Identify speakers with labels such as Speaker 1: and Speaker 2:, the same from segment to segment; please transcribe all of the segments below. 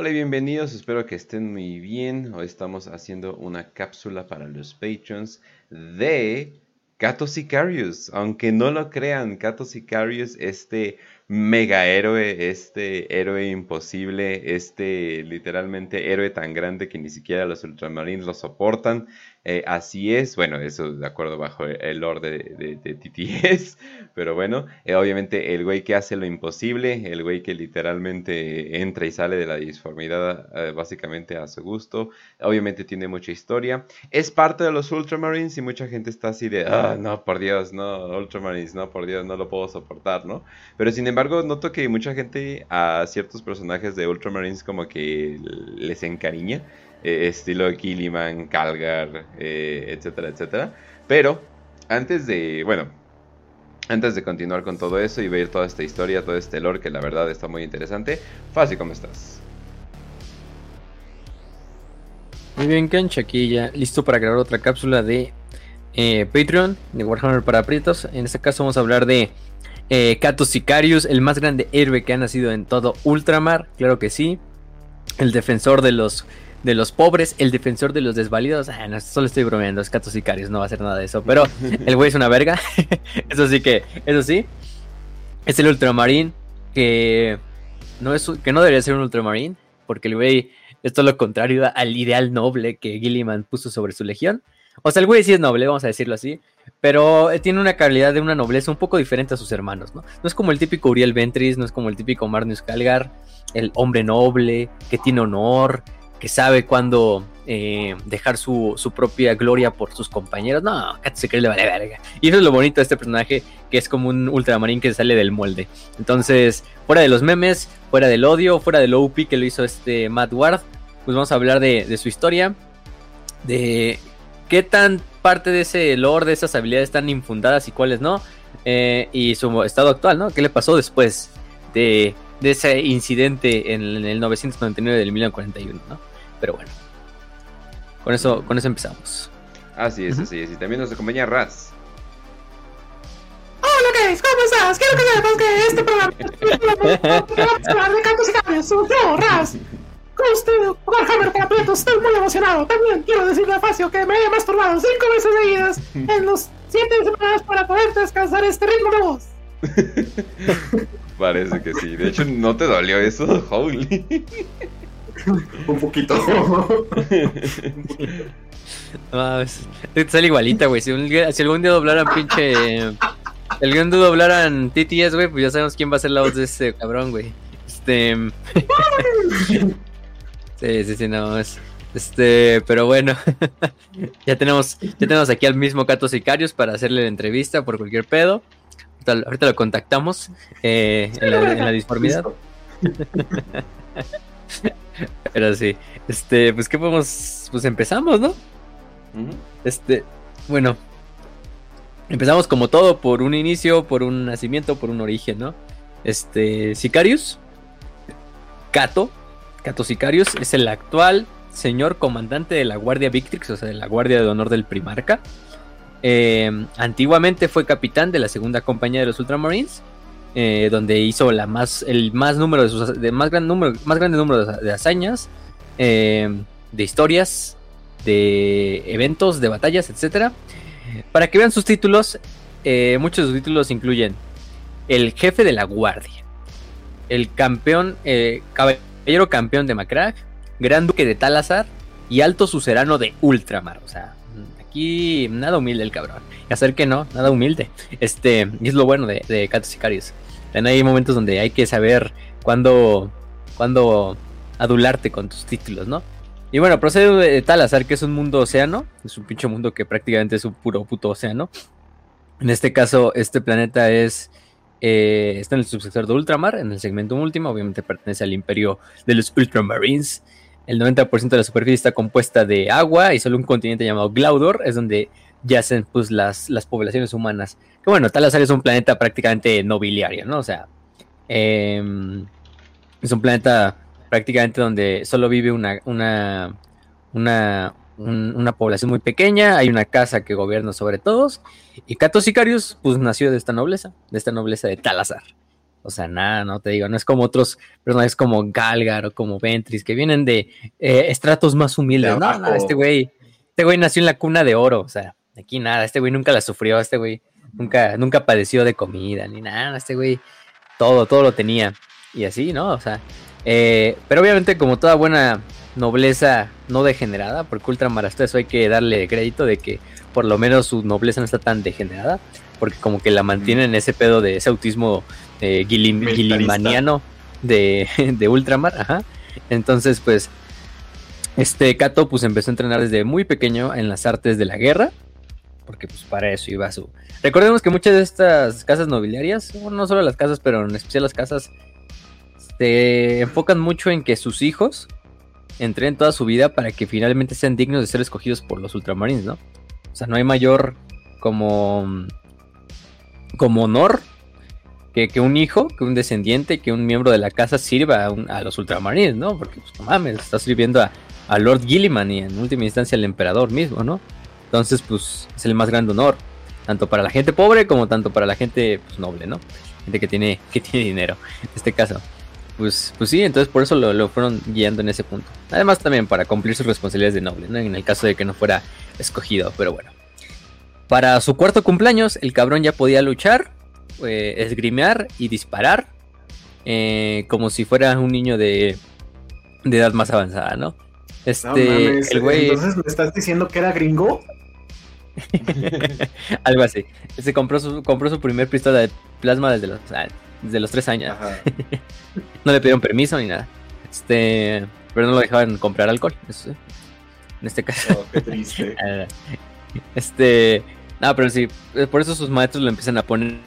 Speaker 1: Hola y bienvenidos, espero que estén muy bien. Hoy estamos haciendo una cápsula para los patrons de Kato Sicarius. Aunque no lo crean, Kato Sicarius, este mega héroe, este héroe imposible, este literalmente héroe tan grande que ni siquiera los Ultramarines lo soportan, eh, así es, bueno, eso de acuerdo bajo el lore de, de, TTS, pero bueno, eh, obviamente el güey que hace lo imposible, el güey que literalmente entra y sale de la disformidad eh, básicamente a su gusto, obviamente tiene mucha historia, es parte de los Ultramarines y mucha gente está así de, ah, no, por Dios, no, Ultramarines, no, por Dios, no lo puedo soportar, ¿no? Pero sin embargo, noto que mucha gente a ciertos personajes de Ultramarines como que les encariña. Eh, estilo Killiman, Calgar, eh, etcétera, etcétera. Pero antes de, bueno, antes de continuar con todo eso y ver toda esta historia, todo este lore que la verdad está muy interesante, Fácil, ¿cómo estás?
Speaker 2: Muy bien, Cancha, aquí ya listo para grabar otra cápsula de eh, Patreon, de Warhammer para Prietos. En este caso vamos a hablar de eh, Sicarius, el más grande héroe que ha nacido en todo Ultramar, claro que sí. El defensor de los de los pobres, el defensor de los desvalidos. Ah, no, solo estoy bromeando, es Cato Sicarios, no va a hacer nada de eso. Pero el güey es una verga. eso sí que, eso sí. Es el ultramarín que no, es, que no debería ser un ultramarín, porque el güey es todo lo contrario al ideal noble que Gilliman puso sobre su legión. O sea, el güey sí es noble, vamos a decirlo así, pero tiene una calidad de una nobleza un poco diferente a sus hermanos, ¿no? No es como el típico Uriel Ventris, no es como el típico Marnius Calgar, el hombre noble, que tiene honor, que sabe cuándo eh, dejar su, propia gloria por sus compañeros. No, se cree le vale verga. Y eso es lo bonito de este personaje, que es como un ultramarín que sale del molde. Entonces, fuera de los memes, fuera del odio, fuera del OP que lo hizo este Matt Ward, pues vamos a hablar de, su historia, de qué tan parte de ese lore, de esas habilidades están infundadas y cuáles no, eh, y su estado actual, ¿no? ¿Qué le pasó después de, ese incidente en, en el 999 del 1941, ¿no? Pero bueno. Con eso, con eso empezamos.
Speaker 1: Así es, así es. Y también nos acompaña Raz.
Speaker 3: Hola, guys, ¿cómo estás? Quiero que sepas que este programa es hablar de cantos y cambios. Yo, Raz. Con usted, Warhammer para estoy muy emocionado. También quiero decirle a Facio que me he masturbado cinco veces seguidas en los siete semanas para poder descansar este ritmo de voz.
Speaker 1: Parece que sí. De hecho, ¿no te dolió eso? Holy.
Speaker 4: un poquito.
Speaker 2: no, te sale igualita, güey. Si, algún día doblaran pinche. Si algún día doblaran TTS, güey, pues ya sabemos quién va a ser la voz de ese cabrón, güey. Este. sí, sí, sí, no. Es, este, pero bueno, ya tenemos, ya tenemos aquí al mismo Cato Sicarios para hacerle la entrevista por cualquier pedo. Ahorita, lo contactamos eh, en, la, en la disformidad. Pero sí, este, pues qué podemos, pues empezamos, ¿no? Este, bueno, empezamos como todo por un inicio, por un nacimiento, por un origen, ¿no? Este, Sicarius, Cato, Cato Sicarius es el actual señor comandante de la Guardia Victrix, o sea, de la Guardia de Honor del Primarca. Eh, antiguamente fue capitán de la segunda compañía de los Ultramarines eh, donde hizo la más, el más número de de más gran número, más grande número de, hazañas, eh, de historias, de eventos, de batallas, etcétera. Para que vean sus títulos, eh, muchos de sus títulos incluyen el jefe de la guardia, el campeón, caballero campeón de Macrag, gran duque de Talazar y alto sucerano de Ultramar. O sea, aquí nada humilde el cabrón. Y hacer que no, nada humilde. Este, y es lo bueno de, de Catos Sicarios. hay momentos donde hay que saber cuándo, cuándo adularte con tus títulos, ¿no? Y bueno, procede de Talazar, que es un mundo océano. Es un pinche mundo que prácticamente es un puro puto océano. En este caso, este planeta es. Eh, está en el subsector de Ultramar, en el segmento último. Obviamente pertenece al imperio de los Ultramarines. El 90% de la superficie está compuesta de agua y solo un continente llamado Glaudor es donde yacen pues, las, las poblaciones humanas. Que bueno, Talazar es un planeta prácticamente nobiliario, ¿no? O sea, em, es un planeta prácticamente donde solo vive una, una, una, una población muy pequeña, hay una casa que gobierna sobre todos, y Cato Sicarius pues nació de esta nobleza, de esta nobleza de Talazar. O sea, nada, no te digo, no es como otros personajes como Galgar o como Ventris, que vienen de eh, estratos más humildes. No, no, este güey, este güey nació en la cuna de oro, o sea, aquí nada, este güey nunca la sufrió, este güey nunca, nunca padeció de comida, ni nada, este güey todo, todo lo tenía. Y así, ¿no? O sea, eh, pero obviamente como toda buena nobleza no degenerada, porque Ultramar hasta eso hay que darle crédito de que por lo menos su nobleza no está tan degenerada, porque como que la mantiene en ese pedo de ese autismo eh, guilimaniano de, de, Ultramar, ajá. Entonces, pues, este Kato pues empezó a entrenar desde muy pequeño en las artes de la guerra, porque pues para eso iba su... Recordemos que muchas de estas casas nobiliarias, no solo las casas, pero en especial las casas, se enfocan mucho en que sus hijos entren toda su vida para que finalmente sean dignos de ser escogidos por los ultramarines, ¿no? O sea, no hay mayor como, como honor que, que, un hijo, que un descendiente, que un miembro de la casa sirva a, los ultramarines, ¿no? Porque, pues, no mames, está sirviendo a, a, Lord Gilliman y en última instancia al emperador mismo, ¿no? Entonces, pues, es el más grande honor, tanto para la gente pobre como tanto para la gente pues, noble, ¿no? Gente que tiene, que tiene dinero, en este caso. Pues, pues sí, entonces por eso lo, lo fueron guiando en ese punto. Además también para cumplir sus responsabilidades de noble, ¿no? En el caso de que no fuera escogido, pero bueno. Para su cuarto cumpleaños, el cabrón ya podía luchar, eh, esgrimear y disparar eh, como si fuera un niño de, de edad más avanzada, ¿no?
Speaker 3: Este, el güey. Entonces me estás diciendo que era gringo.
Speaker 2: Algo así. Se compró su, compró su primer pistola de plasma desde los, ah, desde los tres años. no le pidieron permiso ni nada. Este, pero no lo dejaban comprar alcohol. en este caso.
Speaker 4: Oh, qué triste.
Speaker 2: Este, no, pero sí, eh, por eso sus maestros lo empiezan a poner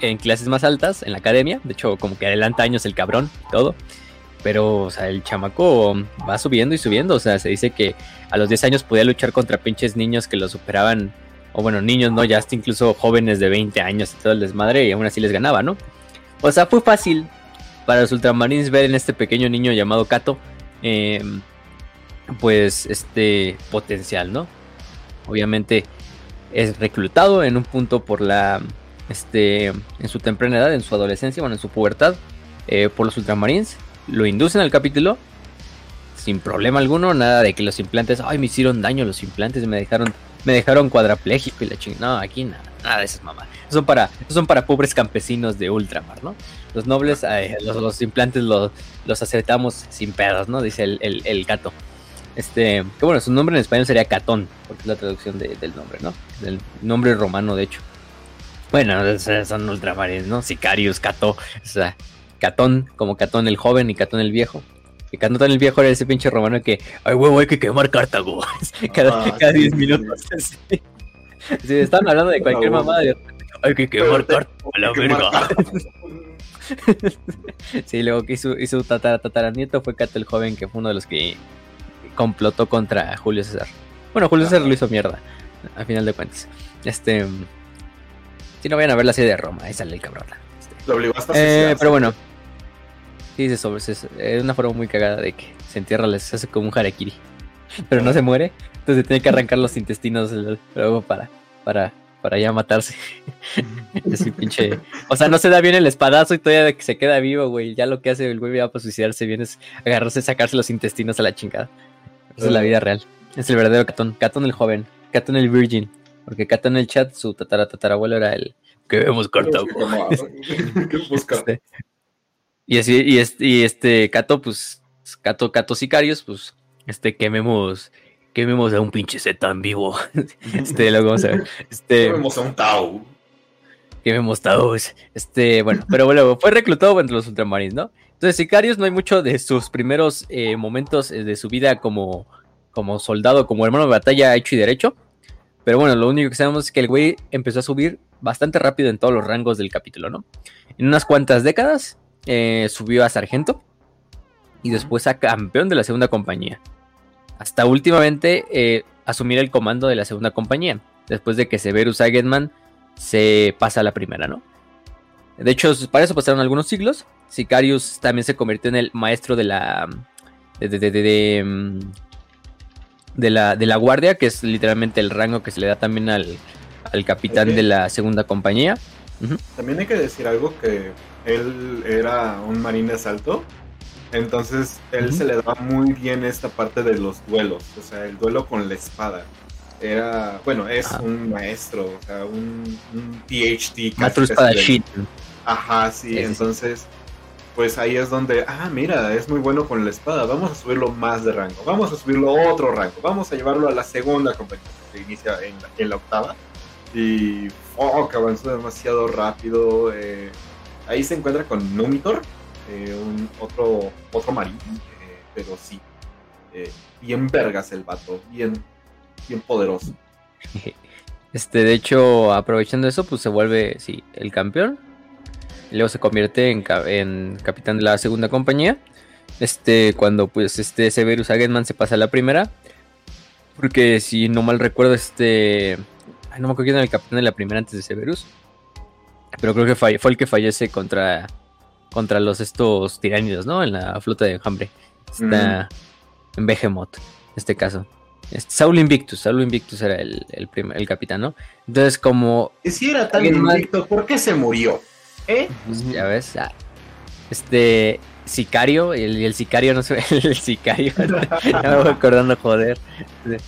Speaker 2: en clases más altas en la academia. De hecho, como que adelanta años el cabrón, todo. Pero, o sea, el chamaco va subiendo y subiendo. O sea, se dice que a los 10 años podía luchar contra pinches niños que lo superaban. O bueno, niños, ¿no? Ya hasta incluso jóvenes de 20 años y todo el desmadre. Y aún así les ganaba, ¿no? O sea, fue fácil para los ultramarines ver en este pequeño niño llamado Kato. Em, pues este potencial, ¿no? Obviamente es reclutado en un punto por la este en su temprana edad, en su adolescencia, bueno, en su pubertad, eh, por los ultramarines lo inducen al capítulo sin problema alguno, nada de que los implantes, ay, me hicieron daño los implantes, me dejaron, me dejaron cuadrapléjico y la chingada. No, aquí nada, nada de esas mamás. Son para, son para pobres campesinos de ultramar, ¿no? Los nobles, los, implantes los, los aceptamos sin pedos, ¿no? Dice el, el, gato. Este, que bueno, su nombre en español sería Catón, porque es la traducción del nombre, ¿no? Del nombre romano, de hecho. Bueno, son ultramares, ¿no? Sicarius, Cato, o sea, Catón, como Catón el joven y Catón el viejo. Y Catón el viejo era ese pinche romano que, ay huevo, hay que quemar Cartago. cada, 10 minutos. Si estaban hablando de cualquier mamada, hay que quemar Cartago, la verga. sí, luego que hizo, hizo tataranieto fue Cato el joven, que fue uno de los que complotó contra Julio César. Bueno, Julio César lo hizo mierda, a final de cuentas. Este. Si no vayan a ver la serie de Roma, ahí sale el cabrón. Este.
Speaker 4: Lo eh,
Speaker 2: Pero bueno, Sí, sobre, es una forma muy cagada de que se entierra, se hace como un harakiri. Pero no se muere, entonces tiene que arrancar los intestinos luego para, para, para ya matarse. Así pinche. O sea, no se da bien el espadazo y todavía de que se queda vivo, güey. Ya lo que hace el güey ya para suicidarse bien es agarrarse, sacarse los intestinos a la chingada. Esa es la vida real. Es el verdadero Catón. Catón el joven. Catón el virgin. Porque Catón el chat, su tatara tatarabuelo era el que vemos cortado. ¿Qué busca? Este, y así, y este, y este Cato, pues, Cato, Cato Sicarios, pues, este, quememos, quememos a un pinche Z en vivo. este, lo vamos a ver. Este,
Speaker 4: quememos a un Tau.
Speaker 2: Quememos Tau. Este, bueno, pero bueno, fue reclutado entre los ultramarines, ¿no? Entonces, Sicarios no hay mucho de sus primeros eh, momentos eh, de su vida como, como soldado, como hermano de batalla hecho y derecho. Pero bueno, lo único que sabemos es que el güey empezó a subir bastante rápido en todos los rangos del capítulo, ¿no? En unas cuantas décadas eh, subió a sargento y después a campeón de la segunda compañía. Hasta últimamente eh, asumir el comando de la segunda compañía, después de que Severus Agetman se pasa a la primera, ¿no? De hecho, para eso pasaron algunos siglos. Sicarius también se convirtió en el maestro de la. de, de, de, la, de la guardia, que es literalmente el rango que se le da también al, al capitán de la segunda compañía.
Speaker 4: También hay que decir algo que él era un marín de asalto. Entonces, él se le daba muy bien esta parte de los duelos. O sea, el duelo con la espada. Era, bueno, es un maestro, o sea, un, un PhD.
Speaker 2: Maestro espadachín.
Speaker 4: Ajá, sí,
Speaker 2: sí.
Speaker 4: Pues ahí es donde, ah, mira, es muy bueno con la espada, vamos a subirlo más de rango, vamos a subirlo otro rango, vamos a llevarlo a la segunda compañía, que inicia en la, octava, y fuck, avanzó demasiado rápido, eh, ahí se encuentra con Numitor, eh, un otro, otro marín, eh, pero sí, bien vergas el vato, bien, bien poderoso.
Speaker 2: Este, de hecho, aprovechando eso, pues se vuelve, sí, el campeón. Luego se convierte en, en capitán de la segunda compañía. Este, cuando pues este Severus Agentman se pasa a la primera. Porque si no mal recuerdo, este. ay, no me acuerdo quién era el capitán de la primera antes de Severus. Pero creo que fue el que fallece contra. Contra los estos tiránidos, ¿no? En la flota de enjambre. Está en Behemoth, en este caso. Saul Invictus, Saul Invictus era el, el, primer- el capitán, ¿no? Entonces, como,
Speaker 4: si era tan invicto, ¿por qué se murió? ¿Eh?
Speaker 2: ya ves, este sicario, el, el sicario, no sé, el sicario, ya me voy acordando, joder. El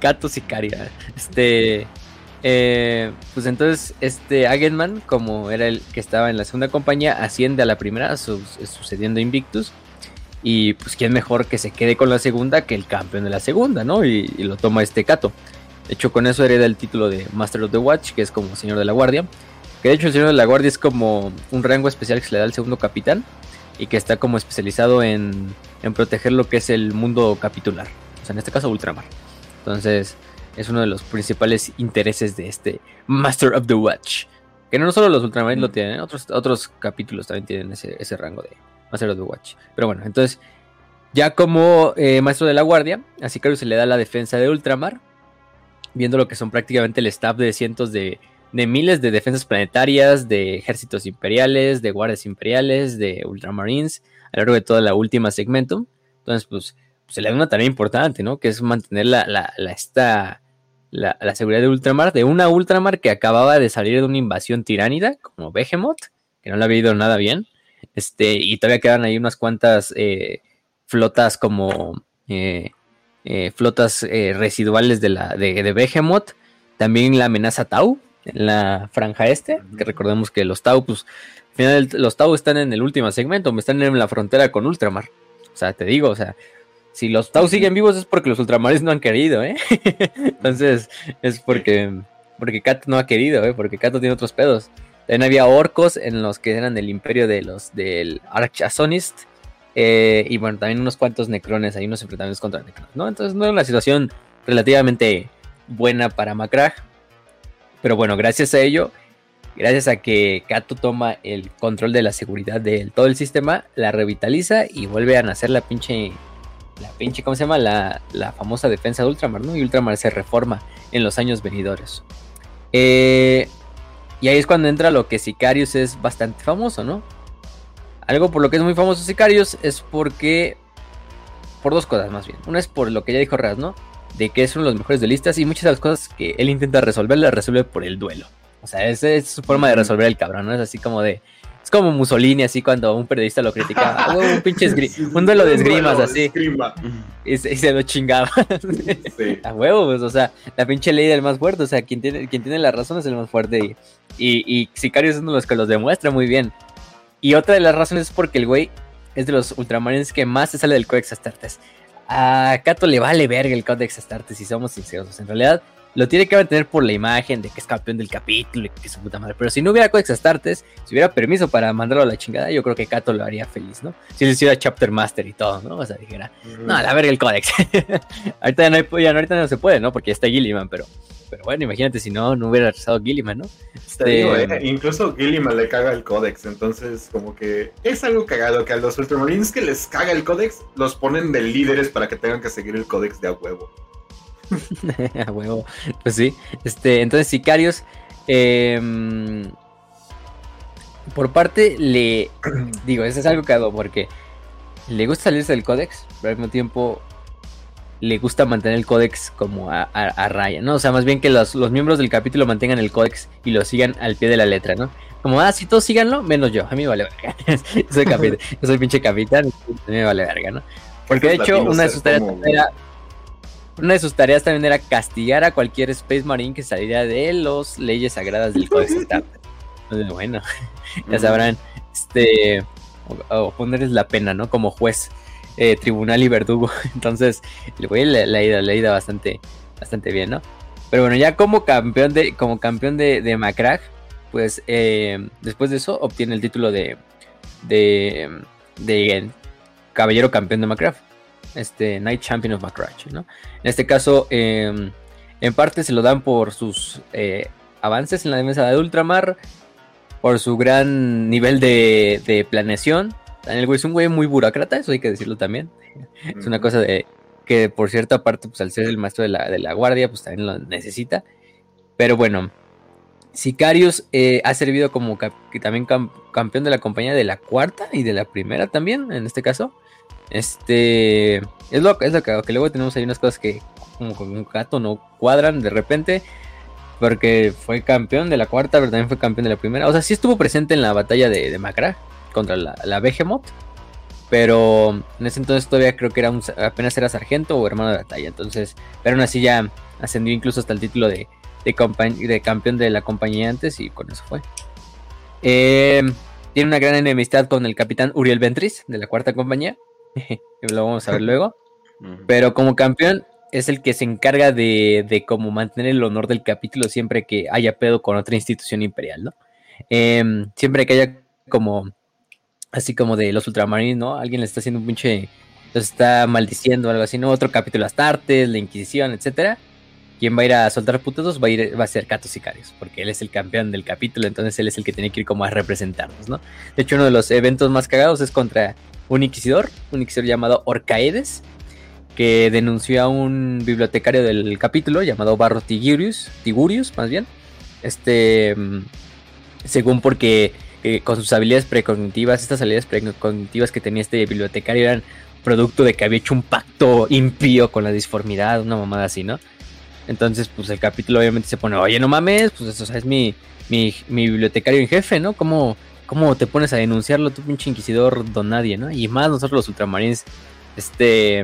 Speaker 2: gato sicario. Este, eh, pues entonces, este Agentman, como era el que estaba en la segunda compañía, asciende a la primera, su- sucediendo Invictus. Y pues, ¿quién mejor que se quede con la segunda que el campeón de la segunda, ¿no? Y, y lo toma este Kato. De hecho, con eso hereda el título de Master of the Watch, que es como Señor de la Guardia. Que de hecho, el Señor de la Guardia es como un rango especial que se le da al segundo capitán. Y que está como especializado en, en proteger lo que es el mundo capitular. O sea, en este caso, ultramar. Entonces, es uno de los principales intereses de este Master of the Watch. Que no solo los ultramarines lo tienen, otros, otros capítulos también tienen ese, ese rango de Master of the Watch. Pero bueno, entonces, ya como eh, Maestro de la Guardia, a Sicario se le da la defensa de ultramar. Viendo lo que son prácticamente el staff de cientos de, de miles de defensas planetarias, de ejércitos imperiales, de guardias imperiales, de ultramarines, a lo largo de toda la última segmento. Entonces, pues, se le da una tarea importante, ¿no? Que es mantener la, la, la, esta, la, la seguridad de ultramar, de una ultramar que acababa de salir de una invasión tiránida, como Behemoth, que no le había ido nada bien. Este, y todavía quedan ahí unas cuantas eh, flotas como eh, eh, flotas residuales de, la, de, de Behemoth. También la amenaza Tau en la franja este, que recordemos que los Tau, pues, al final los Tau están en el último segmento, están en la frontera con Ultramar. O sea, te digo, o sea, si los Tau siguen vivos es porque los Ultramares no han querido, ¿eh? Entonces, es porque, porque Kato no ha querido, ¿eh? Porque Kato tiene otros pedos. También había orcos en los que eran del imperio de los del Archasonist. Eh, y bueno, también unos cuantos necrones, hay unos enfrentamientos contra necrones, ¿no? Entonces no era una situación relativamente buena para Macrag. Pero bueno, gracias a ello, gracias a que Kato toma el control de la seguridad de todo el sistema, la revitaliza y vuelve a nacer la pinche. La pinche, ¿cómo se llama? La, la famosa defensa de Ultramar, ¿no? Y Ultramar se reforma en los años venideros. Eh, y ahí es cuando entra lo que Sicarius es bastante famoso, ¿no? Algo por lo que es muy famoso Sicarius es porque. Por dos cosas más bien. Una es por lo que ya dijo Raz, ¿no? De que es uno de los mejores duelistas y muchas de las cosas que él intenta resolver las resuelve por el duelo. O sea, esa es su forma de resolver el cabrón, ¿no? Es así como de. Es como Mussolini, así cuando un periodista lo criticaba. Ah, un pinche un duelo de esgrimas
Speaker 4: de
Speaker 2: así. Y se, y se lo chingaba.
Speaker 4: Sí.
Speaker 2: A huevo, pues, o sea, la pinche ley del más fuerte, o sea, quien tiene, quien tiene la razón es el más fuerte y, y, y Sicario es uno de los que los demuestra muy bien. Y otra de las razones es porque el güey es de los ultramarines que más se sale del Codex Astartes. A Kato le vale verga el Codex Astartes, si somos sinceros. En realidad lo tiene que mantener por la imagen de que es campeón del capítulo y que su puta madre. Pero si no hubiera Codex Astartes, si hubiera permiso para mandarlo a la chingada, yo creo que Kato lo haría feliz, ¿no? Si él hiciera Chapter Master y todo, ¿no? O sea, dijera, no, la verga el códex. ahorita ya no, hay, ya no- ahorita no se puede, ¿no? Porque está Gilliman, pero, pero bueno, imagínate si no, no hubiera regresado Gilliman, ¿no?
Speaker 4: Te digo,
Speaker 2: Este,
Speaker 4: eh, incluso Gilliman le caga el códex, entonces como que es algo cagado que a los ultramarines que les caga el códex los ponen de líderes para que tengan que seguir el códex de a huevo.
Speaker 2: a huevo. Pues sí. Este, entonces, Sicarios. em, por parte le. Digo, eso es algo cagado porque le gusta salirse del códex, pero al mismo tiempo le gusta mantener el códex como a, raya, ¿no? O sea, más bien que los, miembros del capítulo mantengan el códex y lo sigan al pie de la letra, ¿no? Como, ah, si todos síganlo, menos yo, a mí me vale verga. soy capitán, yo soy pinche capitán, a mí me vale verga, ¿no? Porque de hecho, una de sus tareas era una de sus tareas también era castigar a cualquier Space Marine que saliera de las leyes sagradas del Códex Entonces, bueno, ya sabrán, este, o, ponerles la pena, ¿no? Como juez, eh, tribunal y verdugo. Entonces, el güey le, ha ido, bastante, bastante bien, ¿no? Pero bueno, ya como campeón de, como campeón de, de Macrag, pues eh, después de eso obtiene el título de, de, de caballero campeón de Macraft este Night Champion of Macrash, ¿no? En este caso, em, en parte se lo dan por sus eh, avances en la defensa de Ultramar, por su gran nivel de, planeación. Daniel güey es un güey muy burócrata, eso hay que decirlo también. Es una cosa de que por cierta parte, pues al ser el maestro de la, de la guardia, pues también lo necesita. Pero bueno, Sicarius eh, ha servido como también campeón de la compañía de la cuarta y de la primera también, en este caso. Este. Es lo, es lo que, que luego tenemos ahí unas cosas que, como con un gato, no cuadran de repente. Porque fue campeón de la cuarta, pero también fue campeón de la primera. O sea, sí estuvo presente en la batalla de, de Macra contra la, la Behemoth. Pero en ese entonces todavía creo que era un, apenas era sargento o hermano de batalla. Entonces, pero aún así ya ascendió incluso hasta el título de, de, de campeón de la compañía antes y con eso fue. Eh, tiene una gran enemistad con el capitán Uriel Ventris de la cuarta compañía. lo vamos a ver luego. Pero como campeón es el que se encarga de, de como mantener el honor del capítulo siempre que haya pedo con otra institución imperial, ¿no? Em, siempre que haya como, así como de los ultramarines, ¿no? Alguien le está haciendo un pinche, los está maldiciendo algo así, ¿no? Otro capítulo Astartes, la Inquisición, etcétera. Quien va a ir a soltar putados va a, ir, va a ser Cato Sicarios, porque él es el campeón del capítulo, entonces él es el que tiene que ir como a representarnos, ¿no? De hecho, uno de los eventos más cagados es contra un inquisidor, un inquisidor llamado Orcaedes, que denunció a un bibliotecario del capítulo llamado Barro Tigurius, Tigurius más bien, este, mm, según porque con sus habilidades precognitivas, estas habilidades precognitivas que tenía este bibliotecario eran producto de que había hecho un pacto impío con la disformidad, una mamada así, ¿no? Entonces, pues el capítulo obviamente se pone, oye, no mames, pues eso es mi, mi, mi bibliotecario en jefe, ¿no? ¿Cómo, ¿Cómo te pones a denunciarlo, tú pinche inquisidor don nadie, ¿no? Y más nosotros los ultramarines, este,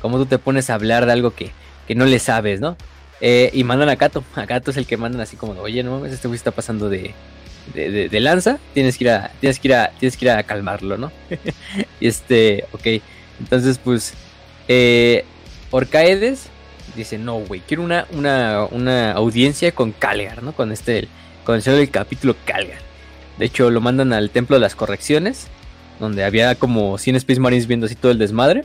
Speaker 2: ¿cómo tú te pones a hablar de algo que, que no le sabes, ¿no? Eh, y mandan a Kato, a Kato es el que mandan así como, oye, no mames, este güey está pasando de, de, de, lanza, tienes que ir a, tienes que ir a, tienes que ir a calmarlo, ¿no? y este, ok, entonces pues, eh, Orcaedes dice, no, güey, quiero una, una, una audiencia con Calgar, ¿no? Con este, con el capítulo Calgar. De hecho, lo mandan al Templo de las Correcciones, donde había como 100 Space Marines viendo así todo el desmadre.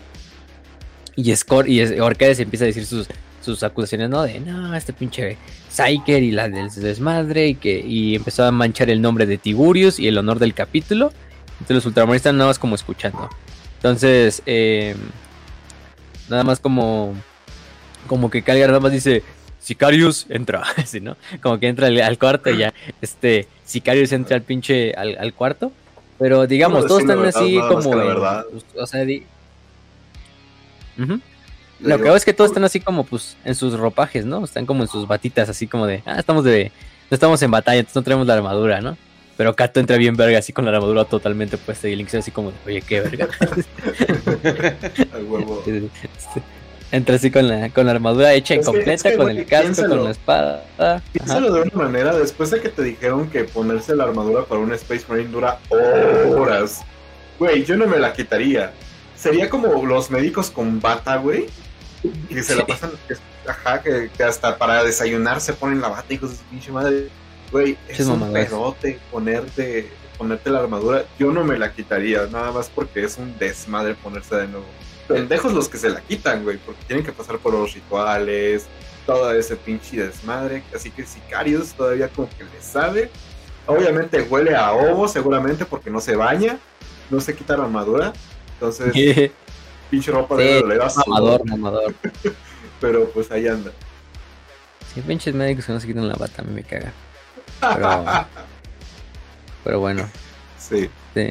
Speaker 2: Y, y Orcades empieza a decir sus, sus acusaciones, ¿no? De, no, este pinche Psyker y la del desmadre, y que y empezó a manchar el nombre de Tiburius y el honor del capítulo. Entonces los ultramarines están nada más como escuchando. Entonces, em, nada más como, como que Calgar nada más dice, Sicarius entra, así, ¿no? Como que entra al, cuarto y ya, este, Sicarius entra al pinche, al, cuarto. Pero digamos, todos están así como... Pues, o sea, Lo que hago es que todos están así como pues en sus ropajes, ¿no? Están como en sus batitas, así como de, ah, estamos de, no estamos en batalla, entonces no tenemos la armadura, ¿no? Pero Kato entra bien verga, así con la armadura totalmente puesta y Link así como, oye, qué verga. Huevo. Este, Entra así con la, con la armadura hecha completa, con el casco, con la espada.
Speaker 4: Piénsalo de una manera, después de que te dijeron que ponerse la armadura para un Space Marine dura horas. Güey, yo no me la quitaría. Sería como los médicos con bata, güey. Que se la pasan, ajá, que, hasta para desayunar se ponen la bata, hijos de su pinche madre. Güey, es un pedote ponerte, ponerte la armadura. Yo no me la quitaría, nada más porque es un desmadre ponerse de nuevo pendejos los que se la quitan, güey, porque tienen que pasar por los rituales, todo ese pinche desmadre. Así que Sicarios todavía como que le sabe. Obviamente huele a ovo, seguramente, porque no se baña, no se quita la armadura. Entonces, pinche ropa de oler a
Speaker 2: Mamador, mamador.
Speaker 4: Pero pues ahí anda.
Speaker 2: Sí, pinches médicos que no se quitan la bata, a mí me caga. Pero, pero bueno.
Speaker 4: Sí.
Speaker 2: sí.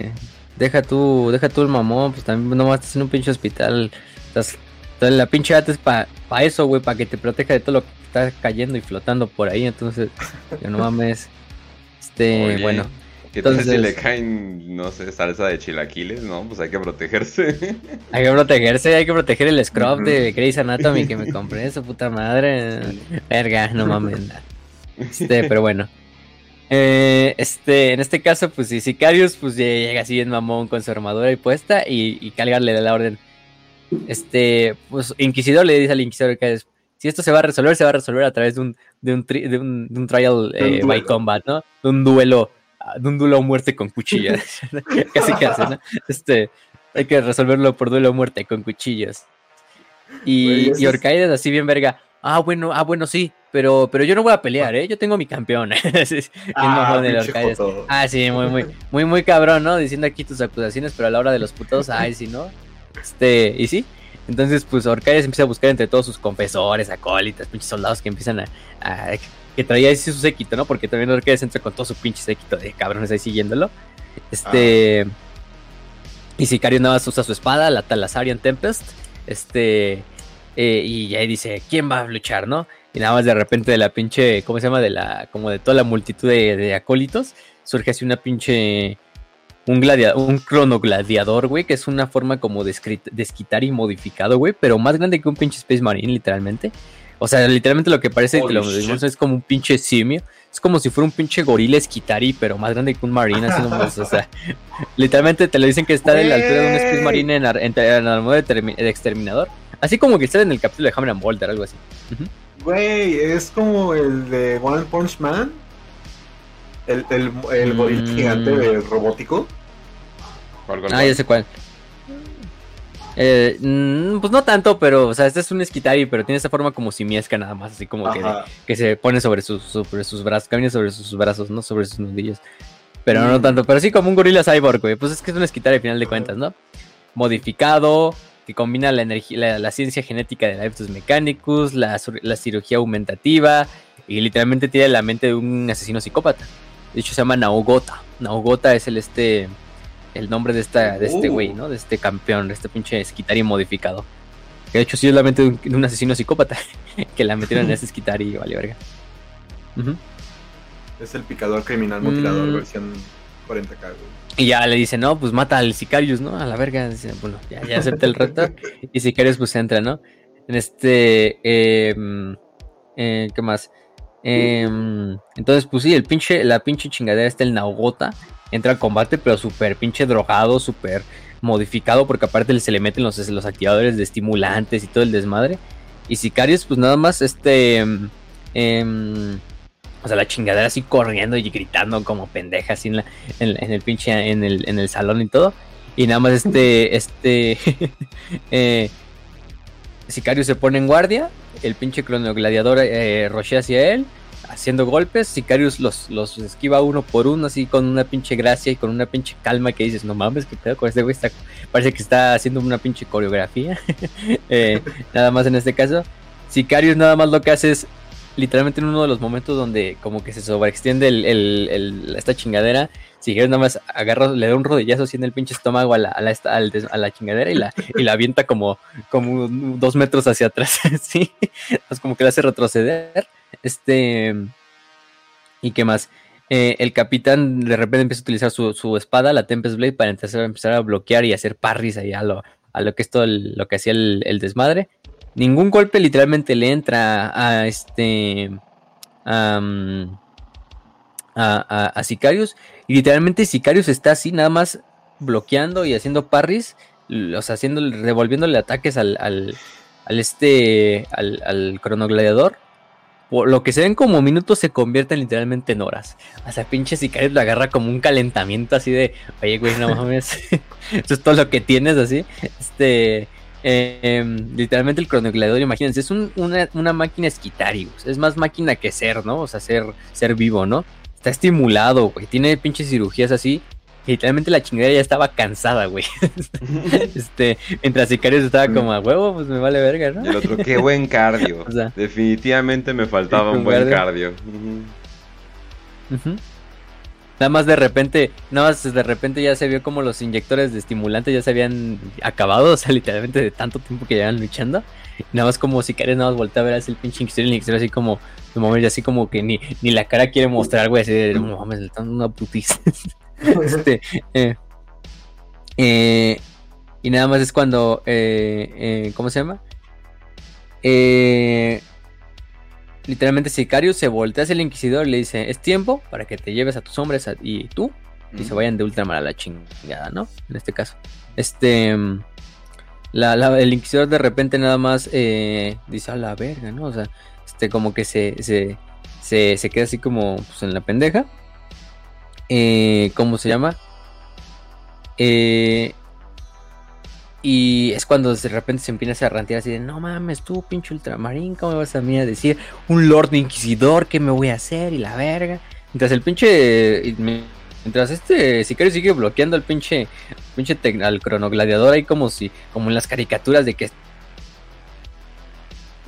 Speaker 2: Deja tú, deja tú el mamón, pues también no vas a en un pinche hospital, estás Entonces la pinche ata es para pa eso, güey, para que te proteja de todo lo que está cayendo y flotando por ahí. Entonces, yo no mames. Este, bueno.
Speaker 1: ¿Qué tal si le caen, no sé, salsa de chilaquiles? No, pues hay que protegerse.
Speaker 2: Hay que protegerse, hay que proteger el scrub de Grey's Anatomy que me compré, su puta madre. Verga, no mames. Este, pero bueno. Eh, este, en este caso, pues si Sicarius, pues llega así en mamón con su armadura y puesta y, y Calgar le da la orden. Este, pues Inquisidor le dice al Inquisidor que es, si esto se va a resolver, se va a resolver a través de un, de un, de un, trial eh, by combat, ¿no? De un duelo un duelo a muerte con cuchillas. casi casi, ¿no? Este, hay que resolverlo por duelo a muerte con cuchillas. Y, y Orcaides así bien verga. Ah, bueno, ah, bueno, sí, pero, pero yo no voy a pelear, ¿eh? Yo tengo mi campeón. ah, ah, sí, muy, muy, muy, muy cabrón, ¿no? Diciendo aquí tus acusaciones, pero a la hora de los putos, ay, sí, ¿no? Este, y sí. Entonces, pues Orcaides empieza a buscar entre todos sus confesores, acólitas, pinches soldados que empiezan a que traía ahí su séquito, ¿no? Porque también Orquídea entra con todo su pinche séquito de cabrones ahí siguiéndolo. Este. Ah. Y Sicario nada más usa su espada, la Talasarian Tempest. Este. Eh, y ahí dice, ¿quién va a luchar, no? Y nada más de repente de la pinche, ¿cómo se llama? De la, como de toda la multitud de, acólitos, surge así una pinche, un gladiador, un cronogladiador, güey, que es una forma como de, de esquitar y modificado, güey, pero más grande que un pinche Space Marine, literalmente. O sea, literalmente lo que parece que lo es como un pinche simio. Es como si fuera un pinche gorila esquitari, pero más grande que un marine. Así o sea, literalmente te lo dicen que está de la altura de un Space Marine en, en, en, de, exterminador. Así como que está en el capítulo de Hammer and Boulder, algo así.
Speaker 4: Güey, es como el de One Punch Man. El, el, el gorila mm. gigante robótico.
Speaker 2: Ah, ya sé cuál. Eh, mm, pues no tanto, pero, o sea, este es un esquitari, pero tiene esa forma como simiesca nada más, así como que, que, se pone sobre sus, sobre sus brazos, camina sobre sus brazos, ¿no? Sobre sus nudillos. Pero no mm. tanto, pero sí como un gorila cyborg, güey. Pues es que es un esquitari al final de cuentas, ¿no? Modificado, que combina la energía, la, ciencia genética de Leptus Mechanicus, la, la cirugía aumentativa, y literalmente tiene la mente de un asesino psicópata. De hecho, se llama Naogota. Naogota es el este el nombre de esta de este güey, uh. ¿no? De este campeón, de este pinche esquitari modificado. Que de hecho sí es la mente de un, asesino psicópata que la metieron en ese esquitari y vale verga.
Speaker 4: Es el picador criminal mutilador mm. versión 40k,
Speaker 2: Y ya le dice, no, pues mata al Sicarius, ¿no? A la verga. Dice, bueno, ya, ya acepta el reto. y Sicarius pues entra, ¿no? En este... Em, eh, ¿Qué más? Em, entonces, pues sí, el pinche, la pinche chingadera está el Naugota entra al combate, pero súper pinche drogado, súper modificado, porque aparte se le meten los, los activadores de estimulantes y todo el desmadre. Y Sicarius, pues nada más, este. Em, o sea, la chingadera así corriendo y gritando como pendeja, así en, la, en, el pinche, en el, en el salón y todo. Y nada más este, este, eh, Sicarius se pone en guardia, el pinche cronogladiador eh, rochea hacia él, haciendo golpes. Sicarius los, los esquiva uno por uno, así con una pinche gracia y con una pinche calma que dices, no mames, que pedo con este güey. parece que está haciendo una pinche coreografía. Eh, nada más en este caso. Sicarius nada más lo que hace es, literalmente en uno de los momentos donde como que se sobreextiende el, esta chingadera. Sicarius nada más agarra, le da un rodillazo así en el pinche estómago a la, a la, la chingadera y la, y la avienta como, como dos metros hacia atrás. ¿sí? Es como que la hace retroceder. Este. ¿Y qué más? Eh, el capitán de repente empieza a utilizar su, espada, la Tempest Blade, para empezar, a bloquear y hacer parries ahí a lo, a lo que es todo lo que hacía el, desmadre. Ningún golpe literalmente le entra a este. a, a, Sicarius. Y literalmente Sicarius está así, nada más bloqueando y haciendo parries. O haciendo, revolviéndole ataques al, al, al este. al, al cronogladiador lo que se ven como minutos se convierten literalmente en horas. O sea, pinche Sicarius lo agarra como un calentamiento así de, oye, güey, no mames, eso es todo lo que tienes así. Este, em, literalmente el cronogladiador, imagínense, es una, máquina esquitarius, es más máquina que ser, ¿no? O sea, ser, ser vivo, ¿no? Está estimulado, güey, tiene pinches cirugías así literalmente la chingadera ya estaba cansada, güey. este, mientras Sicarius estaba como a huevo, pues me vale verga, ¿no?
Speaker 1: Y el otro, qué buen cardio. Definitivamente me faltaba un buen cardio.
Speaker 2: Nada más de repente, nada más de repente ya se vio como los inyectores de estimulante ya se habían acabado, o sea, literalmente de tanto tiempo que llevan luchando. nada más como si nada más voltear a ver así el pinche el así como, de momento así como que ni, ni la cara quiere mostrar, güey, así de, no mames, le están dando una putiza. este, eh, eh, y nada más es cuando, eh, eh, ¿cómo se llama? Eh, literalmente Sicarius se voltea hacia el Inquisidor y le dice, es tiempo para que te lleves a tus hombres y tú y se vayan de Ultramar a la chingada, ¿no? En este caso. Este... el Inquisidor de repente nada más eh, dice, a la verga, ¿no? O sea, este como que se, se, se, queda así como pues, en la pendeja. Eh, ¿Cómo se llama? Eh, y es cuando de repente se empieza a rantear así de, no mames, tú pinche ultramarín, ¿cómo me vas a mí a decir? Un Lord Inquisidor, ¿qué me voy a hacer? Y la verga. Mientras el pinche... Mientras este sicario sigue bloqueando al pinche, pinche al cronogladiador ahí como si, como en las caricaturas de que está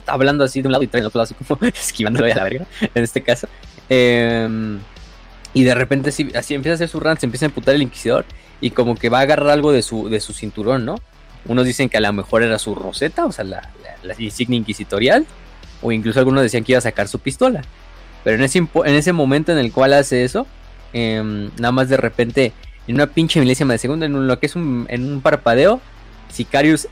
Speaker 2: hablando así de un lado y trae el otro lado así como esquivándolo a la verga, en este caso. Em, y de repente así, así empieza a hacer su run, se empieza a emputar el inquisidor y como que va a agarrar algo de su, de su cinturón, ¿no? Unos dicen que a lo mejor era su roseta, o sea, la, insignia inquisitorial, o incluso algunos decían que iba a sacar su pistola. Pero en ese, en ese momento en el cual hace eso, em, nada más de repente, en una pinche milésima de segundo, en lo que es un, en un parpadeo, Sicarius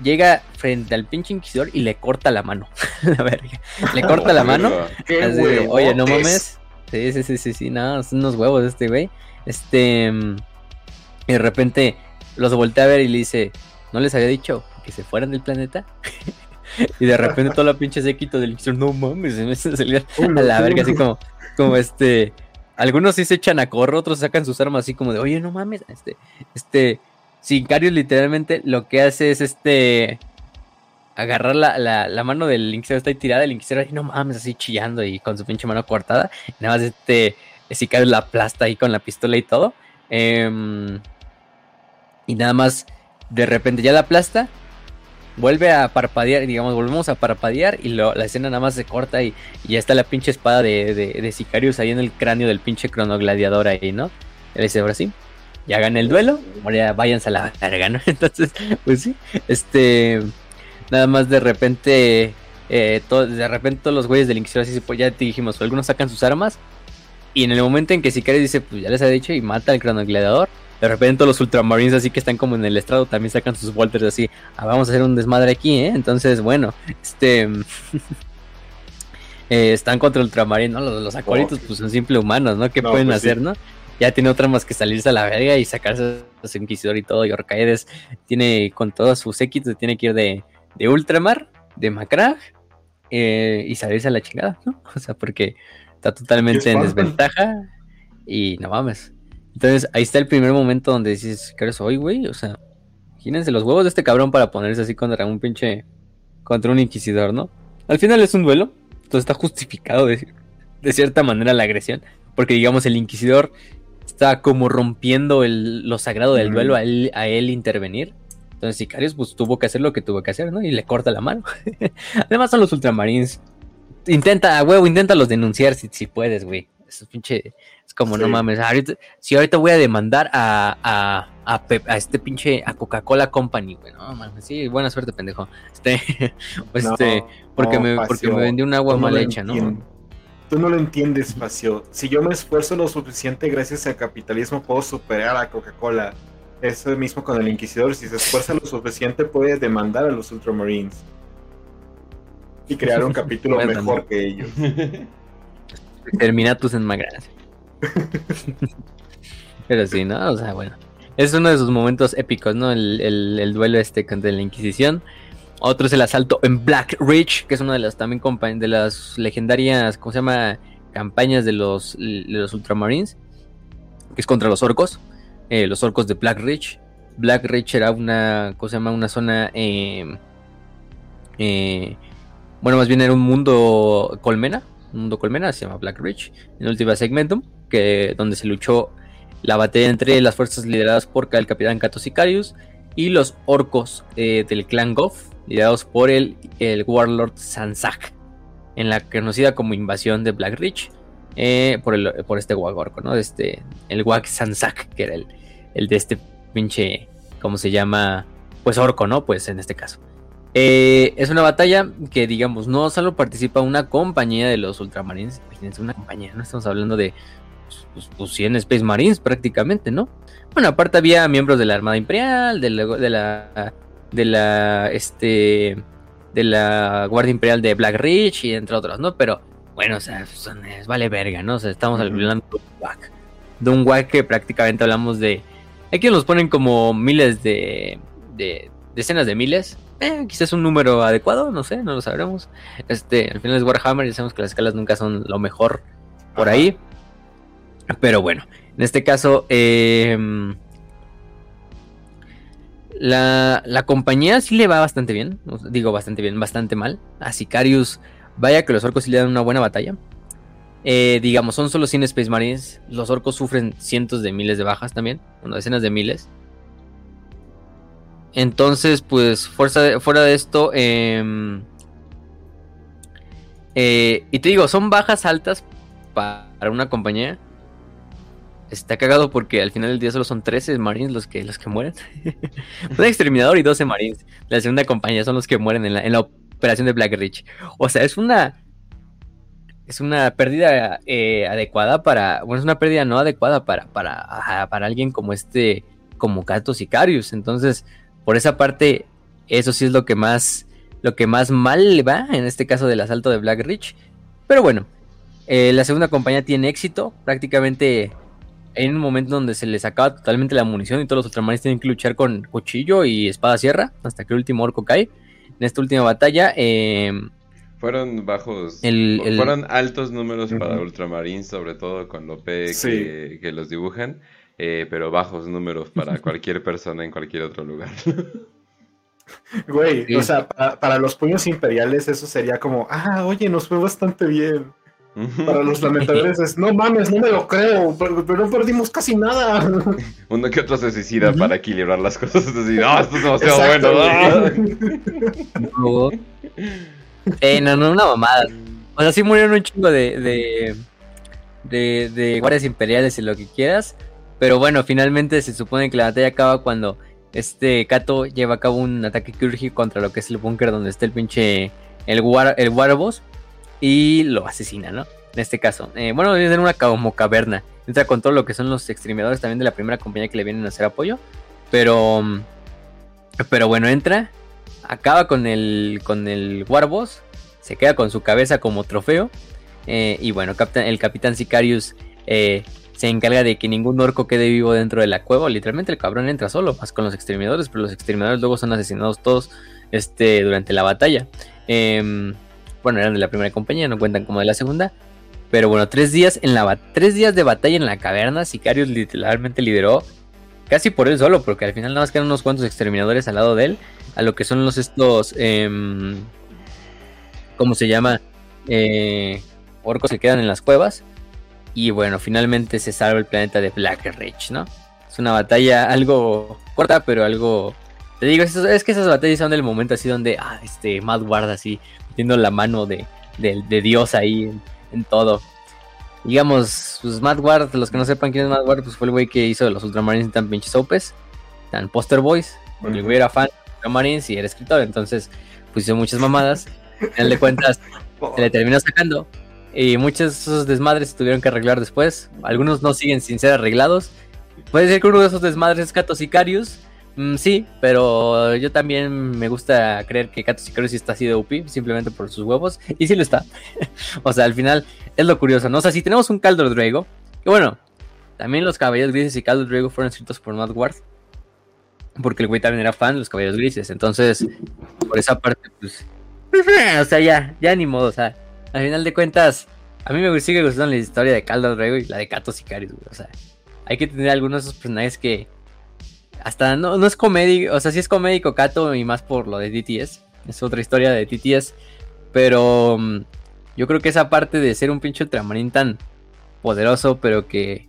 Speaker 2: llega frente al pinche inquisidor y le corta la mano. la verga. Le corta la mano. Oye, no mames. Sí, sí, sí, sí, sí, no, son unos huevos este güey. Este. Em, y de repente los voltea a ver y le dice: ¿No les había dicho que se fueran del planeta? y de repente todo la pinche sequito del no mames, se me salir a la verga, así como, como este. Algunos sí se echan a correr, otros sacan sus armas así como de, oye, no mames, este, este, Sicarius literalmente lo que hace es este agarrar la, la, mano del Inquisidor está ahí tirada, el Inquisidor ahí no mames, así chillando y con su pinche mano cortada. Nada más este Sicarius la aplasta ahí con la pistola y todo. Em, y nada más de repente ya la aplasta, vuelve a parpadear, digamos, volvemos a parpadear y la escena nada más se corta y, ya está la pinche espada de, de, Sicarius ahí en el cráneo del pinche cronogladiador ahí, ¿no? Él dice, ahora sí, ya gané el duelo, ahora váyanse a la verga, ¿no? Entonces, pues sí, este, nada más de repente, eh, de repente todos los güeyes del Inquisidor así, pues ya te dijimos, algunos sacan sus armas y en el momento en que Sicarius dice, pues ya les ha dicho y mata al cronogladiador, de repente los ultramarines así que están como en el estrado también sacan sus volters así, ah, vamos a hacer un desmadre aquí, ¿eh? Entonces, bueno, este... eh, están contra ultramarín, ¿no? Los, los acuaritos pues son simple humanos, ¿no? ¿Qué pueden pues hacer, no? Ya tiene otra más que salirse a la verga y sacarse a su inquisidor y todo. Y Orcaedes tiene con todos sus séquitos, tiene que ir de, de Ultramar, de Macrag eh, y salirse a la chingada, ¿no? O sea, porque está totalmente en desventaja y no mames. Entonces ahí está el primer momento donde dices, ¿qué eres hoy, güey? O sea, imagínense los huevos de este cabrón para ponerse así contra un pinche. contra un inquisidor, ¿no? Al final es un duelo, entonces está justificado de, de cierta manera la agresión, porque digamos el inquisidor está como rompiendo el, lo sagrado del duelo a él, a él intervenir. Entonces Sicarius pues tuvo que hacer lo que tuvo que hacer, ¿no? Y le corta la mano. Además son los ultramarines. Intenta, huevo, intenta los denunciar si, si puedes, güey. Es pinche como, no mames, si ahorita voy a demandar a, a, a, este pinche, a Coca-Cola Company, güey, no mames, sí, buena suerte, pendejo. Este, pues este, porque, me, porque me vendió un agua mal hecha, ¿no?
Speaker 4: Tú no lo entiendes, Facio. Si yo me esfuerzo lo suficiente gracias al capitalismo, puedo superar a Coca-Cola. Eso mismo con el Inquisidor. Si se esfuerza lo suficiente, puede demandar a los Ultramarines. Y crear un capítulo mejor que ellos.
Speaker 2: Termina tus enmagras. Pero sí, ¿no? O sea, bueno. Es uno de sus momentos épicos, ¿no? El, duelo este contra la Inquisición. Otro es el asalto en Black Ridge, que es una de las también de las legendarias, ¿cómo se llama? Campañas de los, los Ultramarines, que es contra los orcos, eh, los orcos de Black Ridge. Black Ridge era una, ¿cómo se llama? Una zona, em, eh, bueno, más bien era un mundo colmena, un mundo colmena, se llama Black Ridge, en última segmentum donde se luchó la batalla entre las fuerzas lideradas por el capitán Cato Sicarius y los orcos eh, del clan Goff, liderados por el, el Warlord Sansak, en la conocida como invasión de Black Ridge. Eh, por, el, por este Wagorco, ¿no? Este, el Wag Sansak, que era el, el de este pinche, ¿cómo se llama? Pues orco, ¿no? Pues en este caso. Eh, es una batalla que, digamos, no solo participa una compañía de los Ultramarines, imagínense una compañía, no estamos hablando de pues, 100 pues, Space Marines prácticamente, ¿no? Bueno, aparte había miembros de la Armada Imperial, de la, de la, de la, este, de la Guardia Imperial de Black Ridge y entre otros, ¿no? Pero bueno, o sea, vale verga, ¿no? O sea, estamos hablando de un WAC. De un WAC que prácticamente hablamos de. Aquí nos ponen como miles de. de decenas de miles. Eh, quizás un número adecuado, no sé, no lo sabremos. Este, al final es Warhammer y sabemos que las escalas nunca son lo mejor por ahí. Pero bueno, en este caso, em, la, la, compañía sí le va bastante bien. Digo bastante bien, bastante mal. A Sicarius Vaya que los orcos sí le dan una buena batalla. Eh, digamos, son solo 100 Space Marines. Los orcos sufren cientos de miles de bajas también. Bueno, decenas de miles. Entonces, pues, fuera de esto. Em, eh, y te digo, son bajas altas para una compañía. Está cagado porque al final del día solo son 13 Marines los que, los que mueren. Un exterminador y 12 Marines. La segunda compañía son los que mueren en la, en la operación de Black Ridge. O sea, es una. Es una pérdida eh, adecuada para. Bueno, es una pérdida no adecuada para, para, para alguien como este. Como Cato Sicarius. Entonces, por esa parte, eso sí es lo que más. Lo que más mal le va. En este caso del asalto de Black Ridge. Pero bueno. Eh, la segunda compañía tiene éxito. Prácticamente en un momento donde se les acaba totalmente la munición y todos los ultramanes tienen que luchar con cuchillo y espada sierra hasta que el último orco cae en esta última batalla. Em,
Speaker 1: fueron bajos, fueron altos números para Ultramarines, sobre todo con lo P que, los dibujan, eh, pero bajos números para cualquier persona en cualquier otro lugar.
Speaker 4: Güey, o sea, para, los puños imperiales eso sería como, ah, oye, nos fue bastante bien. Para los lamentadores es, no mames, no me lo creo, pero, no perdimos casi nada.
Speaker 1: Uno que otro se suicida para equilibrar las cosas. Es decir, no, esto es demasiado
Speaker 2: bueno. eh, no, no, una mamada. O sea, sí murieron un chingo de, de, de, de guardias imperiales y lo que quieras. Pero bueno, finalmente se supone que la batalla acaba cuando este Kato lleva a cabo un ataque quirúrgico contra lo que es el búnker donde está el pinche. El, war, el Warboss y lo asesina, ¿no? En este caso. Eh, bueno, es en una como caverna. Entra con todo lo que son los exterminadores también de la primera compañía que le vienen a hacer apoyo. Pero. Pero bueno, entra. Acaba con el. con el Warboss. Se queda con su cabeza como trofeo. Eh, y bueno, el capitán Sicarius eh, se encarga de que ningún orco quede vivo dentro de la cueva. Literalmente el cabrón entra solo, más con los exterminadores, pero los exterminadores luego son asesinados todos este, durante la batalla. Eh, bueno, eran de la primera compañía, no cuentan como de la segunda. Pero bueno, tres días, en la tres días de batalla en la caverna, Sicarius literalmente lideró casi por él solo, porque al final nada más quedan unos cuantos exterminadores al lado de él, a lo que son los estos, eh, ¿cómo se llama? Eh, orcos que quedan en las cuevas. Y bueno, finalmente se salva el planeta de Black Ridge, ¿no? Es una batalla algo corta, pero algo... Te digo, es, que esas batallas son del momento así donde, ah, este, Mad Guard así, metiendo la mano de, Dios ahí en, todo. Digamos, pues Matt Ward, los que no sepan quién es Matt Ward, pues fue el güey que hizo los Ultramarines tan pinches opes, tan poster boys, porque el güey era fan de Ultramarines y era escritor, entonces pues hizo muchas mamadas. Al final de cuentas, se le terminó sacando. Y muchos de esos desmadres se tuvieron que arreglar después. Algunos no siguen sin ser arreglados. Puede ser que uno de esos desmadres es Cato Sicarius, Mm, sí, pero yo también me gusta creer que Kato Sicarius está así de UP, simplemente por sus huevos. Y sí lo está. o sea, al final es lo curioso, ¿no? O sea, si tenemos un Caldo Drago, que bueno, también los Caballeros Grises y Caldo Drago fueron escritos por Matt Ward. Porque el güey también era fan de los Caballeros Grises. Entonces, por esa parte, pues. O sea, ya, ya ni modo. O sea, al final de cuentas, a mí me sigue gustando la historia de Caldo Drago y la de Kato Sicarius, O sea, hay que tener algunos de esos personajes que hasta no, no es comedia, o sea, sí es comédico Kato y más por lo de DTS. Es otra historia de DTS. Pero mm, yo creo que esa parte de ser un pinche ultramarín tan poderoso, pero que,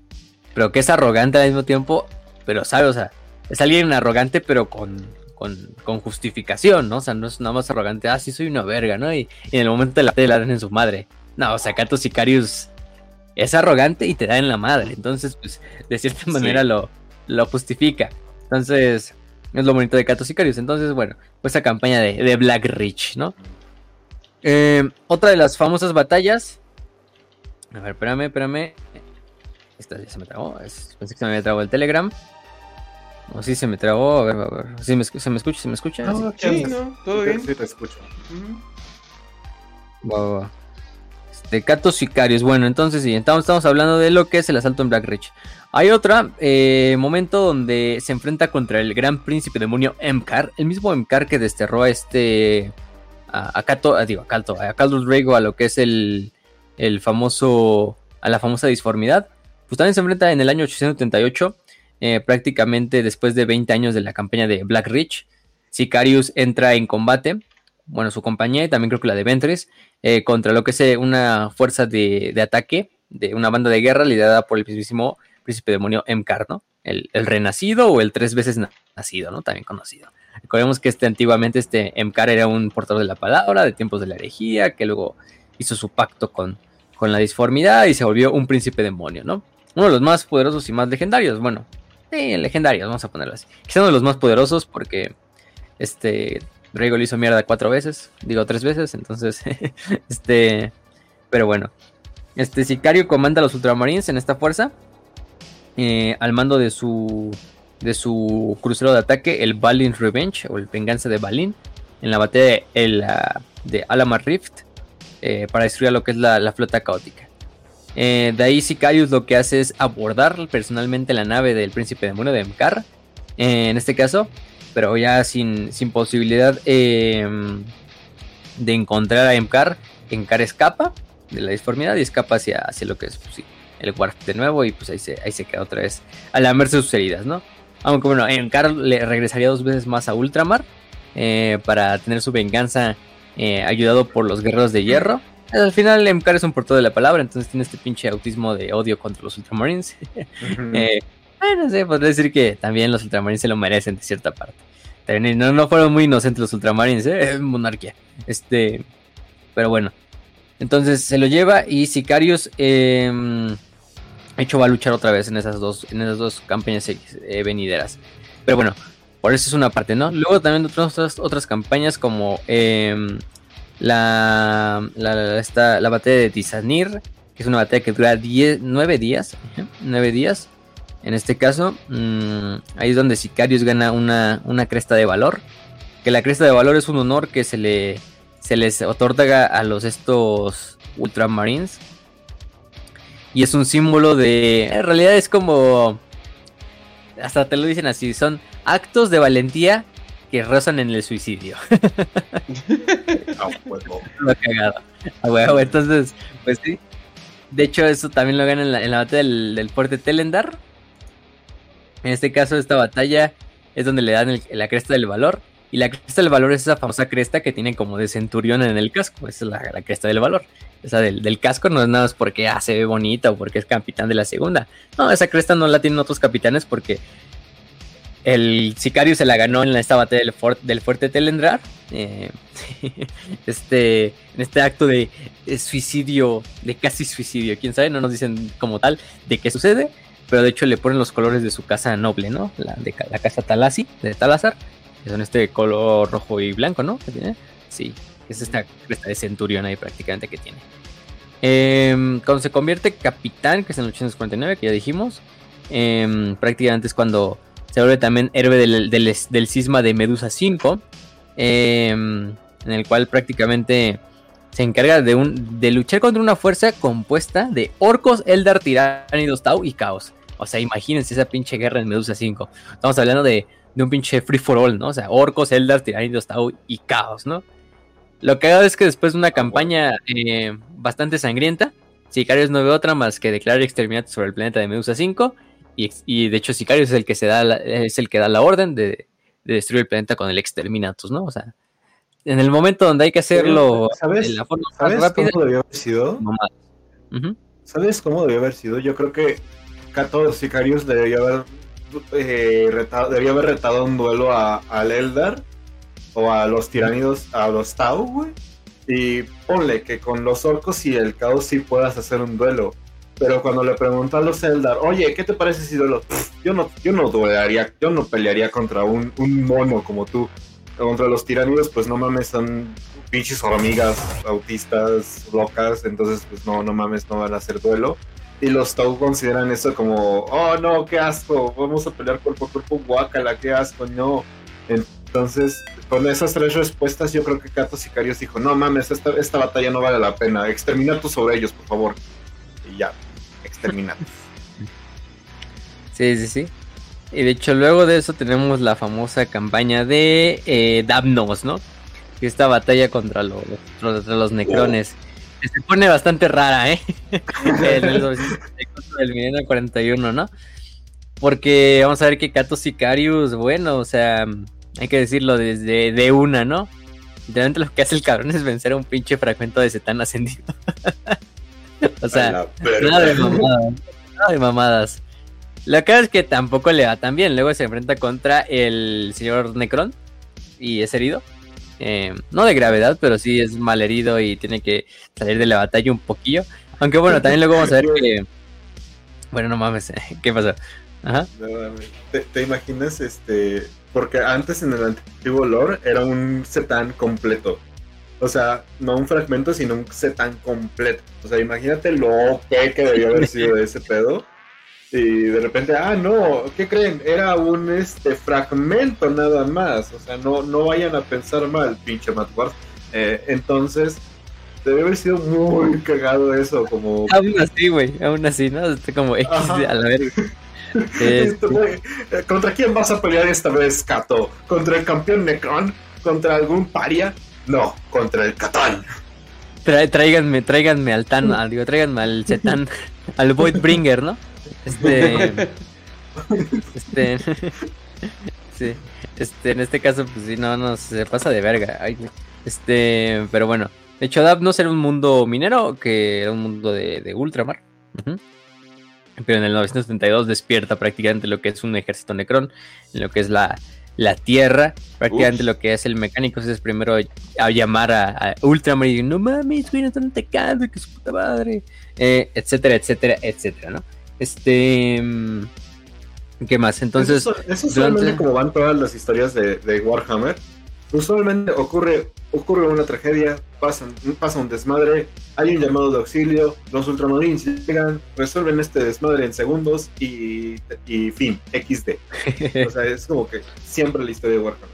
Speaker 2: pero que es arrogante al mismo tiempo, pero sabe, o sea, es alguien arrogante, pero con, con, justificación, ¿no? O sea, no es nada más arrogante, ah, sí soy una verga, ¿no? Y, en el momento de la pelea le dan en su madre. No, o sea, Kato Sicarius es arrogante y te da en la madre. Entonces, pues, de cierta manera lo, lo justifica. Entonces, es lo bonito de Kato Sicarius. Entonces, bueno, pues esa campaña de, Black Rich, ¿no? Eh, otra de las famosas batallas. A ver, espérame, espérame. Esta ya se me trabó. pensé que se me había trabado el Telegram. O sí se me trabó. A ver, a ver. ¿Sí me, ¿Se me escucha? ¿Se me escucha?
Speaker 1: No, sí, no, todo bien.
Speaker 4: Sí, te escucho.
Speaker 2: De Catos Sicarios. Bueno, entonces sí, estamos, estamos, hablando de lo que es el asalto en Black Ridge. Hay otro eh, momento donde se enfrenta contra el gran príncipe demonio Emkar, el mismo Emkar que desterró a este. a, Cato, digo, a Calto, a Rego a lo que es el, el famoso. a la famosa disformidad. Pues también se enfrenta en el año 878, eh, prácticamente después de 20 años de la campaña de Black Ridge. Sicarius entra en combate bueno, su compañía y también creo que la de Ventres, eh, contra lo que es eh, una fuerza de, ataque de una banda de guerra liderada por el mismísimo príncipe demonio Emkar, ¿no? El, renacido o el tres veces nacido, ¿no? También conocido. Recordemos que este antiguamente este Emkar era un portador de la palabra, de tiempos de la herejía, que luego hizo su pacto con, con la disformidad y se volvió un príncipe demonio, ¿no? Uno de los más poderosos y más legendarios, bueno, sí, legendarios, vamos a ponerlo así. Quizá uno de los más poderosos porque este Drago lo hizo mierda cuatro veces, digo tres veces, entonces, este, pero bueno. Este Sicario comanda a los Ultramarines en esta fuerza, eh, al mando de su, de su crucero de ataque, el Balin Revenge, o el Venganza de Balin, en la batalla de, el, de Alamar Rift, eh, para destruir lo que es la, flota caótica. Eh, de ahí Sicarius lo que hace es abordar personalmente la nave del príncipe demonio de Mkar, en este caso, pero ya sin, sin posibilidad em, de encontrar a Emkar, Emkar escapa de la disformidad y escapa hacia, hacia lo que es pues, el Warp de nuevo y pues ahí se, ahí se queda otra vez a lamerse sus heridas, ¿no? Aunque bueno, Emkar le regresaría dos veces más a Ultramar eh, para tener su venganza eh, ayudado por los guerreros de hierro. Al final Emkar es un portador de la palabra, entonces tiene este pinche autismo de odio contra los Ultramarines. eh, no sé, podría decir que también los Ultramarines se lo merecen de cierta parte. No, no fueron muy inocentes los Ultramarines, ¿eh? monarquía. Este, pero bueno. Entonces se lo lleva y Sicarius eh, hecho va a luchar otra vez en esas dos, en esas dos campañas eh, venideras. Pero bueno, por eso es una parte, ¿no? Luego también otras, otras campañas como em, la, la, esta, la batalla de Tizanir, que es una batalla que dura 9 días. 9 días. En este caso, mm, ahí es donde Sicarius gana una, cresta de valor. Que la cresta de valor es un honor que se, le, se les otorga a los estos Ultramarines. Y es un símbolo de... En realidad es como... Hasta te lo dicen así. Son actos de valentía que rozan en el suicidio.
Speaker 4: Ah,
Speaker 2: lo cagado. entonces, pues sí. De hecho, eso también lo gana en la, batalla del, del fuerte Telendar. En este caso, esta batalla es donde le dan la cresta del valor. Y la cresta del valor es esa famosa cresta que tiene como de centurión en el casco. Esa es la, cresta del valor. Esa del, casco no es nada más porque ah, se ve bonita o porque es capitán de la segunda. No, esa cresta no la tienen otros capitanes porque el sicario se la ganó en esta batalla del, del fuerte Telendrar. Eh, este, en este acto de, de, suicidio, de casi suicidio. Quién sabe, no nos dicen como tal de qué sucede pero de hecho le ponen los colores de su casa noble, ¿no? La, de, la casa Talasi, de Talazar, que son este color rojo y blanco, ¿no? Sí, es esta cresta de centurión ahí prácticamente que tiene. Em, cuando se convierte capitán, que es en el 849, que ya dijimos, em, prácticamente es cuando se vuelve también héroe del, del, cisma de Medusa 5, em, en el cual prácticamente se encarga de, un, de luchar contra una fuerza compuesta de orcos, Eldar, Tiránidos, Tau y Caos. O sea, imagínense esa pinche guerra en Medusa 5. Estamos hablando de, un pinche free for all, ¿no? O sea, orcos, Eldar, Tiránidos, Tau y Caos, ¿no? Lo que hago es que después de una campaña eh, bastante sangrienta, Sicarios no ve otra más que declarar exterminato sobre el planeta de Medusa 5. Y, de hecho, Sicarios es el que se da es el que da la orden de, de, destruir el planeta con el exterminatus, ¿no? O sea, en el momento donde hay que hacerlo
Speaker 4: ¿Sabes, la forma ¿sabes cómo debió haber sido? ¿Sabes cómo debió haber sido? Yo creo que Cato Sicarius debería haber eh, retado, debería haber retado un duelo a, al Eldar o a los tiranidos, a los Tau, güey. Y ponle que con los orcos y el caos sí puedas hacer un duelo. Pero cuando le preguntó a los Eldar, oye, ¿qué te parece si duelo? yo no, yo no duelaría, yo no pelearía contra un, un mono como tú. Contra los tiranidos, pues no mames, son pinches hormigas autistas locas, entonces pues no, no mames, no van a hacer duelo. Y los Tau consideran eso como, oh no, qué asco, vamos a pelear cuerpo a cuerpo, guácala, qué asco, no. Entonces, con esas tres respuestas, yo creo que Kato Sicarios dijo, no mames, esta, esta batalla no vale la pena, extermina tú sobre ellos, por favor. Y ya, extermina.
Speaker 2: sí, sí, sí. Y de hecho, luego de eso tenemos la famosa campaña de eh, Dabnos, ¿no? Esta batalla contra los, contra los necrones. se pone bastante rara, ¿eh? en el, el 41, ¿no? Porque vamos a ver que Kato Sicarius, bueno, o sea, hay que decirlo desde de una, ¿no? Literalmente lo que hace el cabrón es vencer a un pinche fragmento de Setán ascendido. o sea, nada de mamadas. Nada de mamadas. Lo que es que tampoco le va tan bien. Luego se enfrenta contra el señor Necron y es herido. Eh, no de gravedad, pero sí es mal herido y tiene que salir de la batalla un poquillo. Aunque bueno, también luego vamos a ver que. Bueno, no mames, ¿qué pasó? Ajá.
Speaker 4: ¿Te, imaginas este? Porque antes en el antiguo lore era un setán completo. O sea, no un fragmento, sino un setán completo. O sea, imagínate lo OP que debió haber sido ese pedo y de repente, ah, no, ¿qué creen? Era un este fragmento nada más. O sea, no, no vayan a pensar mal, pinche Matt eh, entonces, debe haber sido muy cagado eso, como...
Speaker 2: Aún así, güey, aún así, ¿no? Este, como X a la verga.
Speaker 4: Eh, ¿Contra quién vas a pelear esta vez, Kato? ¿Contra el campeón Necron? ¿Contra algún paria? No, contra el Catán.
Speaker 2: tráiganme, tráiganme al Tan, digo, tráiganme al al Voidbringer, ¿no? Este. este. sí. Este, en este caso, pues sí, no, no, se pasa de verga. este, pero bueno. De hecho, no era un mundo minero, que era un mundo de, ultramar. Pero en el 972 despierta prácticamente lo que es un ejército necrón, en lo que es la, la tierra, prácticamente lo que es el mecánico es primero a llamar a, Ultramar y no mames, güey, no están atacando, que su puta madre, eh, etcétera, etcétera, etcétera, ¿no? Este. Mm, ¿Qué más? Entonces.
Speaker 4: Eso, eso solamente como van todas las historias de, Warhammer. Usualmente ocurre, ocurre una tragedia, pasa, pasa un desmadre, hay un llamado de auxilio, los ultramarines llegan, resuelven este desmadre en segundos y, y fin, XD. o sea, es como que siempre la historia de Warhammer.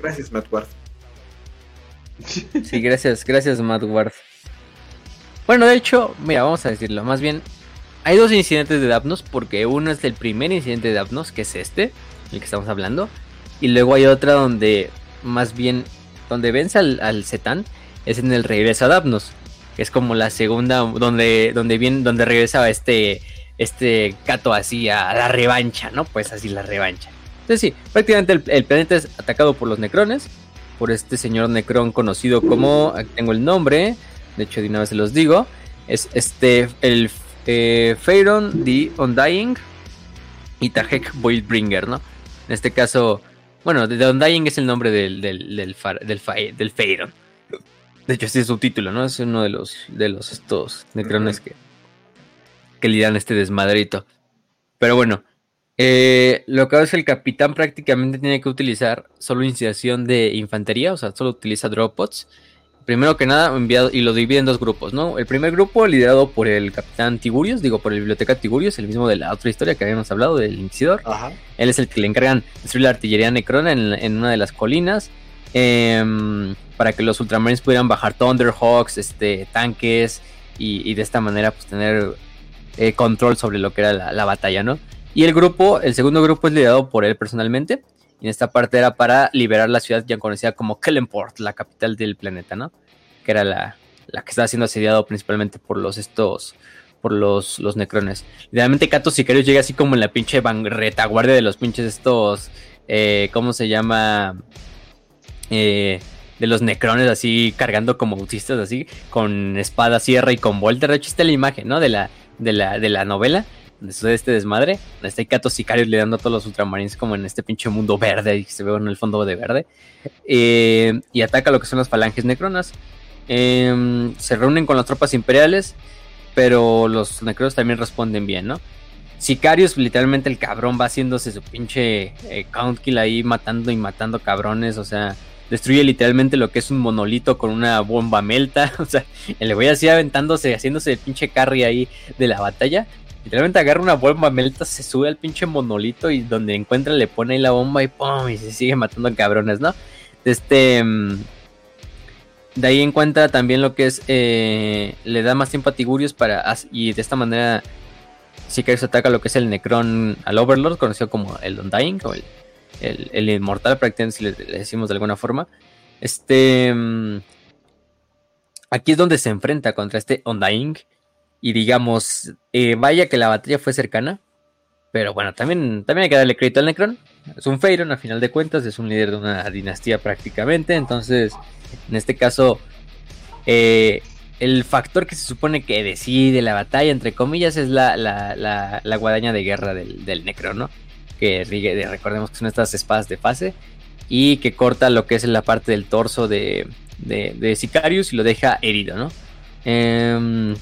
Speaker 4: Gracias, Matt Ward.
Speaker 2: Sí, gracias, gracias, Matt Ward. Bueno, de hecho, mira, vamos a decirlo. Más bien, hay dos incidentes de Dapnos, porque uno es el primer incidente de Dapnos, que es este, el que estamos hablando. Y luego hay otra donde, más bien, donde vence al, al es en el regreso a Dapnos. Que es como la segunda, donde, donde, viene, donde regresa este, este Cato así a la revancha, ¿no? Pues así la revancha. Entonces sí, prácticamente el, el planeta es atacado por los Necrones, por este señor Necron conocido como, aquí tengo el nombre, de hecho de una vez se los digo, es este, el eh, Pharaon The Undying y Tahek Voidbringer, ¿no? En este caso, bueno, The Undying es el nombre del, del, del, del, del De hecho, este es su título, ¿no? Es uno de los, de los estos necrones que, que lidan este desmadrito. Pero bueno, eh, lo que hace es que el capitán prácticamente tiene que utilizar solo iniciación de infantería, o sea, solo utiliza dropbots primero que nada, enviado y lo divide en dos grupos, ¿no? El primer grupo liderado por el capitán Tigurius, digo, por el biblioteca Tigurius, el mismo de la otra historia que habíamos hablado, del Inquisidor. Ajá. Él es el que le encargan destruir la artillería necrona en, una de las colinas. Em, para que los Ultramarines pudieran bajar Thunderhawks, este, tanques y, de esta manera pues tener eh, control sobre lo que era la, la batalla, ¿no? Y el grupo, el segundo grupo es liderado por él personalmente y en esta parte era para liberar la ciudad ya conocida como Kellenport, la capital del planeta, ¿no? Que era la, que estaba siendo asediado principalmente por los estos por los, los necrones. Idealmente Kato Sicarios llega así como en la pinche retaguardia de los pinches estos, eh, ¿cómo se llama? Eh, de los necrones así cargando como autistas así, con espada, sierra y con vuelta. De hecho la imagen, ¿no? De la, de la, de la novela de este desmadre, donde está Kato Sicarios le dando a todos los ultramarines como en este pinche mundo verde y se ve en el fondo de verde. Eh, y ataca lo que son las falanges necronas. Em, se reúnen con las tropas imperiales pero los necros también responden bien, ¿no? Sicarius, literalmente el cabrón va haciéndose su pinche eh, count kill ahí matando y matando cabrones, o sea, destruye literalmente lo que es un monolito con una bomba melta, o sea, le voy así aventándose, haciéndose el pinche carry ahí de la batalla. Literalmente agarra una bomba melta, se sube al pinche monolito y donde encuentra le pone ahí la bomba y ¡pum! y se sigue matando cabrones, ¿no? Este... Mm, de ahí encuentra también lo que es... Eh, le da más tiempo a Tigurius para... Y de esta manera Sicarius ataca lo que es el Necron al Overlord, conocido como el Undying o el, Inmortal, prácticamente si le, decimos de alguna forma. Este. Mm, aquí es donde se enfrenta contra este Undying. Y digamos, eh, vaya que la batalla fue cercana. Pero bueno, también, también hay que darle crédito al Necron. Es un Feiron, a final de cuentas, es un líder de una dinastía prácticamente. Entonces, en este caso, eh, el factor que se supone que decide la batalla, entre comillas, es la, la, guadaña de guerra del, del Necro, ¿no? Que recordemos que son estas espadas de fase y que corta lo que es la parte del torso de, de, Sicarius y lo deja herido, ¿no? Em,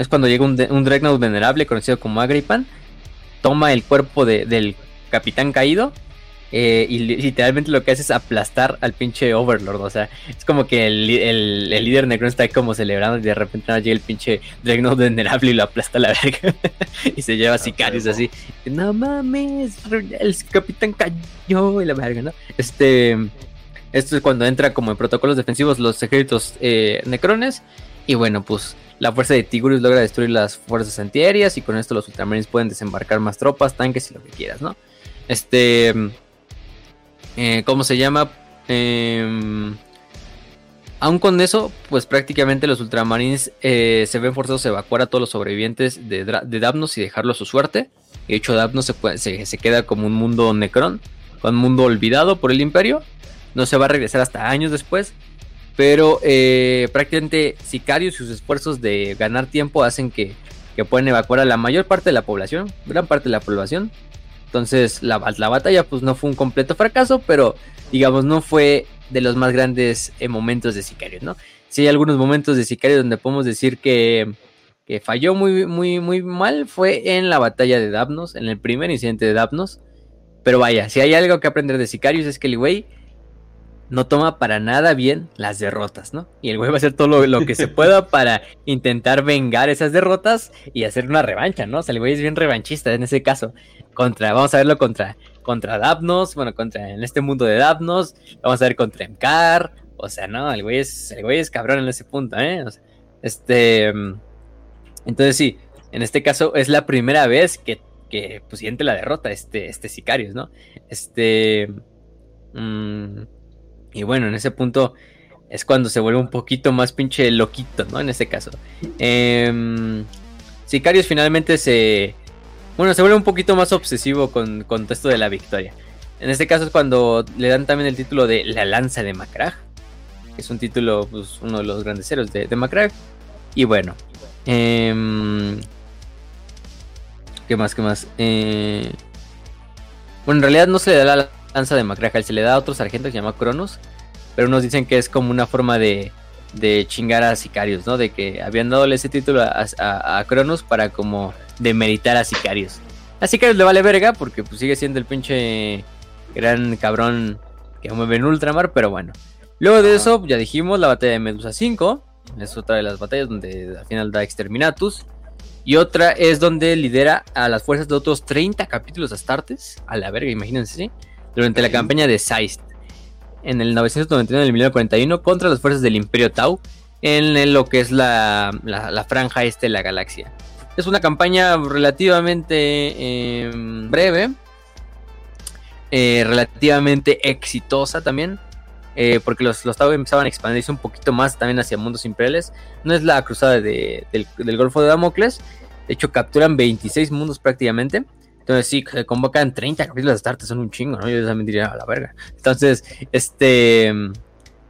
Speaker 2: es cuando llega un, un Dreadnought venerable conocido como Agripan, toma el cuerpo del capitán caído eh, y literalmente lo que hace es aplastar al pinche Overlord. O sea, es como que el, líder negro está ahí como celebrando y de repente llega el pinche Dreadnought venerable y lo aplasta a la verga. y se lleva a Sicarius así. No mames, el capitán cayó y la verga, ¿no? Este. Esto es cuando entra como en protocolos defensivos los ejércitos eh, necrones. Y bueno, pues la fuerza de Tigurius logra destruir las fuerzas antiaéreas. Y con esto los ultramarines pueden desembarcar más tropas, tanques y lo que quieras, ¿no? Este. Eh, ¿Cómo se llama? Eh, aún con eso, pues prácticamente los ultramarines eh, se ven forzados a evacuar a todos los sobrevivientes de, de Davnos y dejarlo a su suerte. De hecho, Davnos se, se, queda como un mundo necrón, un mundo olvidado por el imperio. No se va a regresar hasta años después. Pero eh, prácticamente Sicarios y sus esfuerzos de ganar tiempo hacen que, que pueden evacuar a la mayor parte de la población, gran parte de la población, entonces la, batalla pues no fue un completo fracaso, pero digamos no fue de los más grandes eh, momentos de Sicario, ¿no? Sí hay algunos momentos de Sicario donde podemos decir que, que, falló muy, muy, muy mal, fue en la batalla de Davnos, en el primer incidente de Davnos. Pero vaya, si hay algo que aprender de Sicarius es que el güey no toma para nada bien las derrotas, ¿no? Y el güey va a hacer todo lo, que se pueda para intentar vengar esas derrotas y hacer una revancha, ¿no? O sea, el güey es bien revanchista en ese caso. Contra, vamos a verlo contra, contra Dapnos, bueno, contra en este mundo de Dapnos, vamos a ver contra Emcar, o sea, no, el güey es, el güey es cabrón en ese punto, ¿eh? este, entonces sí, en este caso es la primera vez que, que pues, siente la derrota este, este Sicarios, ¿no? Este... Mmm, y bueno, en ese punto es cuando se vuelve un poquito más pinche loquito, ¿no? En este caso. Eh, Sicarios finalmente se... Bueno, se vuelve un poquito más obsesivo con, con esto de la victoria. En este caso es cuando le dan también el título de La Lanza de Macrag. Es un título, pues, uno de los grandes héroes de, de Macrag. Y bueno. Eh, ¿Qué más? ¿Qué más? Eh, bueno, en realidad no se le da la lanza de Macragel. Se le da a otro sargento que se llama Cronos. Pero nos dicen que es como una forma de, de chingar a Sicarios, ¿no? De que habían dado ese título a, Cronos para como demeritar a Sicarios. A Sicarios le vale verga porque pues sigue siendo el pinche gran cabrón que mueve en ultramar, pero bueno. Luego de eso, ya dijimos, la batalla de Medusa 5. Es otra de las batallas donde al final da Exterminatus. Y otra es donde lidera a las fuerzas de otros 30 capítulos astartes. A la verga, imagínense, ¿sí? Durante la campaña de Seist en el 999 del 1941 contra las fuerzas del Imperio Tau en lo que es la, franja este de la galaxia. Es una campaña relativamente em, breve, eh, relativamente exitosa también, eh, porque los, los Tau empezaban a expandirse un poquito más también hacia mundos imperiales. No es la cruzada del, del Golfo de Damocles, de hecho capturan 26 mundos prácticamente. Entonces sí, se convocan 30 capítulos de Start, son un chingo, ¿no? Yo también diría a la verga. Entonces, este,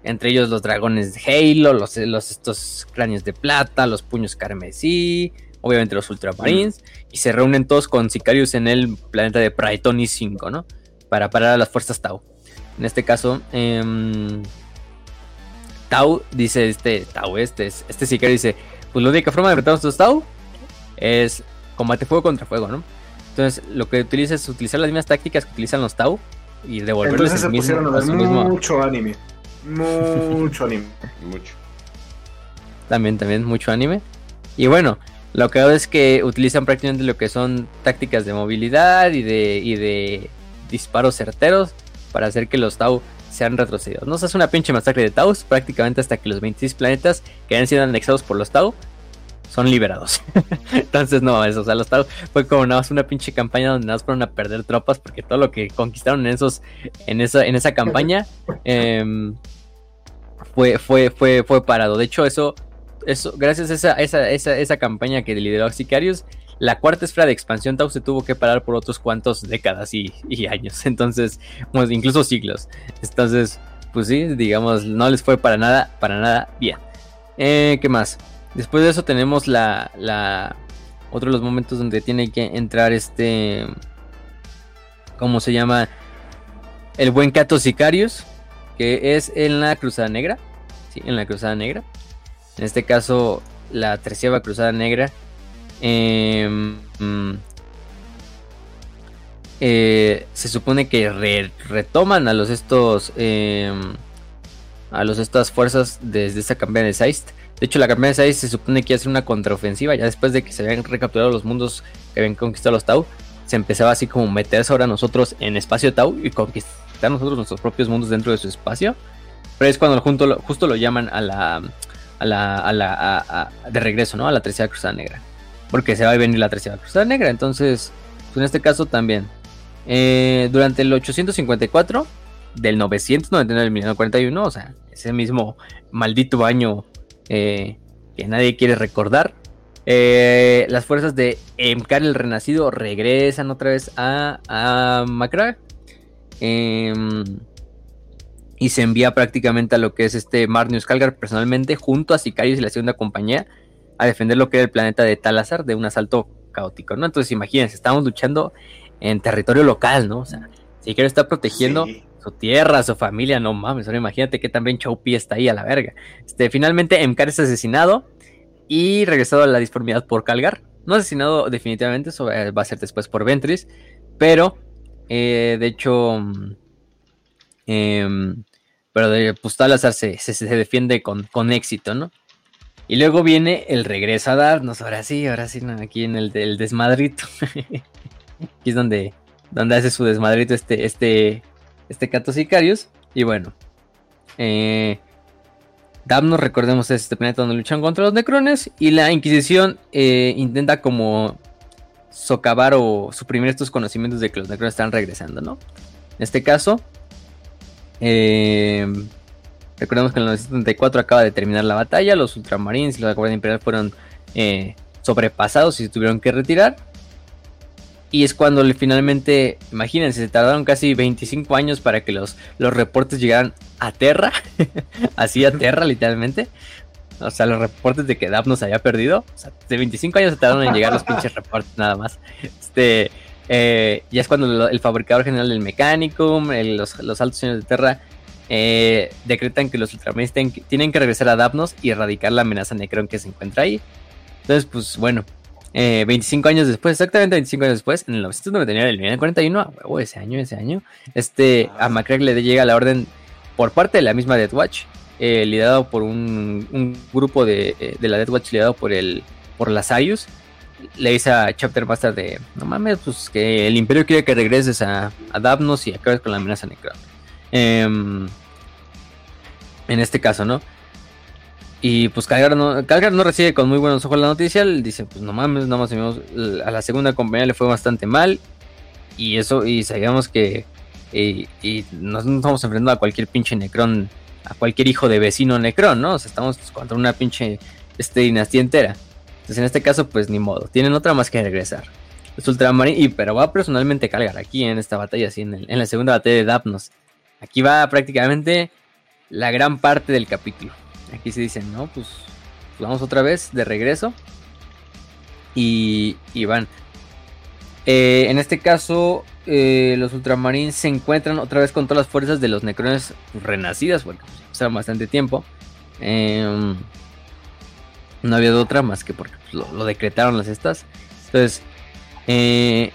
Speaker 2: entre ellos los dragones de Halo, los, los estos cráneos de plata, los puños carmesí, obviamente los ultramarines, y se reúnen todos con Sicarius en el planeta de Praetoni 5, ¿no? Para parar a las fuerzas Tau. En este caso, eh, Tau dice este, Tau, este, este Sicario dice, pues la única forma de enfrentar a Tau es combate fuego contra fuego, ¿no? Entonces, lo que utiliza es utilizar las mismas tácticas que utilizan los Tau y devolverles
Speaker 4: Entonces
Speaker 2: el
Speaker 4: se
Speaker 2: mismo,
Speaker 4: pusieron a ver
Speaker 2: su mismo-
Speaker 4: mucho anime. Mucho anime.
Speaker 1: Mucho.
Speaker 2: También, también, mucho anime. Y bueno, lo que hago es que utilizan prácticamente lo que son tácticas de movilidad y de, y de disparos certeros para hacer que los Tau sean retrocedidos. No se hace una pinche masacre de Taus prácticamente hasta que los 26 planetas que han sido anexados por los Tau son liberados. Entonces, no, eso, o sea, los Tau fue como nada más una pinche campaña donde nada más fueron a perder tropas porque todo lo que conquistaron en esos, en esa, en esa campaña em, fue, fue, fue, fue parado. De hecho, eso, eso, gracias a esa, esa, esa, esa campaña que lideró Sicarius, la cuarta esfera de expansión Tau se tuvo que parar por otros cuantos décadas y, años. Entonces, pues, incluso siglos. Entonces, pues sí, digamos, no les fue para nada, para nada bien. Eh, ¿Qué más? Después de eso tenemos la, la otro de los momentos donde tiene que entrar este, ¿cómo se llama? El buen Cato Sicarius, que es en la Cruzada Negra, sí, en la Cruzada Negra. En este caso, la treceava Cruzada Negra. em, mm, eh, se supone que re- retoman a los estos em, a los estas fuerzas desde esta campaña de Seist. De hecho, la campaña de Seist se supone que iba a ser una contraofensiva ya después de que se habían recapturado los mundos que habían conquistado los Tau. Se empezaba así como meterse ahora nosotros en espacio Tau y conquistar nosotros nuestros propios mundos dentro de su espacio. Pero es cuando justo lo llaman a la a la, a la de regreso, ¿no? A la tercera cruzada negra. Porque se va a venir la tercera cruzada negra. Entonces, pues en este caso también. Eh, durante el 854, del 999 al 1941, o sea, ese mismo maldito año eh, que nadie quiere recordar, eh, las fuerzas de Emkar el Renacido regresan otra vez a, a Macra. Em, y se envía prácticamente a lo que es este Marnius Calgar personalmente, junto a Sicarius y la segunda compañía, a defender lo que era el planeta de Talazar de un asalto caótico, ¿no? Entonces imagínense, estamos luchando en territorio local, ¿no? O sea, está protegiendo. Su tierra, su familia, no mames, ahora imagínate que también Chaupi está ahí a la verga. Este, finalmente Emkar es asesinado y regresado a la disformidad por Calgar. No asesinado definitivamente, eso va a ser después por Ventris, pero eh, de hecho, mm, em, pero de, pues Talazar se, se, defiende con, con éxito, ¿no? Y luego viene el regreso a darnos, ahora sí, ahora sí, aquí en el desmadrito. aquí es donde, donde hace su desmadrito este, este, este Cato Sicarius. Y bueno, eh, Damnos, recordemos, es este planeta donde luchan contra los necrones. Y la Inquisición eh, intenta como socavar o suprimir estos conocimientos de que los necrones están regresando, ¿no? En este caso, eh, recordemos que en el 1974 acaba de terminar la batalla. Los Ultramarines y la Guardia Imperial fueron sobrepasados y se tuvieron que retirar. Y es cuando finalmente, imagínense, se tardaron casi 25 años para que los, los reportes llegaran a Terra. Así a Terra, literalmente. O sea, los reportes de que Dab nos había perdido. O sea, de 25 años se tardaron en llegar los pinches reportes, nada más. Este, eh, ya es cuando el fabricador general del Mechanicum, los, los altos señores de Terra, eh, decretan que los Ultramarines tienen que regresar a Dapnos y erradicar la amenaza Necron que se encuentra ahí. Entonces, pues bueno, eh, 25 años después, exactamente 25 años después, en el 999, el 1941, a huevo, ese año, ese año, este, a Macrae le llega la orden por parte de la misma Death Watch, eh, liderado por un, grupo de, eh, de la Death Watch liderado por el por la Sayus, le dice a Chapter Master de, no mames, pues que el Imperio quiere que regreses a, a Davnos y acabes con la amenaza Necron. Em, en este caso, ¿no? Y pues Calgar no, Calgar no recibe con muy buenos ojos la noticia. Dice, pues no mames, nada más a la segunda compañía le fue bastante mal. Y eso, y sabíamos que y, nos no estamos enfrentando a cualquier pinche Necron, a cualquier hijo de vecino Necron, ¿no? O sea, estamos contra una pinche este, dinastía entera. Entonces en este caso, pues ni modo. Tienen otra más que regresar. Los ultramarines, y pero va personalmente Calgar aquí en esta batalla, así en, en la segunda batalla de Dapnos. Aquí va prácticamente la gran parte del capítulo. Aquí se dicen, no, pues, vamos otra vez de regreso. Y, van. Eh, en este caso, eh, los ultramarines se encuentran otra vez con todas las fuerzas de los necrones renacidas, porque pues, pasaron bastante tiempo. Em, No había otra más que porque pues, lo, decretaron las estas. Entonces, eh,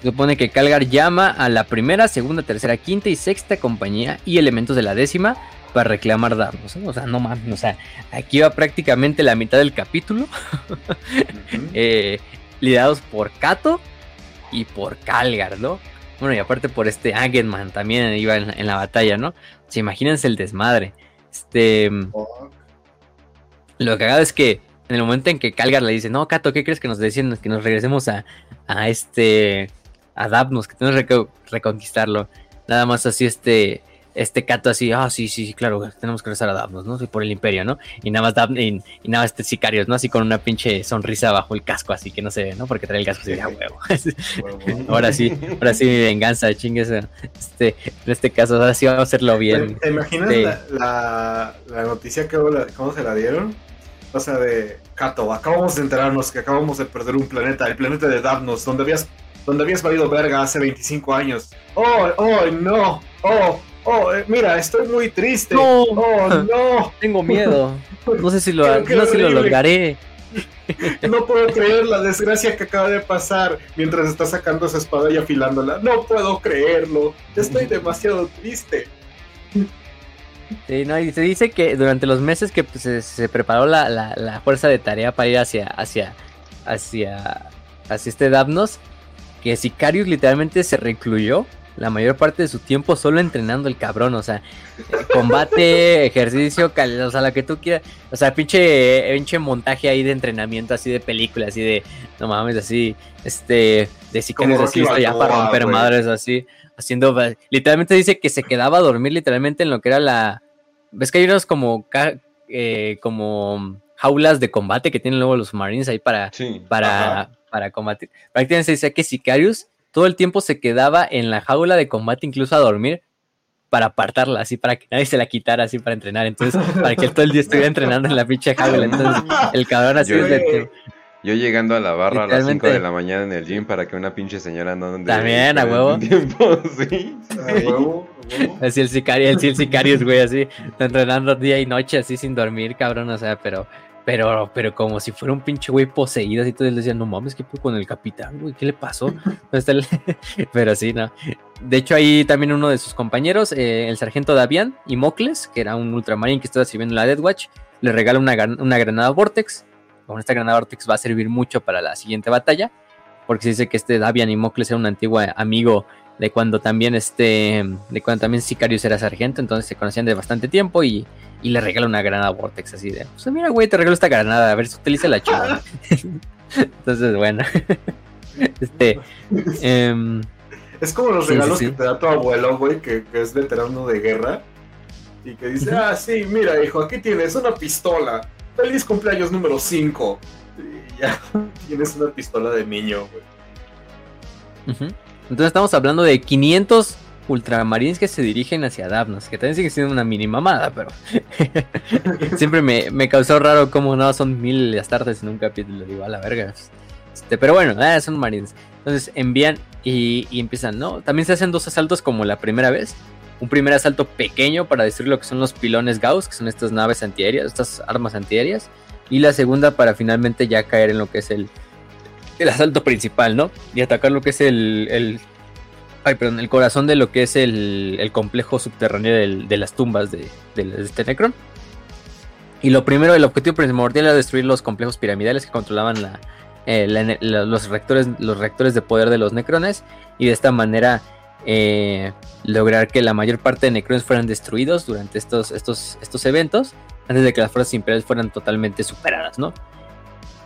Speaker 2: se supone que Calgar llama a la primera, segunda, tercera, quinta y sexta compañía y elementos de la décima para reclamar datos. O sea, no mames, o sea, aquí va prácticamente la mitad del capítulo. Eh, liderados por Kato y por Calgar, ¿no? Bueno, y aparte por este Agenman también iba en, la batalla, ¿no? O imagínense el desmadre. Este. Lo que haga es que en el momento en que Calgar le dice, no, Kato, ¿qué crees que nos decían? Que nos regresemos a, a este. a Dapnos, que tenemos que reconquistarlo. Nada más así este este Cato así, ah, sí, sí, sí, claro, tenemos que regresar a Davnos, ¿no? Sí, por el imperio, ¿no? Y nada más y, nada más este sicarios, ¿no? Así con una pinche sonrisa bajo el casco, así que no se ve, ¿no? Porque trae el casco así de ah, huevo. ahora sí, ahora sí mi venganza, chingues. Este, en este caso, ahora sí vamos a hacerlo bien.
Speaker 4: ¿Te, imaginas la, la, noticia que cómo se la dieron? O sea, de Cato, acabamos de enterarnos que acabamos de perder un planeta, el planeta de Davnos, donde habías, donde habías valido verga hace 25 años. ¡Oh, oh, no! ¡Oh! Oh, eh, mira, estoy muy triste. No, oh, no.
Speaker 2: Tengo miedo. No sé si lo, no sé si lo lograré.
Speaker 4: No puedo creer la desgracia que acaba de pasar mientras está sacando esa espada y afilándola. No puedo creerlo. Estoy demasiado triste.
Speaker 2: Sí, no, y se dice que durante los meses que pues, se, preparó la, la, fuerza de tarea para ir hacia, hacia, hacia, hacia este Davnos, que Sicarius literalmente se recluyó la mayor parte de su tiempo solo entrenando el cabrón, o sea, combate, ejercicio, o sea, la que tú quieras, o sea, pinche, pinche montaje ahí de entrenamiento, así de película, así de, no mames, así, este, de sicarios así, ya para romper madres, así, haciendo, literalmente dice que se quedaba a dormir literalmente en lo que era la, ves que hay unos como, eh, como jaulas de combate que tienen luego los Marines ahí para, para, para combatir, prácticamente se dice que Sicarius todo el tiempo se quedaba en la jaula de combate, incluso a dormir, para apartarla, así para que nadie se la quitara, así para entrenar. Entonces, para que él todo el día estuviera entrenando en la pinche jaula. Entonces, el cabrón así
Speaker 1: yo, de Yo llegando a la barra a las 5 de la mañana en el gym para que una pinche señora no
Speaker 2: También, a huevo. Tiempo, sí. A huevo. Así el sicario, el, el sicario, güey, así, entrenando día y noche, así sin dormir, cabrón, o sea, pero pero, pero como si fuera un pinche güey poseído, así todos decían, no mames, ¿qué fue con el capitán, güey? ¿Qué le pasó? pero sí, no. De hecho, ahí también uno de sus compañeros, eh, el sargento Davian y Mocles, que era un ultramarín que estaba sirviendo en la Dead Watch, le regala una, una granada Vortex. Con esta granada Vortex va a servir mucho para la siguiente batalla, porque se dice que este Davian y Mocles era un antiguo amigo de cuando también este, de cuando también Sicarius era sargento, entonces se conocían de bastante tiempo y, y le regala una granada Vortex así de, pues mira güey, te regalo esta granada, a ver si utiliza la chica. entonces, bueno. este,
Speaker 4: em, es como los regalos que te da tu abuelo, güey, que, que, es veterano de guerra y que dice, ah, sí, mira, hijo, aquí tienes una pistola. Feliz cumpleaños número 5. Y ya tienes una pistola de niño, güey.
Speaker 2: Entonces estamos hablando de 500 ultramarines que se dirigen hacia Davnos, que también sigue siendo una mini mamada, pero siempre me, causó raro cómo no son mil astartes en un capítulo, digo, a la verga. Este, pero bueno, ah, son marines. Entonces envían y, empiezan, ¿no? También se hacen dos asaltos como la primera vez. Un primer asalto pequeño para destruir lo que son los pilones Gauss, que son estas naves antiaéreas, estas armas antiaéreas. Y la segunda para finalmente ya caer en lo que es el, el asalto principal, ¿no? Y atacar lo que es el, el, ay, perdón, el corazón de lo que es el, el complejo subterráneo de las tumbas de, este Necron. Y lo primero, el objetivo primordial era destruir los complejos piramidales que controlaban la, eh, los, reactores, los reactores de poder de los Necrones. Y de esta manera eh, lograr que la mayor parte de Necrones fueran destruidos durante estos, estos, estos eventos. Antes de que las fuerzas imperiales fueran totalmente superadas, ¿no?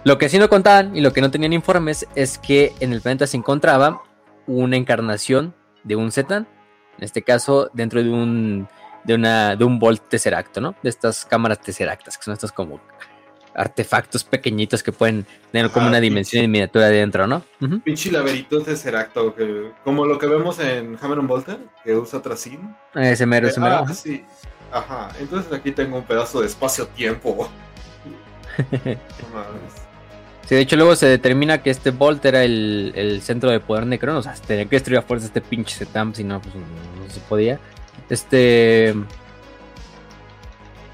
Speaker 2: Lo que sí no contaban y lo que no tenían informes es que en el planeta se encontraba una encarnación de un Zetan, en este caso dentro de un de una de un Volt Tesseracto, ¿no? De estas cámaras Tesseractas, que son estos como artefactos pequeñitos que pueden tener como una dimensión en miniatura dentro, ¿no?
Speaker 4: Pinche laberinto Tesseracto, como lo que vemos en Hammer Volta, que usa Tracin.
Speaker 2: Ese mero, ese mero.
Speaker 4: Ah, sí. Ajá, entonces aquí tengo un pedazo de espacio-tiempo.
Speaker 2: Sí, de hecho luego se determina que este Bolt era el, centro de poder Necron, o sea, tenía que destruir a fuerza este pinche Zetam, si no, pues no, se podía. Este...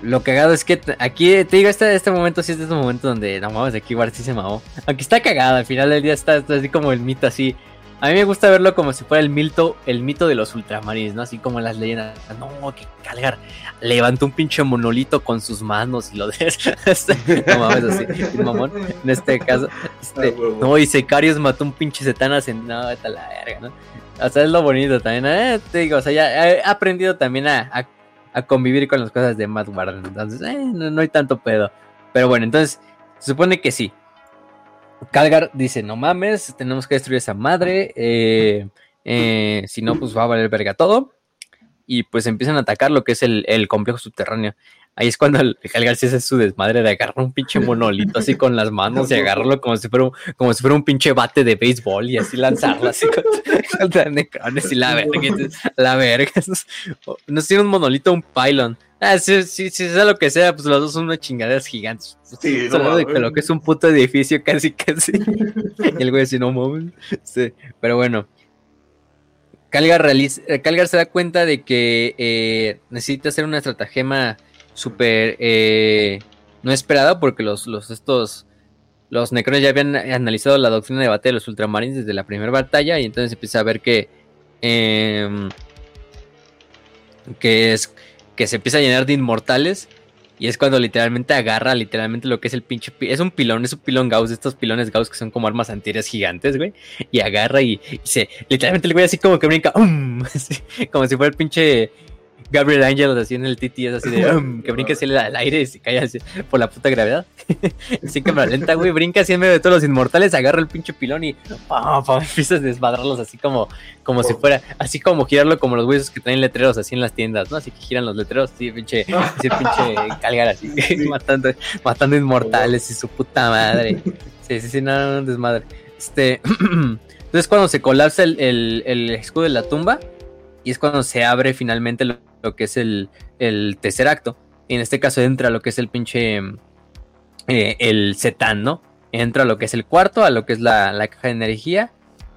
Speaker 2: lo cagado es que aquí, te digo, este, este momento sí es de este momento donde, no mames, aquí Bart sí se mamó. Aunque está cagado, al final del día está, así como el mito así. A mí me gusta verlo como si fuera el mito, el mito de los ultramarines, ¿no? Así como las leyendas. No, que Calgar levantó un pinche monolito con sus manos y lo de... no mames, así, mamón. En este caso, este, ah, no, y Secarios mató un pinche Setanas en... No, está la verga, ¿no? O sea, es lo bonito también, ¿eh? Te digo, o sea, ya he aprendido también a a convivir con las cosas de Matt Warren. Entonces, eh, no, hay tanto pedo. Pero bueno, entonces, se supone que sí. Calgar dice, no mames, tenemos que destruir esa madre. Eh, eh, si no, pues va a valer verga todo. Y pues empiezan a atacar lo que es el, el complejo subterráneo. Ahí es cuando el Calgar se hace su desmadre de agarrar un pinche monolito así con las manos y agarrarlo como si fuera un, como si fuera un pinche bate de béisbol y así lanzarlo así contra, necrones y la verga. La verga. No tiene un monolito un pylon. Ah, sí, sí, sí, sea lo que sea, pues los dos son unas chingaderas gigantes. Sí, Solo de que lo que es un puto edificio casi, casi. y el güey así, no mames. Sí, pero bueno. Calgar, Calgar se da cuenta de que eh, necesita hacer una estratagema súper eh, no esperada porque los, los estos los necrones ya habían analizado la doctrina de batalla de los ultramarines desde la primera batalla y entonces empieza a ver que em, que es que se empieza a llenar de inmortales y es cuando literalmente agarra literalmente lo que es el pinche es un pilón, es un pilón Gauss, estos pilones Gauss que son como armas antiaéreas gigantes, güey, y agarra y, se literalmente el güey así como que brinca, como si fuera el pinche Gabriel Angel así en el titi es así de um, que brinca así al aire y se cae así por la puta gravedad. así cámara lenta, güey, brinca así en medio de todos los inmortales, agarra el pinche pilón y empieza a desmadrarlos así como, como si fuera, así como girarlo como los huesos que traen letreros así en las tiendas, ¿no? Así que giran los letreros, así pinche, así pinche calgar así, matando, matando inmortales y su puta madre. Sí, sí, sí, no, no, desmadre. Este, entonces cuando se colapsa el, el, el escudo de la tumba, y es cuando se abre finalmente lo lo que es el, tercer acto. Y en este caso entra lo que es el pinche. Eh, el setán, ¿no? Entra lo que es el cuarto, a lo que es la, caja de energía.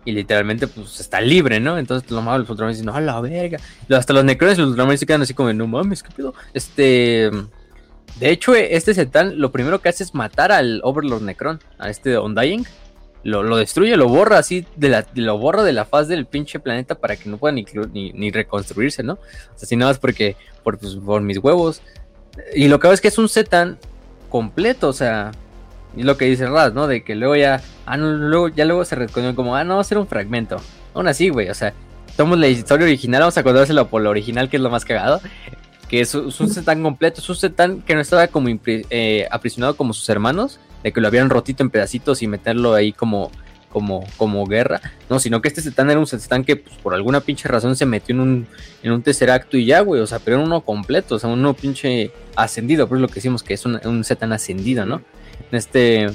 Speaker 2: Y literalmente, pues está libre, ¿no? Entonces, lo malo, los ultramanes dicen, no, la verga. Hasta los necrones y los ultramanes se quedan así como, no mames, ¿qué pedo? Este. De hecho, este setán lo primero que hace es matar al Overlord Necron, a este Undying lo, destruye, lo borra así, de la, lo borra de la faz del pinche planeta para que no pueda ni, ni, reconstruirse, ¿no? O sea, si nada más porque, por, pues, por mis huevos. Y lo que es que es un Zetan completo, o sea, y lo que dice Raz, ¿no? De que luego ya, ah, no, luego, ya luego se reconoce como, ah, no, va a ser un fragmento. Aún así, güey, o sea, tomamos la historia original, vamos a acordárselo por lo original, que es lo más cagado. Que es, un Zetan completo, es un Zetan que no estaba como eh, aprisionado como sus hermanos, de que lo habían rotito en pedacitos y meterlo ahí como, como, como guerra, no, sino que este Setán era un Setán que pues, por alguna pinche razón se metió en un, en un tercer acto y ya, güey, o sea, pero era uno completo, o sea, uno pinche ascendido, por eso lo que decimos que es un, un Setán ascendido, ¿no? En este,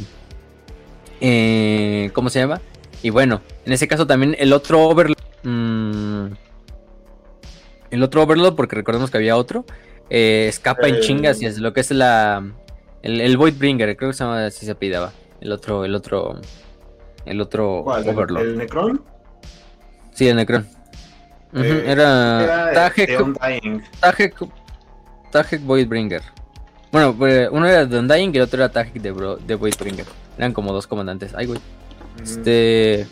Speaker 2: eh, ¿cómo se llama? Y bueno, en ese caso también el otro Overlord, mm, el otro Overlord, porque recordemos que había otro, eh, escapa en chingas y es lo que es la el, el Voidbringer, creo que se llama así se pidaba. El otro, el otro. El otro
Speaker 4: Overlord. ¿El, Necron?
Speaker 2: Sí, el Necron. Eh, era. era Tajek. Tajek. Tajek Voidbringer. Bueno, uno era de Undying y el otro era Tajek de, Bro, de Voidbringer. Eran como dos comandantes. Ay, güey. Este.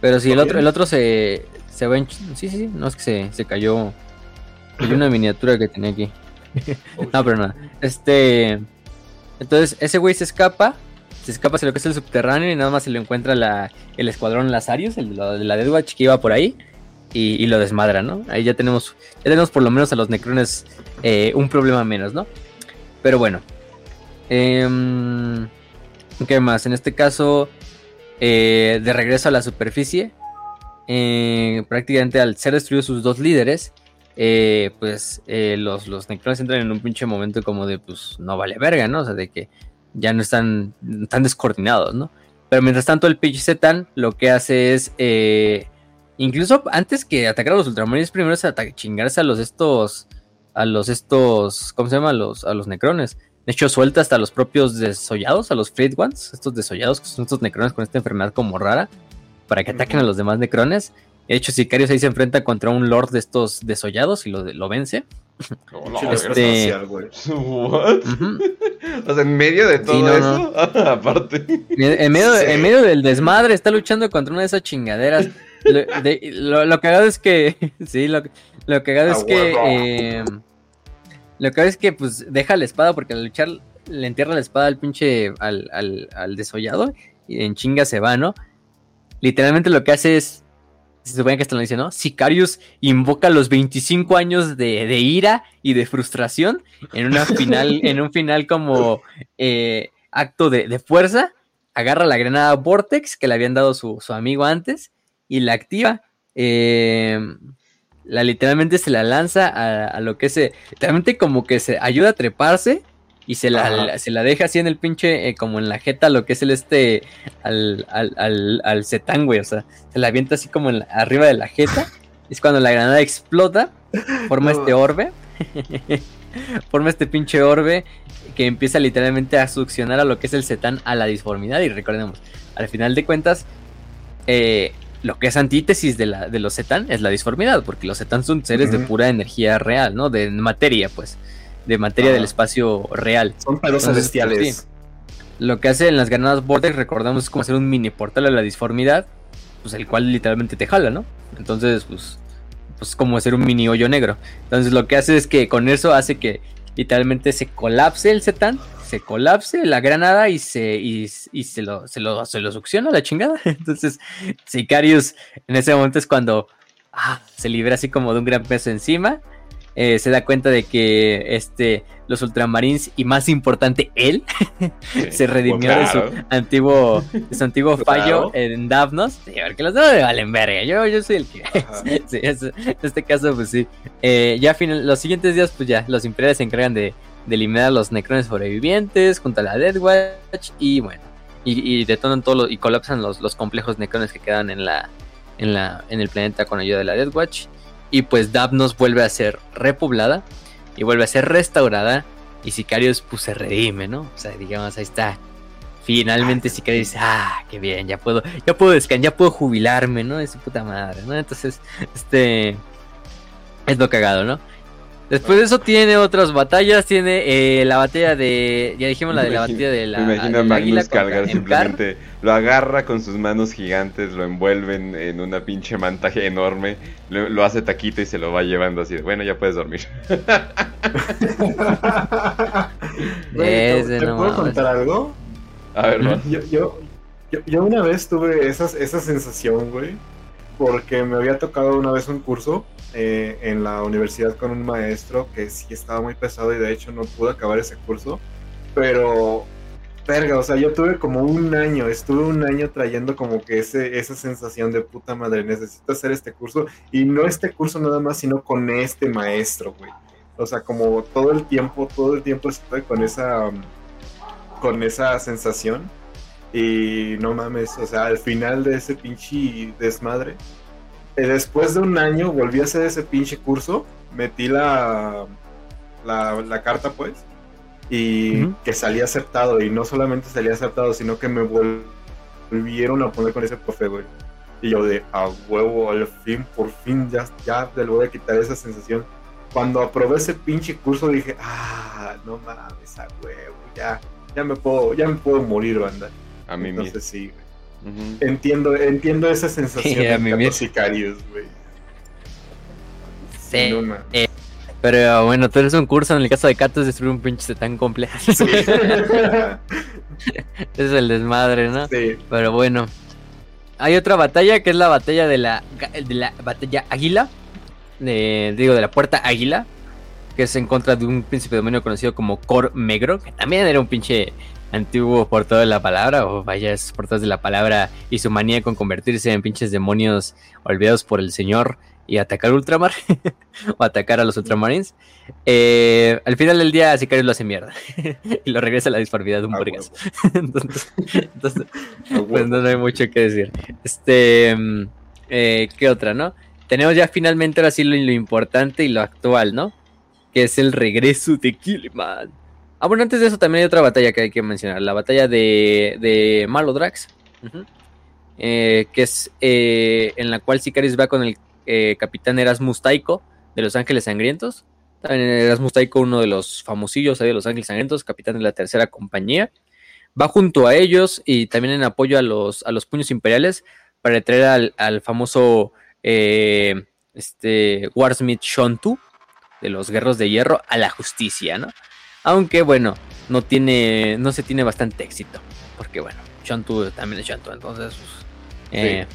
Speaker 2: Pero sí, el otro, el otro se. Se va en. Sí, sí, sí. No es que se, se cayó. Hay una miniatura que tenía aquí. no, pero nada. Este. Entonces ese güey se escapa, se escapa hacia lo que es el subterráneo y nada más se lo encuentra la, el escuadrón Lazarius, el de la Deathwatch que iba por ahí. Y, lo desmadra, ¿no? Ahí ya tenemos, ya tenemos por lo menos a los necrones eh, un problema menos, ¿no? Pero bueno. Em, ¿Qué más? En este caso, eh, de regreso a la superficie, eh, prácticamente al ser destruidos sus dos líderes, eh, pues eh, los, los necrones entran en un pinche momento como de, pues, no vale verga, ¿no? O sea, de que ya no están tan descoordinados, ¿no? Pero mientras tanto el pinche Zetan lo que hace es, incluso antes que atacar a los ultramarines, primero es chingarse a los estos, a los estos, ¿cómo se llama? A los, a los necrones. De hecho, suelta hasta los propios desollados, a los Freed Ones, estos desollados, que son estos necrones con esta enfermedad como rara, para que ataquen a los demás necrones. De hecho, Sicarios ahí se enfrenta contra un lord de estos desollados y lo, lo vence.
Speaker 1: este... What? O sea, en medio de todo eso, aparte.
Speaker 2: En medio, en medio del desmadre, está luchando contra una de esas chingaderas. Lo, lo, cagado es que. Sí, lo, lo cagado es que. Eh, lo cagado es que, pues, deja la espada porque al luchar le entierra la espada al pinche. al, al, al desollado y en chinga se va, ¿no? Literalmente lo que hace es se supone que esto lo dice, ¿no? Sicarius invoca los 25 años de, ira y de frustración en una final, en un final como eh, acto de, fuerza, agarra la granada Vortex que le habían dado su, amigo antes y la activa. Em, la literalmente se la lanza a, a, lo que es, literalmente como que se ayuda a treparse y se la, se la deja así en el pinche, eh, como en la jeta, lo que es el este, al, al, al, al setán, güey. O sea, se la avienta así como en arriba de la jeta. Es cuando la granada explota, forma este orbe. forma este pinche orbe que empieza literalmente a succionar a lo que es el setán a la disformidad. Y recordemos, al final de cuentas, eh, lo que es antítesis de, la, de los setán es la disformidad, porque los setán son seres de pura energía real, ¿no? De materia, pues de materia del espacio real.
Speaker 4: Son pedos celestiales.
Speaker 2: Lo que hace en las granadas Vortex, recordamos, es como hacer un mini portal a la disformidad, pues el cual literalmente te jala, ¿no? Entonces, pues, pues como hacer un mini hoyo negro. Entonces lo que hace es que con eso hace que literalmente se colapse el Zetan, se colapse la granada y se, y, se, lo, se, lo, se lo succiona la chingada. Entonces, Sicarius en ese momento es cuando ah, se libera así como de un gran peso encima eh, se da cuenta de que este, los ultramarines y más importante él se redimió de su antiguo, su antiguo fallo en Davnos. Sí, porque los dos valen verga. Yo, yo soy el que. en este caso, pues sí. Eh, ya final, los siguientes días, pues ya, los imperiales se encargan de, eliminar a los necrones sobrevivientes junto a la Dead Watch y bueno. Y, detonan todos y colapsan los, los complejos necrones que quedan en la, en la en el planeta con ayuda de la Dead Watch y pues Davnos vuelve a ser repoblada y vuelve a ser restaurada. Y Sicarios pues se redime, ¿no? O sea, digamos, ahí está. Finalmente ah, Sicarios dice, ah, qué bien, ya puedo, ya puedo descansar, ya puedo jubilarme, ¿no? De su puta madre, ¿no? Entonces, este es lo cagado, ¿no? Después de eso tiene otras batallas, tiene eh, la batalla de, ya dijimos la de la batalla de la...
Speaker 1: Me imagino a Magnus cargar simplemente, lo agarra con sus manos gigantes, lo envuelven en una pinche mantaje enorme, lo, hace taquito y se lo va llevando así, bueno, ya puedes dormir.
Speaker 4: ¿Te, puedo contar algo?
Speaker 1: A ver, ¿no?
Speaker 4: yo, yo, yo, una vez tuve esa sensación, güey, porque me había tocado una vez un curso eh, en la universidad con un maestro que sí estaba muy pesado y de hecho no pude acabar ese curso. Pero, verga, o sea, yo tuve como un año, estuve un año trayendo como que ese, esa sensación de puta madre, necesito hacer este curso y no este curso nada más, sino con este maestro, güey. O sea, como todo el tiempo, todo el tiempo estoy con esa, con esa sensación. Y no mames, o sea, al final de ese pinche desmadre, después de un año volví a hacer ese pinche curso, metí la, la, carta pues, y que salía aceptado, y no solamente salía aceptado, sino que me volvieron a poner con ese profe, güey. Y yo de, a huevo, al fin, por fin, ya, ya te lo voy a quitar esa sensación. Cuando aprobé ese pinche curso dije, ah, no mames, a huevo, ya, ya me puedo, ya me puedo morir, banda. A mí Entonces sí, Entiendo, entiendo esa sensación de sicarios, güey.
Speaker 2: Sí. Eh, pero bueno, tú eres un curso en el caso de Kato es destruir un pinche tan complejo. es el desmadre, ¿no? Sí. Pero bueno. Hay otra batalla que es la batalla de la, de la batalla Águila. De, digo, de la puerta Águila. Que es en contra de un príncipe demonio conocido como Cor Megro. Que también era un pinche antiguo portador de la palabra, o vaya, es portador de la palabra y su manía con convertirse en pinches demonios olvidados por el Señor y atacar Ultramar, o atacar a los Ultramarines. Eh, al final del día, Sicario lo hace mierda y lo regresa a la disformidad de un ah, burgas. entonces, ah, pues no, hay mucho que decir. Este, mm, eh, ¿qué otra, no? Tenemos ya finalmente ahora sí lo, lo importante y lo actual, ¿no? Que es el regreso de Killman. Ah, bueno, antes de eso también hay otra batalla que hay que mencionar. La batalla de, de Malodrax. Eh, que es eh, en la cual Sicaris va con el eh, capitán Erasmus Taiko de Los Ángeles Sangrientos. También Erasmus Taiko, uno de los famosillos de los Ángeles Sangrientos, capitán de la tercera compañía. Va junto a ellos y también en apoyo a los, a los puños imperiales para traer al, famoso eh, este, Warsmith Shontu de los Guerros de Hierro a la justicia, ¿no? Aunque bueno, no tiene, no se tiene bastante éxito, porque bueno, Shontu también es Shontu, entonces, pues, eh,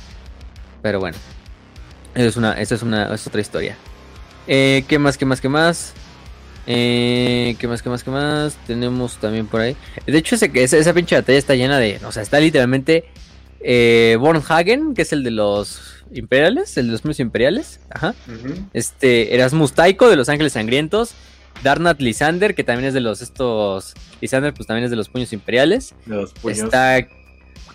Speaker 2: pero bueno, esa es una, esa es una, es otra historia. Eh, ¿Qué más, qué más, qué más? Eh, ¿Qué más, qué más, qué más? Tenemos también por ahí. De hecho, ese, esa, esa pinche batalla está llena de. O sea, está literalmente. Eh, Bornhagen, que es el de los imperiales, el de los puños imperiales. Ajá. Este, Erasmus Taiko de los Ángeles Sangrientos. Darnat Lysander, que también es de los estos. Lysander, pues también es de los puños imperiales. Está,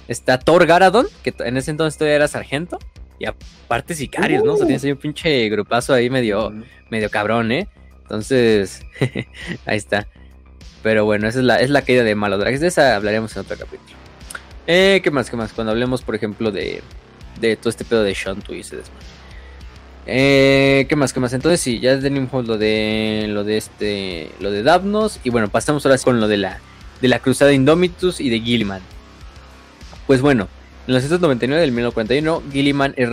Speaker 2: está Thor Garadon, que en ese entonces todavía era sargento. Y aparte sicarios, ¿no? O sea, tienes ahí un pinche grupazo ahí medio, medio cabrón, ¿eh? Entonces, ahí está. Pero bueno, esa es la, es la caída de Malodrax. De esa hablaremos en otro capítulo. Eh, ¿Qué más? ¿Qué más? Cuando hablemos, por ejemplo, de, de todo este pedo de Shontu y ese desmadre. Eh, ¿Qué más? ¿Qué más? Entonces sí, ya tenemos lo de lo de este, lo de Davnos y bueno, pasamos ahora con lo de la de la cruzada Indomitus y de Gilliman. Pues bueno, en los 1999 del 1941, Gilliman es,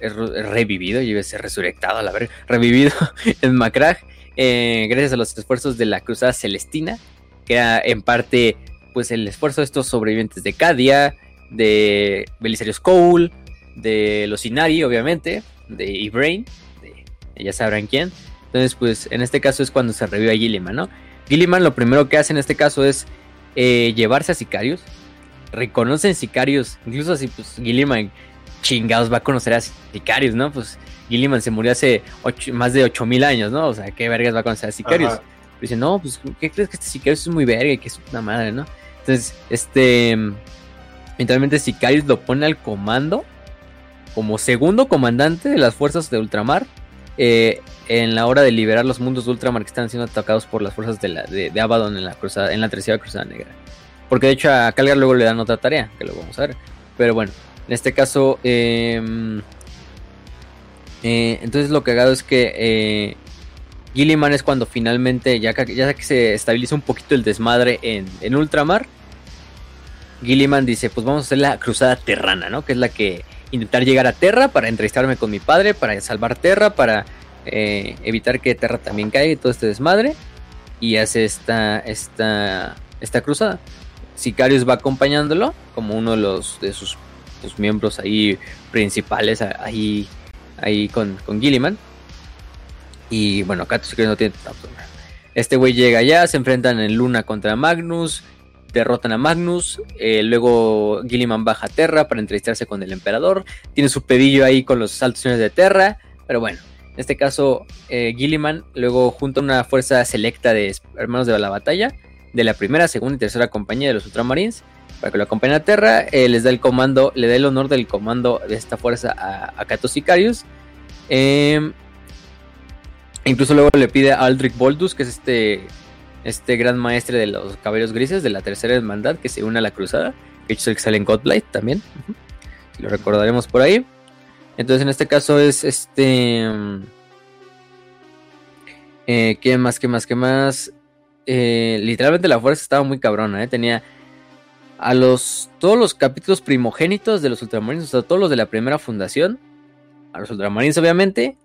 Speaker 2: es revivido, y ser resurrectado, a la verga, revivido en Macragh, eh, gracias a los esfuerzos de la Cruzada Celestina, que era en parte pues el esfuerzo de estos sobrevivientes de Cadia, de Belisarius Cole, de los Inari, obviamente, de Ibrain, de ya sabrán quién. Entonces, pues en este caso es cuando se revive a Gilliman, ¿no? Gilliman lo primero que hace en este caso es eh, llevarse a sicarios, reconocen sicarios. Incluso así, pues Gilliman chingados va a conocer a sicarios, ¿no? Pues Gilliman se murió hace más de 8000 años, ¿no? O sea, ¿qué vergas va a conocer a sicarios? Dice, no, pues, ¿qué crees que este sicario es muy verga y que es una madre, ¿no? Entonces, este. Literalmente, Sicarios lo pone al comando como segundo comandante de las fuerzas de ultramar. Eh, en la hora de liberar los mundos de ultramar que están siendo atacados por las fuerzas de, la, de, Abaddon en la cruzada, en la tercera cruzada negra. Porque de hecho a Calgar luego le dan otra tarea, que lo vamos a ver. Pero bueno, en este caso, em, eh, entonces lo cagado es que eh, Gilliman es cuando finalmente, ya que, ya que se estabiliza un poquito el desmadre en, en Ultramar, Gilliman dice, pues vamos a hacer la cruzada terrana, ¿no? Que es la que intentar llegar a Terra para entrevistarme con mi padre, para salvar Terra, para eh, evitar que Terra también caiga y todo este desmadre. Y hace esta, esta, esta cruzada. Sicarius va acompañándolo como uno de los de sus, miembros ahí principales ahí, ahí con, con Gilliman. Y bueno, Kato Sicarius no tiene tanto. Este güey llega allá, se enfrentan en Luna contra Magnus, derrotan a Magnus, eh, luego Gilliman baja a Terra para entrevistarse con el emperador, tiene su pedillo ahí con los altos de Terra, pero bueno, en este caso eh, Gilliman luego junta una fuerza selecta de hermanos de la batalla, de la primera, segunda y tercera compañía de los Ultramarines para que lo acompañe a Terra. Eh, les da el comando, le da el honor del comando de esta fuerza a, a Sicarius. Em, incluso luego le pide a Aldrich Boldus, que es este, este gran maestre de los caballeros grises de la tercera hermandad, que se une a la cruzada. Que es el que sale en Godblight también. Lo recordaremos por ahí. Entonces, en este caso es este. Em, eh, ¿Qué más? ¿Qué más? ¿Qué más? Eh, literalmente la fuerza estaba muy cabrona, ¿eh? Tenía a los todos los capítulos primogénitos de los Ultramarines, o sea, todos los de la primera fundación, a los Ultramarines obviamente,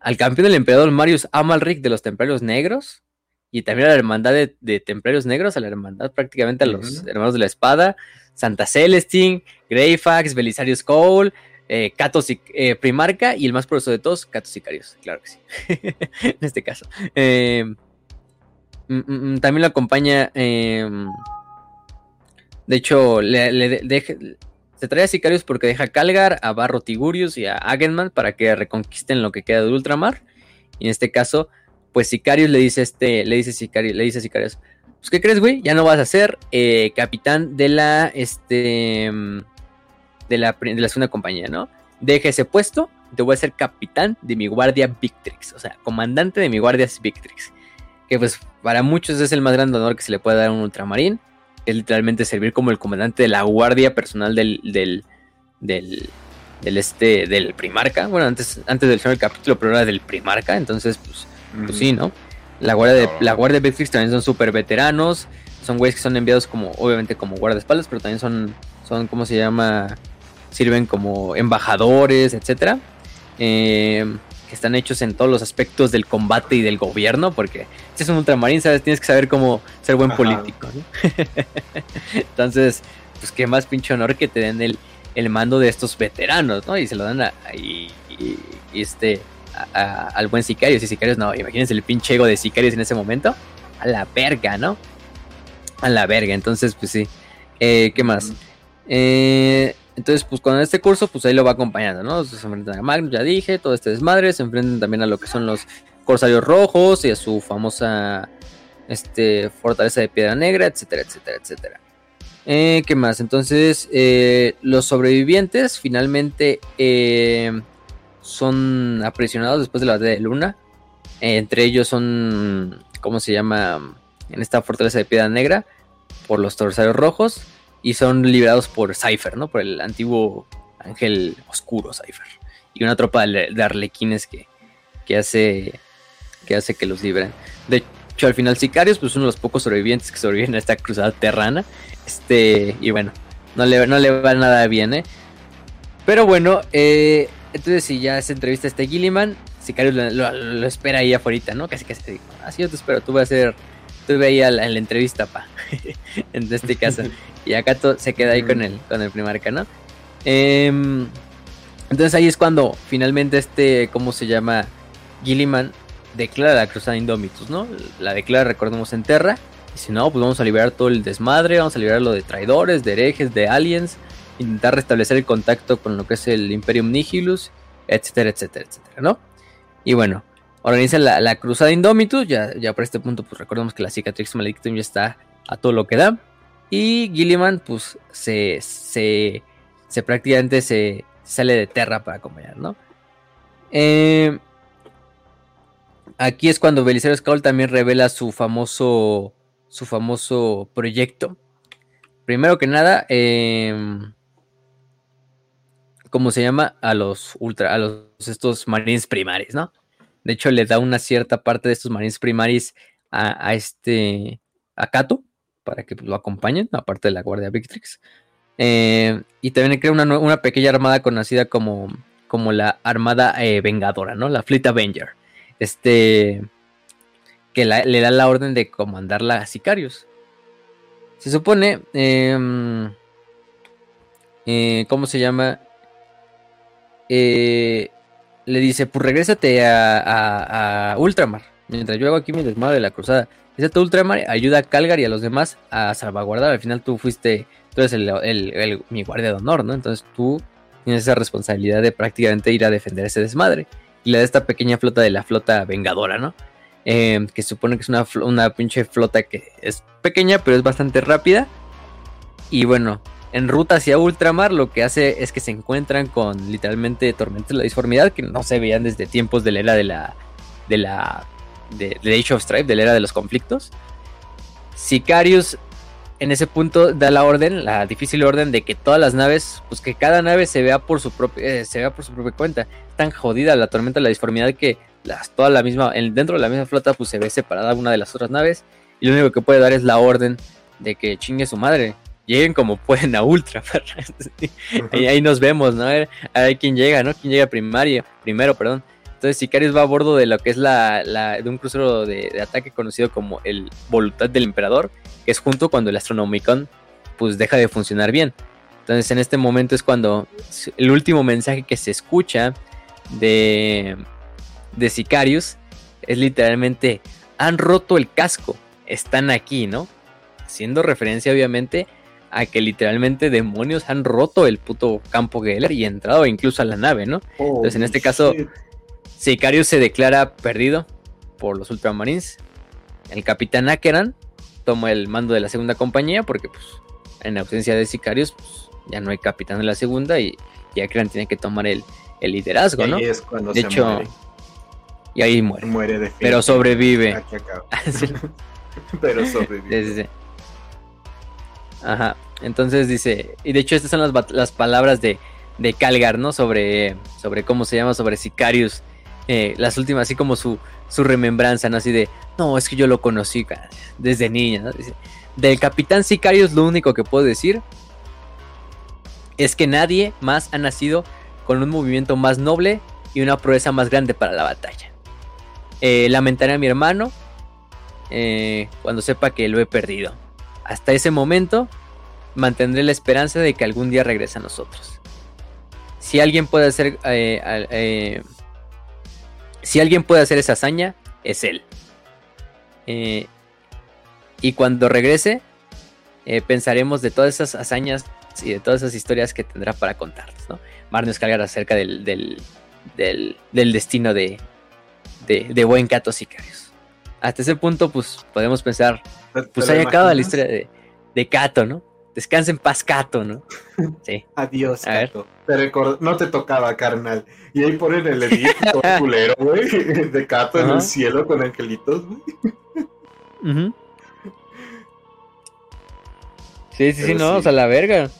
Speaker 2: al campeón del emperador Marius Amalric de los Templarios Negros, y también a la hermandad de, Templarios Negros, a la hermandad prácticamente a los hermanos de la espada, Santa Celestine, Greyfax, Belisarius Cole, eh, eh, Primarca y el más poderoso de todos, Catos Sicarios, claro que sí, en este caso. Eh, Mm, mm, mm, también lo acompaña. Em, de hecho, se trae a Sicarios porque deja a Calgar, a Barro Tigurius y a Agenman para que reconquisten lo que queda de Ultramar. Y en este caso, pues Sicarius le dice este, le dice Sicarius, le dice Sicarius, pues ¿qué crees, güey? Ya no vas a ser eh, capitán de la, este, de la, de la segunda compañía, ¿no? Deja ese puesto, te voy a ser capitán de mi guardia Victrix, o sea, comandante de mi guardia Victrix que pues para muchos es el más grande honor que se le puede dar a un ultramarín. Es literalmente servir como el comandante de la guardia personal del, del, del, este, del primarca. Bueno, antes, antes del final del capítulo, pero era del primarca. Entonces, pues, pues sí, ¿no? La guardia de, la guardia de también son súper veteranos. Son güeyes que son enviados como, obviamente, como guardaespaldas, pero también son, son, ¿cómo se llama? Sirven como embajadores, etcétera. Eh, que están hechos en todos los aspectos del combate y del gobierno, porque si es un ultramarín, sabes, tienes que saber cómo ser buen político, Entonces, pues qué más pinche honor que te den el, el mando de estos veteranos, ¿no? Y se lo dan a, y, este al buen Sicarios y Sicarios no, imagínense el pinche ego de Sicarios en ese momento, a la verga, ¿no? A la verga, entonces pues sí. Eh, ¿Qué más? Eh, entonces, pues con este curso, pues ahí lo va acompañando, ¿no? Se enfrentan a Magnus, ya dije, todo este desmadre, se enfrentan también a lo que son los Corsarios Rojos y a su famosa este, Fortaleza de Piedra Negra, etcétera, etcétera, etcétera. Eh, ¿Qué más? Entonces, eh, los sobrevivientes finalmente eh, son aprisionados después de la de Luna. entre ellos son, ¿cómo se llama? En esta fortaleza de piedra negra, por los torsarios rojos. Y son liberados por Cypher, ¿no? Por el antiguo ángel oscuro Cypher. Y una tropa de, arlequines que, que, hace, que hace que los libren. De hecho, al final, Sicarios, pues uno de los pocos sobrevivientes que sobreviven a esta cruzada terrana. Este, y bueno, no le, no le va nada bien, ¿eh? Pero bueno, eh, entonces si ya se entrevista a este Gilliman, Sicario lo, espera ahí afuera, ¿no? Casi casi te digo, así yo te espero, tú vas a ser, tú ve ahí a la, entrevista, pa, en este caso. y acá se queda ahí con el, con el primarca, ¿no? Em, entonces ahí es cuando finalmente este, ¿cómo se llama? Gilliman declara la cruzada Indomitus, ¿no? La declara, recordemos, en Terra. Y si no, pues vamos a liberar todo el desmadre, vamos a liberarlo de traidores, de herejes, de aliens, intentar restablecer el contacto con lo que es el Imperium Nihilus, etcétera, etcétera, etcétera, ¿no? Y bueno, organiza la, cruzada Indomitus, ya, ya por este punto, pues recordemos que la Cicatrix Maledictum ya está a todo lo que da. Y Gilliman, pues se, se, se prácticamente se sale de Terra para acompañar, ¿no? Eh, aquí es cuando Belisario Skull también revela su famoso su famoso proyecto. Primero que nada, em, ¿cómo se llama? A los ultra, a los estos Marines Primaris, ¿no? De hecho, le da una cierta parte de estos Marines Primaris a, este, a Kato, para que lo acompañen, aparte de la Guardia Victrix. Em, y también crea una, una, pequeña armada conocida como, como la Armada eh, Vengadora, ¿no? La Fleet Avenger. Este, que le da la orden de comandarla a sicarios. Se supone, em, eh, ¿cómo se llama? Eh, le dice, pues regrésate a, Ultramar. Mientras yo hago aquí mi desmadre de la cruzada. Dice a Ultramar, ayuda a Calgar y a los demás a salvaguardar. Al final tú fuiste, tú eres el, mi guardia de honor, ¿no? Entonces tú tienes esa responsabilidad de prácticamente ir a defender ese desmadre. Y le da esta pequeña flota de la flota vengadora, ¿no? Eh, que supone que es una, una pinche flota que es pequeña, pero es bastante rápida. Y bueno, en ruta hacia ultramar lo que hace es que se encuentran con literalmente tormentas de la disformidad que no se veían desde tiempos de la era de la de la de, Age of Strife, de la era de los conflictos. Sicarius en ese punto da la orden, la difícil orden de que todas las naves, pues que cada nave se vea por su propia eh, se vea por su propia cuenta. tan jodida la tormenta la disformidad que toda la misma, dentro de la misma flota, pues se ve separada una de las otras naves. Y lo único que puede dar es la orden de que chingue su madre. Lleguen como pueden a Ultra. ahí, ahí, nos vemos, ¿no? A ver, quién llega, ¿no? Quién llega primario, primero, perdón. Entonces Sicarius va a bordo de lo que es la, de un crucero de, ataque conocido como el Voluntad del Emperador, que es junto cuando el Astronomicon pues deja de funcionar bien. Entonces en este momento es cuando el último mensaje que se escucha de, de Sicarius es literalmente, han roto el casco, están aquí, ¿no? Haciendo referencia obviamente a que literalmente demonios han roto el puto campo Geller y entrado incluso a la nave, ¿no? Entonces en este caso, Sicarius se declara perdido por los Ultramarines. El capitán Akeran toma el mando de la segunda compañía porque pues en ausencia de Sicarius pues, ya no hay capitán de la segunda y, y Akeran tiene que tomar el, liderazgo, ¿no? de hecho, y ahí muere.
Speaker 4: Muere de
Speaker 2: Pero sobrevive.
Speaker 4: Pero sobrevive.
Speaker 2: Ajá. Entonces dice, y de hecho estas son las, palabras de, de, Calgar, ¿no? Sobre, sobre cómo se llama, sobre Sicarius. Eh, las últimas, así como su, su remembranza, ¿no? Así de, no, es que yo lo conocí desde niña. Del Capitán Sicarius lo único que puedo decir es que nadie más ha nacido con un movimiento más noble y una proeza más grande para la batalla. Eh, lamentaré a mi hermano eh, cuando sepa que lo he perdido. Hasta ese momento mantendré la esperanza de que algún día regrese a nosotros. Si alguien puede hacer eh, si alguien puede hacer esa hazaña, es él. Eh, y cuando regrese, eh, pensaremos de todas esas hazañas y de todas esas historias que tendrá para contarnos. ¿no? Mar nos acerca del, del, destino de, de, buen Cato Sicarios. Hasta ese punto, pues podemos pensar, pues haya acabado la historia de, de Cato, ¿no? Descansa en paz, Cato, ¿no?
Speaker 4: Sí. Adiós, Cato. no te tocaba, carnal. Y ahí ponen el edito culero, güey, de Cato en el cielo con angelitos, güey.
Speaker 2: Sí, sí, sí, no, o sea, la verga.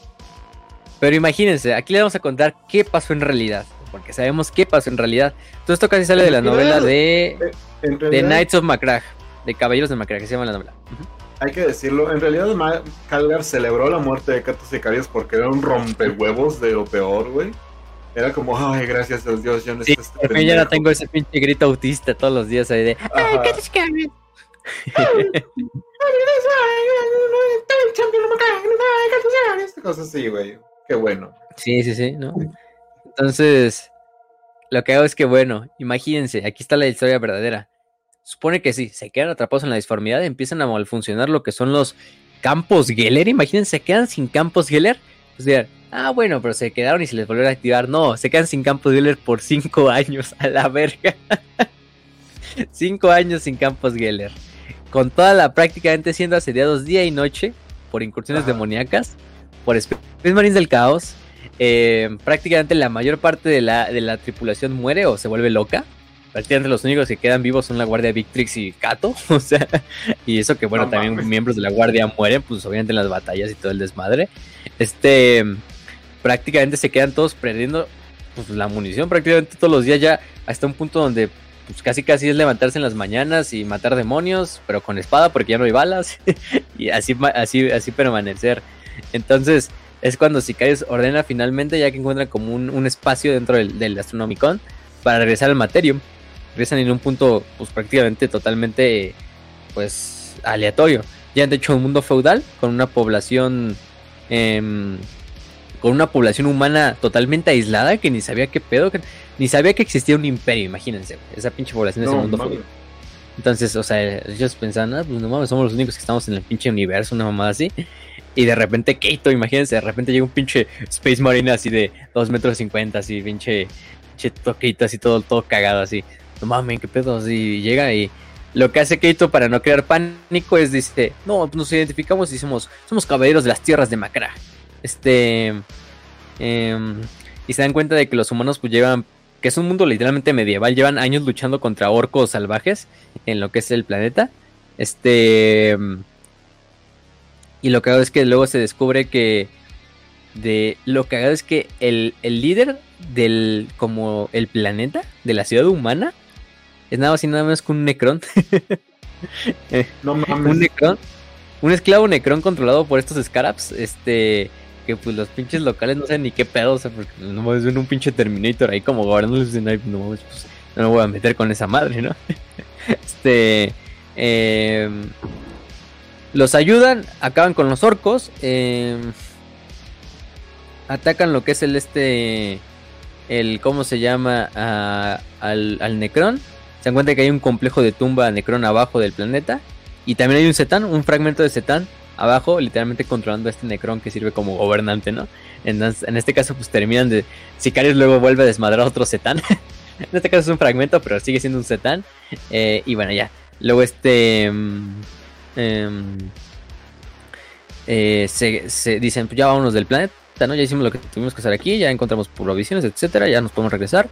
Speaker 2: Pero imagínense, aquí le vamos a contar qué pasó en realidad. Porque sabemos qué pasó en realidad. Todo esto casi sale de la novela de, de Knights of Macragh, de Caballeros de Macragh, que se llama la novela
Speaker 4: hay que decirlo, en realidad Calgar celebró la muerte de Cato Sicarios porque era un rompehuevos de lo peor, güey. Era como, ay, gracias a Dios, yo necesito
Speaker 2: sí, este ya tengo ese pinche grito autista todos los días ahí de, ay, Cato Sicarios.
Speaker 4: Cosas así, güey. Qué bueno.
Speaker 2: Sí, sí, sí, ¿no? Entonces, lo que hago es que, bueno, imagínense, aquí está la historia verdadera. Supone que sí, se quedan atrapados en la disformidad, empiezan a malfuncionar lo que son los campos Geller. Imagínense, se quedan sin campos Geller. Pues dirán, ah, bueno, pero se quedaron y se les volvieron a activar. No, se quedan sin campos Geller por cinco años, a la verga. cinco años sin campos Geller. Con toda la prácticamente siendo asediados día y noche por incursiones demoníacas, por Space Marines del Caos. Eh, prácticamente la mayor parte de la, de la tripulación muere o se vuelve loca prácticamente los únicos que quedan vivos son la Guardia Victrix y Kato, o sea, y eso que bueno, también miembros de la Guardia mueren, pues obviamente en las batallas y todo el desmadre. Este, prácticamente se quedan todos perdiendo pues, la munición prácticamente todos los días ya hasta un punto donde pues casi casi es levantarse en las mañanas y matar demonios, pero con espada porque ya no hay balas y así así así permanecer. Entonces, es cuando Sicarius ordena finalmente, ya que encuentran como un, espacio dentro del, del Astronomicon, para regresar al Materium regresan en un punto pues prácticamente totalmente pues aleatorio. Ya han hecho un mundo feudal con una población em, con una población humana totalmente aislada que ni sabía qué pedo, ni sabía que existía un imperio, imagínense, esa pinche población de ese mundo feudal. Entonces, o sea, ellos pensaban, ah, pues no mames, somos los únicos que estamos en el pinche universo, una mamada así. Y de repente, Keito, imagínense, de repente llega un pinche Space Marine así de 2 metros 50, así, pinche, pinche toquito así, todo, todo cagado así no mames, qué pedo, y llega y lo que hace Keito para no crear pánico es dice, no, nos identificamos y somos, somos caballeros de las tierras de Macra. Este, em, y se dan cuenta de que los humanos pues llevan, que es un mundo literalmente medieval, llevan años luchando contra orcos salvajes en lo que es el planeta. Este, y lo hago es que luego se descubre que de lo hago es que el, el líder del como el planeta de la ciudad humana es nada más y nada menos que un Necron.
Speaker 4: no mames.
Speaker 2: Un Necron. Un esclavo Necron controlado por estos Scarabs. Este. Que pues los pinches locales no saben ni qué pedo. O sea, porque no mames, ven un pinche Terminator ahí como gobernándoles no mames, pues no me voy a meter con esa madre, ¿no? este. Em, los ayudan, acaban con los orcos. Em, atacan lo que es el este. El. ¿Cómo se llama? al, al Necron se dan cuenta que hay un complejo de tumba Necron abajo del planeta. Y también hay un Zetan, un fragmento de Zetan abajo, literalmente controlando a este Necron que sirve como gobernante, ¿no? En, este caso, pues terminan de. Sicarios luego vuelve a desmadrar a otro Zetan. en este caso es un fragmento, pero sigue siendo un Zetan. Eh, y bueno, ya. Luego este. Mm, em, eh, se, dicen, pues ya vámonos del planeta, ¿no? Ya hicimos lo que tuvimos que hacer aquí, ya encontramos provisiones, etcétera, ya nos podemos regresar.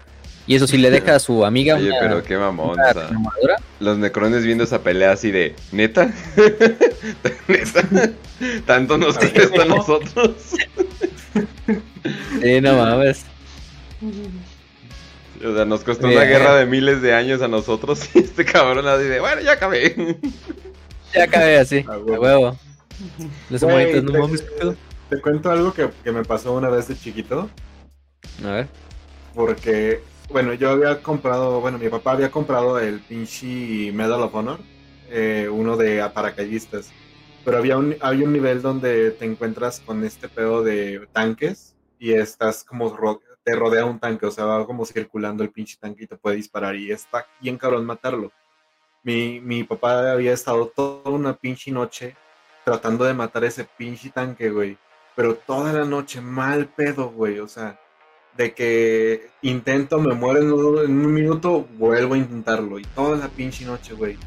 Speaker 2: Y eso sí le deja a su amiga.
Speaker 1: Oye, pero qué mamón. los necrones viendo esa pelea así de, ¿neta? ¿Neta? ¿Tanto nos cuesta a nosotros?
Speaker 2: sí, no mames.
Speaker 1: O sea, nos costó una guerra de miles de años a nosotros y este cabrón así de, bueno, ya acabé.
Speaker 2: Ya acabé así, a huevo.
Speaker 4: Los wey, no mames, te, cuento algo que, que, me pasó una vez de chiquito.
Speaker 2: A ver.
Speaker 4: Porque, bueno, yo había comprado, bueno, mi papá había comprado el pinche Medal of Honor, eh, uno de paracaidistas. Pero había un, había un nivel donde te encuentras con este pedo de tanques y estás como te rodea un tanque, o sea, va como circulando el pinche tanque y te puede disparar y está bien cabrón matarlo. Mi, mi papá había estado toda una pinche noche tratando de matar ese pinche tanque, güey. Pero toda la noche, mal pedo, güey. O sea, de que intento, me muero en un, minuto, vuelvo a intentarlo. Y toda la pinche noche, güey.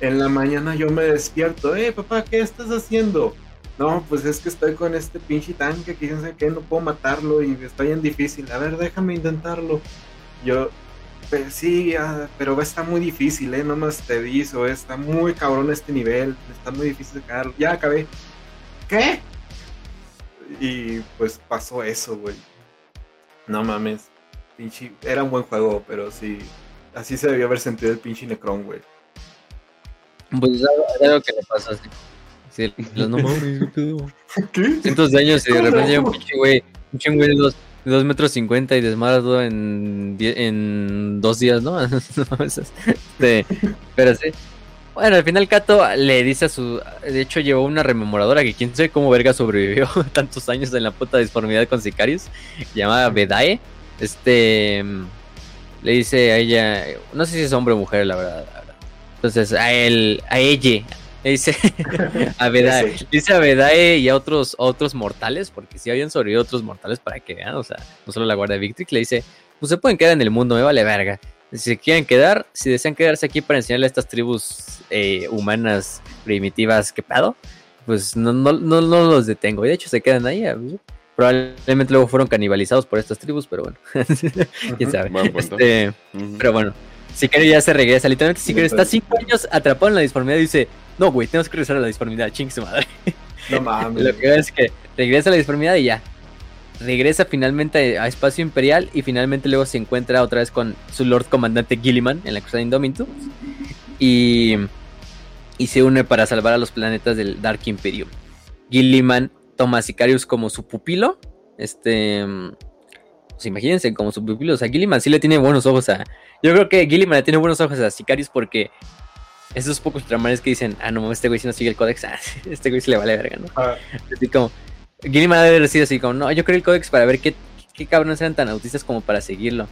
Speaker 4: En la mañana yo me despierto, eh, papá, ¿qué estás haciendo? No, pues es que estoy con este pinche tanque que no sé no puedo matarlo y estoy en difícil. A ver, déjame intentarlo. Yo, pues sí, ah, pero está muy difícil, ¿eh? No más te digo, eh, está muy cabrón este nivel, está muy difícil de sacarlo. Ya acabé. ¿Qué? Y pues pasó eso, güey. No mames. Pinche... Era un buen juego, pero sí. Así se debió haber sentido el pinche Necron, güey.
Speaker 2: Pues es algo que le pasa así. Sí, no mames, ¿qué? Cientos de años y de repente un pinche güey. Un pinche güey de los 2 metros 50 y desmadrado en, en dos días, ¿no? este, pero sí. Bueno, al final Kato le dice a su... De hecho llevó una rememoradora que quién sabe cómo verga sobrevivió tantos años en la puta disformidad con sicarios. Llamada Bedae. Este... Le dice a ella... No sé si es hombre o mujer, la verdad. La verdad. Entonces, a él... A ella... Le dice a Bedae, dice a y a otros, otros mortales, porque si habían sobrevivido otros mortales para que vean, o sea, no solo la Guardia Victrix, le dice, pues se pueden quedar en el mundo, me vale verga. Si se quieren quedar, si desean quedarse aquí para enseñarle a estas tribus eh, humanas primitivas qué pedo, pues no, no, no, los detengo. Y de hecho se quedan ahí. Probablemente luego fueron canibalizados por estas tribus, pero bueno. Quién sabe. Este, pero bueno. Sicario ya se regresa. Literalmente Sicario está cinco años atrapado en la disformidad y dice, no, güey, tenemos que regresar a la disformidad, ching su madre. No mames. Lo que es que regresa a la disformidad y ya. Regresa finalmente a Espacio Imperial y finalmente luego se encuentra otra vez con su Lord Comandante Gilliman en la Cruzada Indominus. Y, y se une para salvar a los planetas del Dark Imperium. Gilliman toma a Sicarius como su pupilo. Este. Pues imagínense, como su pupilo. O sea, Gilliman sí le tiene buenos ojos a. Yo creo que Gilliman le tiene buenos ojos a Sicarius porque esos pocos ultramares que dicen, ah, no, este güey si no sigue el códex, ah, este güey sí le vale verga, ¿no? Ah. Así como, Gilliman debe decir así como, no, yo creo el códex para ver qué, qué cabrones eran tan autistas como para seguirlo.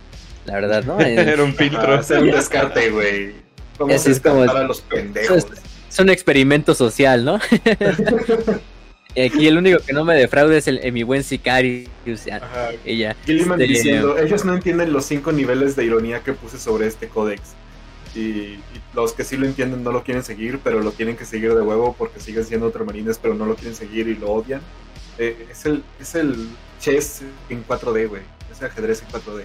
Speaker 2: La verdad, ¿no?
Speaker 1: Era un filtro.
Speaker 4: hacer un descarte, güey. Vamos es como, a los pendejos.
Speaker 2: Es, un experimento social, ¿no? y aquí el único que no me defraude es el, mi buen sicario. ella.
Speaker 4: Gilliman este, diciendo, ellos no entienden los cinco niveles de ironía que puse sobre este códex. Y, los que sí lo entienden no lo quieren seguir, pero lo tienen que seguir de huevo porque siguen siendo ultramarines, pero no lo quieren seguir y lo odian. Eh, es, el, es el chess en 4D, güey. Es el ajedrez en 4D.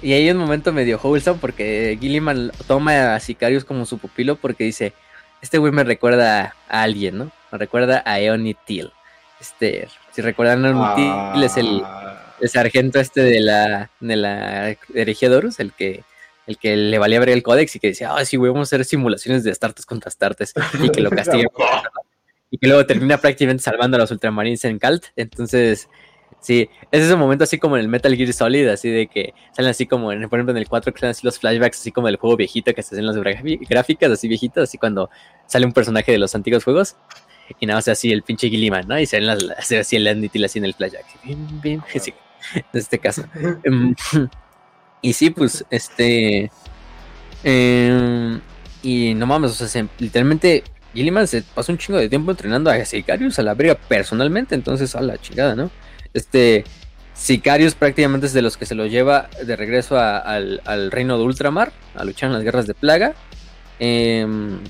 Speaker 2: Y hay un momento medio wholesome porque Gilliman toma a Sicarius como su pupilo porque dice, este güey me recuerda a alguien, ¿no? Me recuerda a Eoni Till. Este, si recuerdan, Eoni Till es el, ah. el, sargento este de la, de la Horus, el que el que le valía ver el códex y que decía, ah, sí, güey, vamos a hacer simulaciones de Astartes contra Astartes y que lo castiguen. y que luego termina prácticamente salvando a los Ultramarines en Calt. Entonces, sí, es ese momento así como en el Metal Gear Solid, así de que salen así como, en, por ejemplo, en el 4 que salen así los flashbacks, así como del juego viejito que se hacen las gráficas, así viejitas, así cuando sale un personaje de los antiguos juegos. Y nada más así el pinche Gilliman, ¿no? Y se ven las, así el Anditil así en el flashback. Bien, bien, sí, en este caso. Y sí, pues, este. Em, y no mames, o sea, literalmente Gilliman se pasó un chingo de tiempo entrenando a Sicarius a la verga personalmente, entonces a la chingada, ¿no? Este. Sicarius prácticamente es de los que se lo lleva de regreso al, reino de Ultramar a luchar en las guerras de plaga. Em,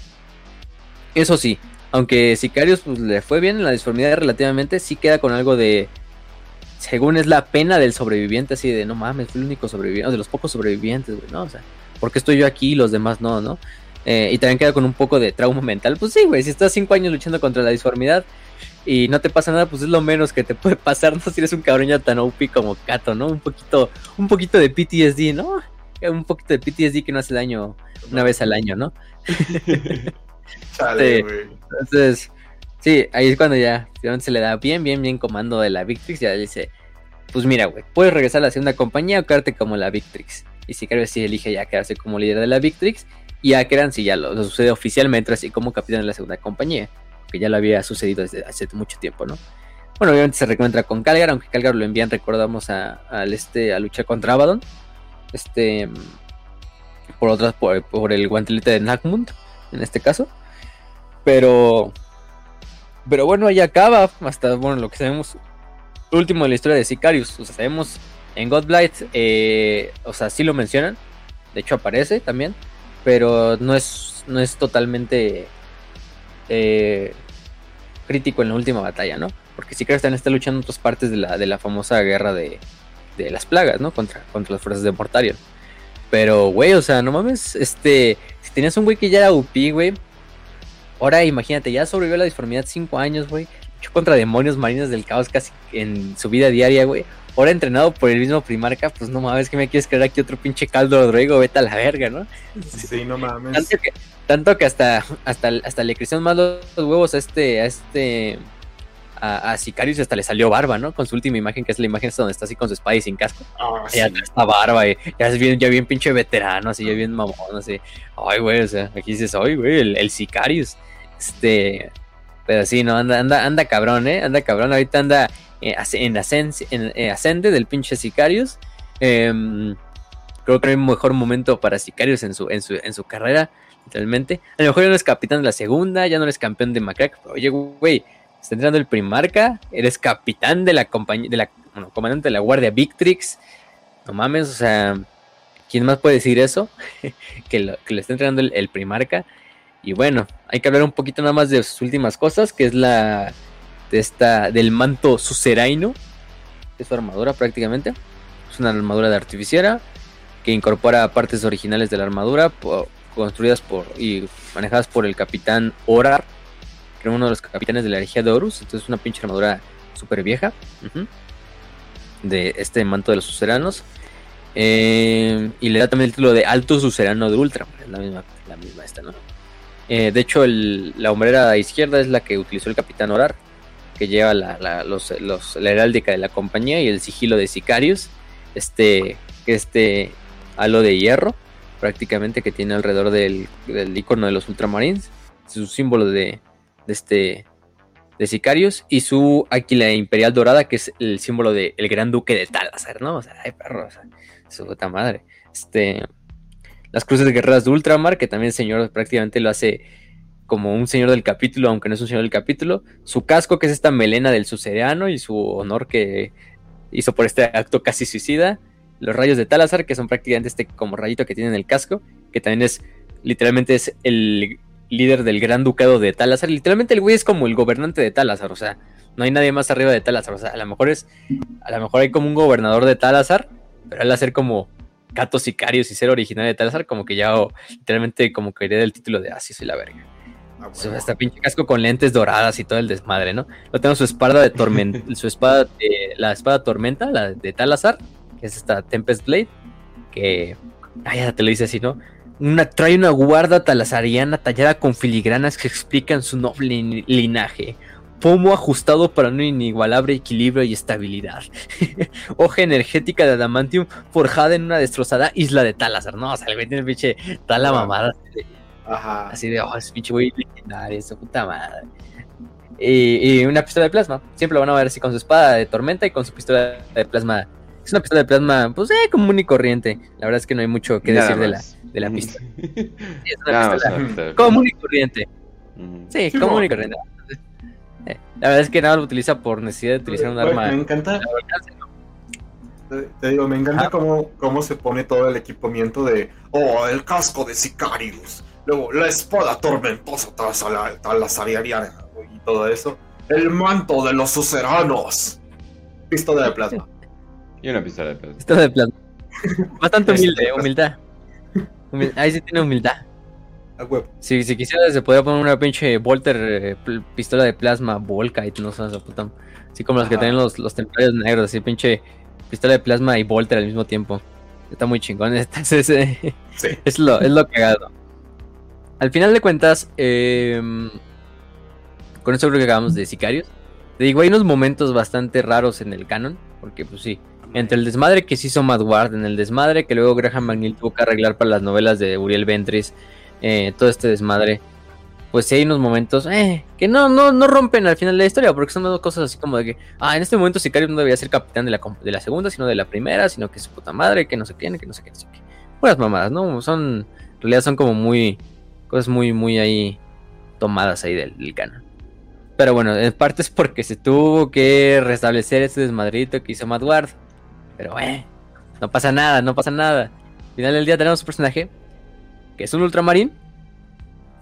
Speaker 2: eso sí, aunque Sicarius pues, le fue bien en la disformidad relativamente, sí queda con algo de según es la pena del sobreviviente, así de no mames, fui el único sobreviviente, de los pocos sobrevivientes, güey, ¿no? O sea, ¿por qué estoy yo aquí y los demás no, no? Eh, y también queda con un poco de trauma mental. Pues sí, güey, si estás cinco años luchando contra la disformidad y no te pasa nada, pues es lo menos que te puede pasar, no si eres un cabrón ya tan OP como Kato, ¿no? Un poquito, un poquito de PTSD, ¿no? Un poquito de PTSD que no hace daño una vez al año, ¿no?
Speaker 4: Chale,
Speaker 2: Entonces, sí, ahí es cuando ya se le da bien, bien, bien comando de la Victrix, ya dice, pues mira, güey, puedes regresar a la segunda compañía o quedarte como la Victrix. Y si que si elige ya quedarse como líder de la Victrix, y a Keran si ya lo, sucede oficialmente así como capitán de la segunda compañía, que ya lo había sucedido desde hace mucho tiempo, ¿no? Bueno, obviamente se reencuentra con Calgar, aunque Calgar lo envían, recordamos, a, este, a luchar contra Abaddon. Este, por otras, por, el guantelete de Nagmund, en este caso. Pero, pero bueno, ahí acaba, hasta, bueno, lo que sabemos, último de la historia de Sicarius. O sea, sabemos en Godblight, eh, o sea, sí lo mencionan, de hecho aparece también, pero no es, no es totalmente eh, crítico en la última batalla, ¿no? Porque que están está luchando en otras partes de la, de la famosa guerra de, de las plagas, ¿no? Contra, contra las fuerzas de Mortarion. Pero, güey, o sea, no mames, este, si tenías un güey que ya era UP, güey, ahora imagínate, ya sobrevivió a la disformidad 5 años, güey, luchó contra demonios marinos del caos casi en su vida diaria, güey, ahora entrenado por el mismo Primarca, pues no mames, que me quieres creer aquí otro pinche caldo Rodrigo, vete a la verga, ¿no?
Speaker 4: Sí, no mames.
Speaker 2: Tanto que, hasta, hasta, hasta le crecieron más los huevos a este, a este, a, Sicarius hasta le salió barba, ¿no? Con su última imagen, que es la imagen donde está así con su espada y sin casco.
Speaker 4: Ah,
Speaker 2: ya está barba, y ya es bien, ya bien pinche veterano, así, ya bien mamón, así. Ay, güey, o sea, aquí dices, ay, güey, el, el Sicarius. Este, pero sí, no, anda, anda, anda cabrón, ¿eh? Anda cabrón, ahorita anda eh, en, en eh, ascende del pinche Sicarius. Em, creo que no hay mejor momento para Sicarius en su, en su, en su carrera, literalmente. A lo mejor ya no es capitán de la segunda, ya no eres campeón de Macrack. Oye, güey, está entrando el Primarca, eres capitán de la compañía, de la, bueno, comandante de la Guardia Victrix. No mames, o sea, ¿quién más puede decir eso? que, lo, le está entrenando el Primarca. Y bueno, hay que hablar un poquito nada más de sus últimas cosas, que es la de esta, del manto suceraino, es su armadura prácticamente. Es una armadura de artificiera que incorpora partes originales de la armadura construidas por y manejadas por el capitán Orar, que era uno de los capitanes de la herejía de Horus. Entonces es una pinche armadura súper vieja de este manto de los suceranos. Eh, y le da también el título de Alto Sucerano de Ultra. La misma, la misma esta, ¿no? Eh, de hecho, la hombrera izquierda es la que utilizó el capitán Orar que lleva la, los, la heráldica de la compañía y el sigilo de Sicarius, este, este halo de hierro, prácticamente que tiene alrededor del, icono de los Ultramarines, su símbolo de, de este de Sicarius y su águila imperial dorada, que es el símbolo del Gran Duque de Talazar, ¿no? O sea, ay, perro, su puta madre. Este, las cruces guerreras de Ultramar, que también el señor prácticamente lo hace como un señor del capítulo, aunque no es un señor del capítulo, su casco, que es esta melena del sucediano, y su honor que hizo por este acto casi suicida, los rayos de Talazar, que son prácticamente este como rayito que tiene en el casco, que también es, literalmente es el líder del gran ducado de Talazar, literalmente el güey es como el gobernante de Talazar, o sea, no hay nadie más arriba de Talazar, o sea, a lo mejor es, a lo mejor hay como un gobernador de Talazar, pero él hacer como Cato Sicarios y ser original de Talazar, como que ya literalmente como que heredé el título de, ah, sí, soy la verga. Ah, hasta pinche casco con lentes doradas y todo el desmadre, ¿no? Lo tengo su espada de tormenta, su espada de, la espada tormenta, la de Talazar, que es esta Tempest Blade, que, ay, ya te lo dice así, ¿no? Una, trae una guarda talazariana tallada con filigranas que explican su noble linaje. Pomo ajustado para un inigualable equilibrio y estabilidad. Hoja energética de adamantium forjada en una destrozada isla de Talazar. No, o sea, el tiene pinche tala mamada.
Speaker 4: Ajá.
Speaker 2: Así de, oh, es pinche güey legendario, su puta madre. Y, una pistola de plasma. Siempre lo van a ver así con su espada de tormenta y con su pistola de plasma. Es una pistola de plasma, pues, eh, común y corriente. La verdad es que no hay mucho que decir de la, de la pistola. Sí, es una pistola común y corriente. Sí, común y corriente. La verdad es que nada lo utiliza por necesidad de utilizar un arma.
Speaker 4: Me encanta. Te digo, me encanta cómo, cómo se pone todo el equipamiento de. Oh, el casco de Sicarius Luego, la espada tormentosa talazariana y todo eso. El manto de los suceranos. Pistola de plasma.
Speaker 1: Y una pistola de plasma.
Speaker 2: Pistola de plasma. Bastante humilde, humildad. Ahí sí tiene humildad.
Speaker 4: A huevo.
Speaker 2: Si, si quisiera, se podría poner una pinche Volter eh, pistola de plasma Volkite, no sé, puta. Así como las que tienen los, los templarios negros, así pinche pistola de plasma y Volter al mismo tiempo. Está muy chingón. Entonces, eh, es, lo, es lo cagado. Al final de cuentas, em, con esto creo que acabamos de Sicarios. Te digo, hay unos momentos bastante raros en el canon. Porque, pues sí, entre el desmadre que se hizo Matt Ward, en el desmadre que luego Graham McNeil tuvo que arreglar para las novelas de Uriel Ventris, eh, todo este desmadre, pues sí hay unos momentos eh, que no, no, no rompen al final de la historia, porque son cosas así como de que, ah, en este momento Sicario no debería ser capitán de la, de la segunda, sino de la primera, sino que su puta madre, que no sé qué, que no sé qué, no sé qué. Buenas mamadas, ¿no? Son, en realidad son como muy, cosas muy, muy ahí tomadas ahí del, del. Pero bueno, en parte es porque se tuvo que restablecer ese desmadrito que hizo Matt Ward. Pero eh, no pasa nada, no pasa nada. Al final del día tenemos un personaje que es un ultramarín,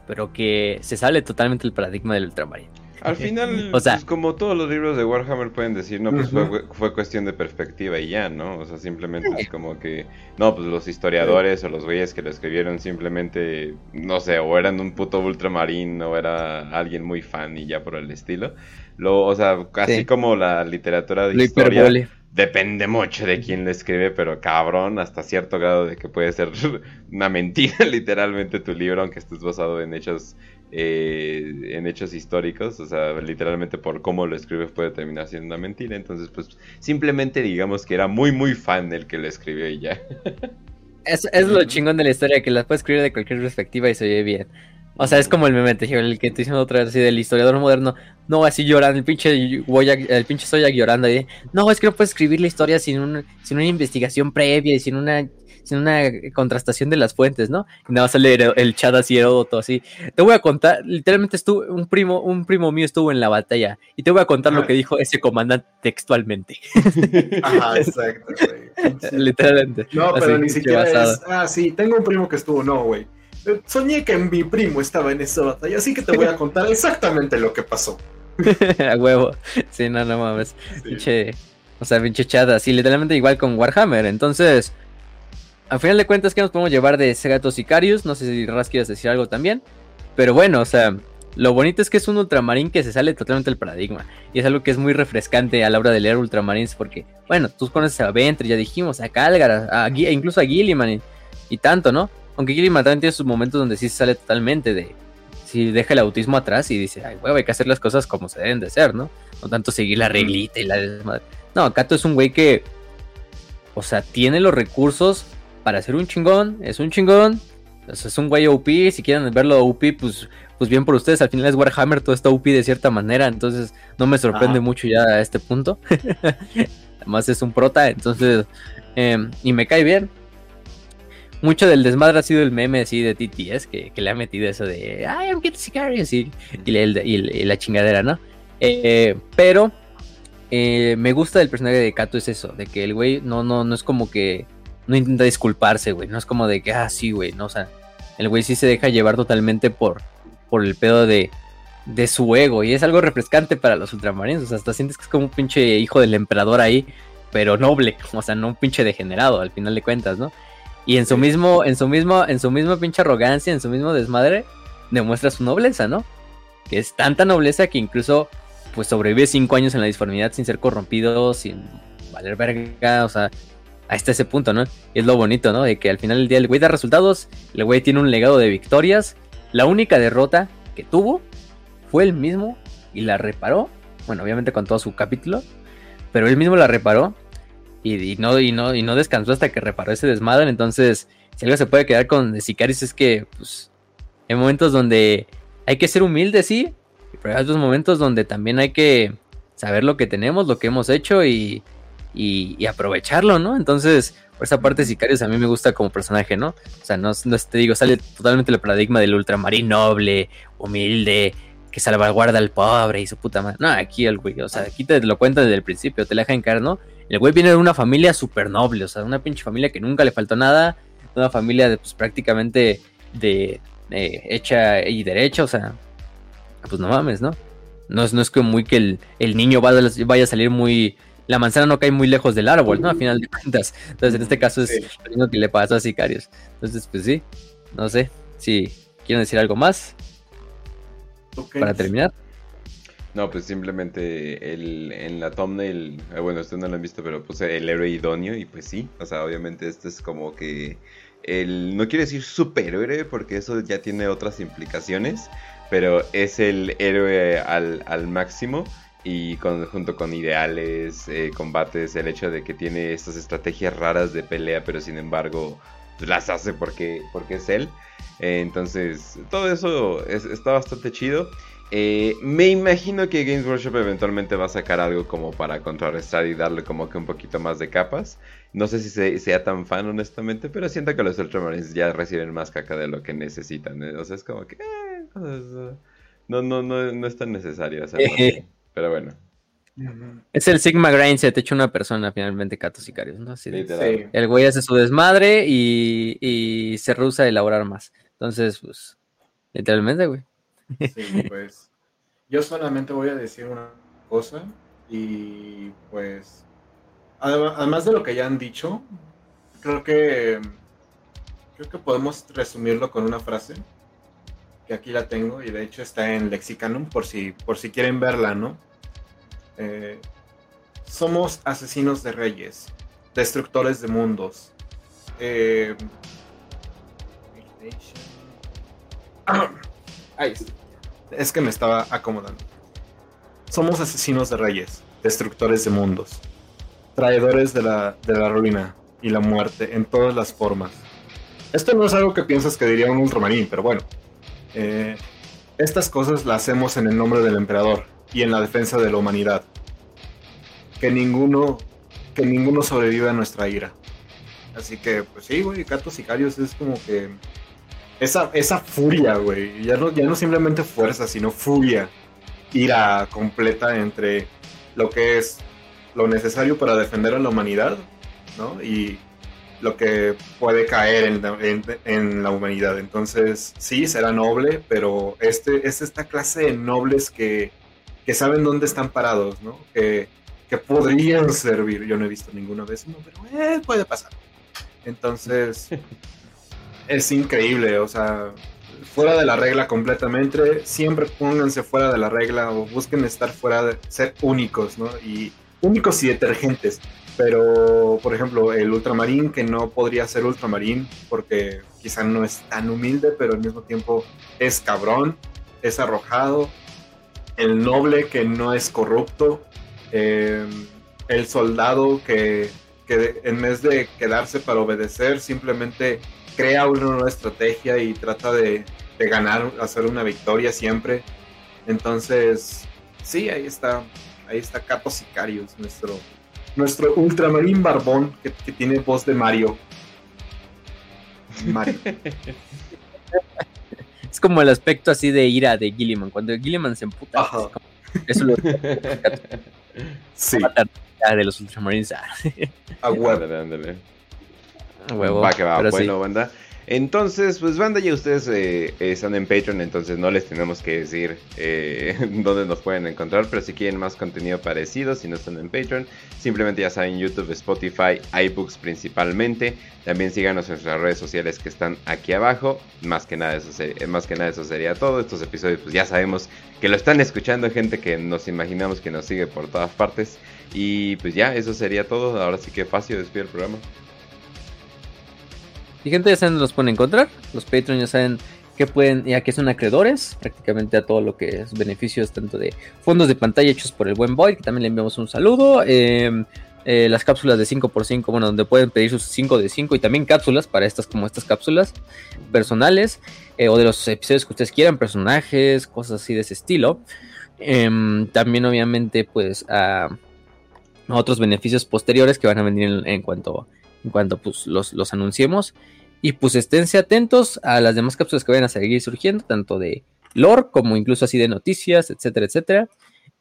Speaker 2: pero que se sale totalmente del paradigma del ultramarín.
Speaker 1: Al final, o sea, pues, como todos los libros de Warhammer pueden decir, no, pues fue, cuestión de perspectiva y ya, ¿no? O sea, simplemente es como que, no, pues los historiadores o los güeyes que lo escribieron simplemente, no sé, o eran un puto ultramarín o era alguien muy fan y ya por el estilo. Lo, o sea, casi como la literatura de historia depende mucho de quién lo escribe, pero cabrón, hasta cierto grado de que puede ser una mentira literalmente tu libro, aunque estés basado en hechos eh, en hechos históricos, o sea, literalmente por cómo lo escribes puede terminar siendo una mentira, entonces pues simplemente digamos que era muy muy fan el que lo escribió y ya.
Speaker 2: Es, es lo chingón de la historia, que la puedes escribir de cualquier perspectiva y se oye bien. O sea, es como el meme, el que te diciendo otra vez así del historiador moderno. No, así llorando, el pinche el pinche Soyak llorando. Y, no, es que no puedes escribir la historia sin, un, sin una investigación previa y sin una sin una contrastación de las fuentes, ¿no? Y nada más sale el, chat así Heródoto, así. Te voy a contar, literalmente estuvo, un primo, un primo mío estuvo en la batalla y te voy a contar lo que dijo ese comandante textualmente.
Speaker 4: Ajá, exacto,
Speaker 2: güey. literalmente.
Speaker 4: No, pero ni siquiera es, ah, sí, tengo un primo que estuvo, no, güey soñé que mi primo estaba en esa batalla, así que te voy a contar exactamente lo que pasó.
Speaker 2: a huevo. Sí, no, no mames. Pinche, o sea, pinche chada. Sí, literalmente igual con Warhammer. Entonces, al final de cuentas, ¿qué nos podemos llevar de ese gato Sicarius? No sé si Ras quieres decir algo también. Pero bueno, o sea, lo bonito es que es un ultramarín que se sale totalmente del paradigma. Y es algo que es muy refrescante a la hora de leer ultramarines. Porque, bueno, tú conoces a Ventre, ya dijimos, a Calgar, a, incluso a Gilliman y, y tanto, ¿no? Aunque Gilliman también tiene sus momentos donde sí sale totalmente de. Si deja el autismo atrás y dice, ay, güey, hay que hacer las cosas como se deben de ser, ¿no? No tanto seguir la reglita y la desmadre. No, Kato es un güey que. O sea, tiene los recursos para ser un chingón, es un chingón. es un güey OP, si quieren verlo OP, pues, pues bien por ustedes. Al final es Warhammer, todo está OP de cierta manera, entonces no me sorprende mucho ya a este punto. Además es un prota, entonces. Em, y me cae bien mucho del desmadre ha sido el meme así de TTS que, que le ha metido eso de I am getting sicarios y, y, la chingadera, ¿no? Eh, pero eh, me gusta del personaje de Kato es eso, de que el güey no, no, no es como que no intenta disculparse, güey, no es como de que, ah, sí, güey, no, o sea, el güey sí se deja llevar totalmente por, por el pedo de, de su ego y es algo refrescante para los ultramarines, o sea, hasta sientes que es como un pinche hijo del emperador ahí, pero noble, o sea, no un pinche degenerado al final de cuentas, ¿no? Y en su mismo, en su mismo, en su misma pinche arrogancia, en su mismo desmadre, demuestra su nobleza, ¿no? Que es tanta nobleza que incluso pues sobrevive cinco años en la disformidad sin ser corrompido, sin valer verga, o sea, hasta ese punto, ¿no? Y es lo bonito, ¿no? De que al final del día el güey da resultados, el güey tiene un legado de victorias, la única derrota que tuvo fue el mismo y la reparó, bueno, obviamente con todo su capítulo, pero él mismo la reparó y, no, y, no, y no descansó hasta que reparó ese desmadre. Entonces, si algo se puede quedar con Sicarius es que, pues, hay momentos donde hay que ser humilde, sí, pero hay otros momentos donde también hay que saber lo que tenemos, lo que hemos hecho y, y, aprovecharlo, ¿no? Entonces, por esa parte, Sicarius a mí me gusta como personaje, ¿no? O sea, no, no te digo, sale totalmente el paradigma del ultramarín noble, humilde, que salvaguarda al pobre y su puta madre. No, aquí el güey, o sea, aquí te lo cuenta desde el principio, te la deja en ¿no? El güey viene de una familia súper noble, o sea, una pinche familia que nunca le faltó nada, una familia de, pues prácticamente de, hecha y derecha, o sea, pues no mames, ¿no? No es, no es que muy que el, niño vaya, vaya, a salir muy... La manzana no cae muy lejos del árbol, ¿no? A final de cuentas. Entonces, en este caso es lo que le pasa a Sicarios. Entonces, pues sí, no sé, sí, ¿Quieren decir algo más? Para terminar.
Speaker 1: No, pues simplemente el, en la thumbnail, eh, bueno, ustedes no lo han visto, pero puse el héroe idóneo y pues sí, o sea, obviamente este es como que el, no quiero decir superhéroe porque eso ya tiene otras implicaciones, pero es el héroe al, al máximo y con, junto con ideales, eh, combates, el hecho de que tiene estas estrategias raras de pelea, pero sin embargo las hace porque, porque es él. Eh, entonces, todo eso está bastante chido. Eh, me imagino que Games Workshop eventualmente va a sacar algo como para contrarrestar y darle como que un poquito más de capas. No sé si sea tan fan honestamente, pero siento que los Ultramarines ya reciben más caca de lo que necesitan. O sea, es como que... no, no, no, no es tan necesario hacerlo así. Pero bueno.
Speaker 2: Es el Sigma Grind, se te echa una persona finalmente, Catos Sicarios, ¿no? Así El güey hace su desmadre y, se rehúsa a elaborar más. Entonces, pues, literalmente, güey.
Speaker 4: Sí, pues. Yo solamente voy a decir una cosa y pues. Además de lo que ya han dicho, creo que. Creo que podemos resumirlo con una frase que aquí la tengo y de hecho está en Lexicanum por si, por si quieren verla, ¿no? Eh, somos asesinos de reyes, destructores de mundos. Eh, es que me estaba acomodando. Somos asesinos de reyes, destructores de mundos, traidores de la, de la ruina y la muerte en todas las formas. Esto no es algo que piensas que diría un ultramarín, pero bueno. Eh, estas cosas las hacemos en el nombre del emperador, y en la defensa de la humanidad. Que ninguno, que ninguno sobreviva a nuestra ira. Así que, pues sí, güey, Catos Sicarios es como que esa, esa furia, güey. Ya no, ya no simplemente fuerza, sino furia. Ira completa entre lo que es lo necesario para defender a la humanidad, ¿no? Y lo que puede caer en, en, la humanidad. Entonces, sí, será noble, pero este, es esta clase de nobles que que saben dónde están parados, ¿no? Que, podrían servir. Yo no he visto ninguna vez uno, pero eh, puede pasar. Entonces, es increíble, o sea, fuera de la regla completamente, siempre pónganse fuera de la regla o busquen estar fuera de ser únicos, ¿no? Y únicos y detergentes. Pero, por ejemplo, el ultramarín que no podría ser ultramarín porque quizá no es tan humilde, pero al mismo tiempo es cabrón, es arrojado, el noble que no es corrupto, eh, el soldado que, en vez de quedarse para obedecer, simplemente crea una nueva estrategia y trata de, ganar, hacer una victoria siempre. Entonces, sí, ahí está, ahí está Capo Sicarius, nuestro, nuestro ultramarín barbón que, que tiene voz de Mario. Mario.
Speaker 2: Es como el aspecto así de ira de Gilliman. Cuando Gilliman se emputa, eso lo.
Speaker 4: sí.
Speaker 2: de los Ultramarines.
Speaker 1: A huevo. Huevo. Va que va. bueno, banda. Entonces, pues banda, ya ustedes eh, están en Patreon, entonces no les tenemos que decir eh, dónde nos pueden encontrar, pero si quieren más contenido parecido, si no están en Patreon, simplemente ya saben YouTube, Spotify, iBooks principalmente. También síganos en nuestras redes sociales que están aquí abajo. Más que nada eso, sería, más que nada eso sería todo. Estos episodios pues ya sabemos que lo están escuchando gente que nos imaginamos que nos sigue por todas partes. Y pues ya, eso sería todo. Ahora sí que fácil despide el programa.
Speaker 2: Y gente ya saben dónde los pueden encontrar. Los Patreon ya saben que pueden, ya que son acreedores prácticamente a todo lo que es beneficios, tanto de fondos de pantalla hechos por el buen Boy, que también le enviamos un saludo. Em, eh, las cápsulas de 5x5, bueno, donde pueden pedir sus 5 de 5 y también cápsulas para estas como estas cápsulas personales eh, o de los episodios que ustedes quieran, personajes, cosas así de ese estilo. Em, también obviamente pues a, otros beneficios posteriores que van a venir en, cuanto, en cuanto pues los, los anunciemos. Y pues esténse atentos a las demás cápsulas que vayan a seguir surgiendo, tanto de lore como incluso así de noticias, etcétera, etcétera.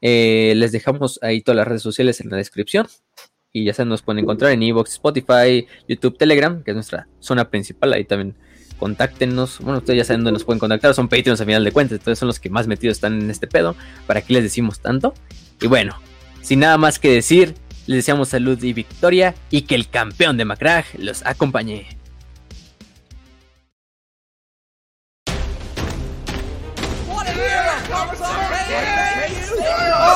Speaker 2: Eh, les dejamos ahí todas las redes sociales en la descripción. Y ya se nos pueden encontrar en Evox, Spotify, YouTube, Telegram, que es nuestra zona principal. Ahí también contáctenos. Bueno, ustedes ya saben dónde nos pueden contactar. Son Patreons a final de cuentas. Entonces son los que más metidos están en este pedo. ¿Para qué les decimos tanto? Y bueno, sin nada más que decir, les deseamos salud y victoria. Y que el campeón de Macrag los acompañe.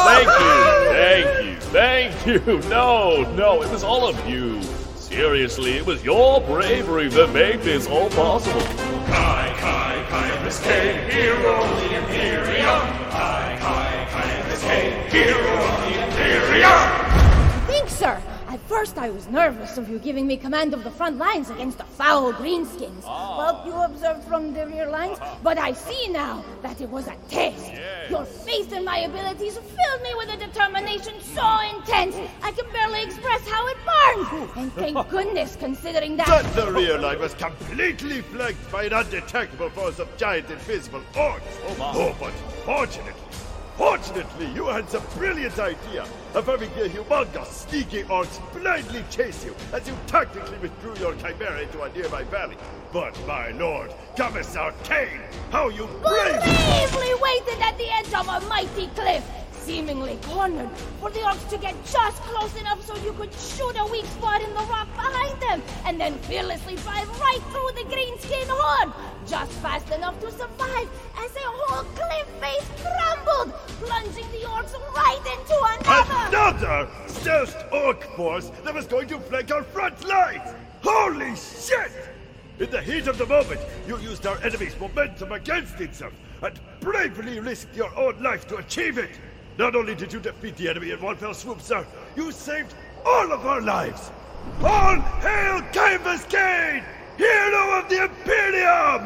Speaker 5: Thank you, thank you, thank you. No, no, it was all of you. Seriously, it was your bravery that made this all possible.
Speaker 6: Kai, Kai, Kai, Biscay, hero of the Imperium. Kai, Kai, Kai, Biscay, hero of the Imperium.
Speaker 7: Thanks, sir. At first, I was nervous of you giving me command of the front lines against the foul greenskins. Ah. But you observed from the rear lines. Uh-huh. But I see now that it was a test. Your faith in my abilities filled me with a determination so intense I can barely express how it burned. And thank goodness, considering that.
Speaker 8: But the rear line was completely flanked by an undetectable force of giant invisible orcs. Oh, oh but fortunately, fortunately, you had the brilliant idea of having the humongous, sneaky orcs blindly chase you as you tactically withdrew your chimera into a nearby valley. But my lord, Commissar Kane, how you bravely...
Speaker 7: bravely waited at the edge of a mighty cliff, seemingly cornered, for the orcs to get just close enough so you could shoot a weak spot in the rock behind them, and then fearlessly drive right through the greenskin horde, just fast enough to survive as a whole cliff face crumbled, plunging the orcs right into another.
Speaker 8: Another stealth orc force that was going to flank our front lines! Holy shit! In the heat of the moment, you used our enemy's momentum against itself and bravely risked your own life to achieve it. Not only did you defeat the enemy in one fell swoop, sir, you saved all of our lives. All hail Canvas Kane, hero of the Imperium!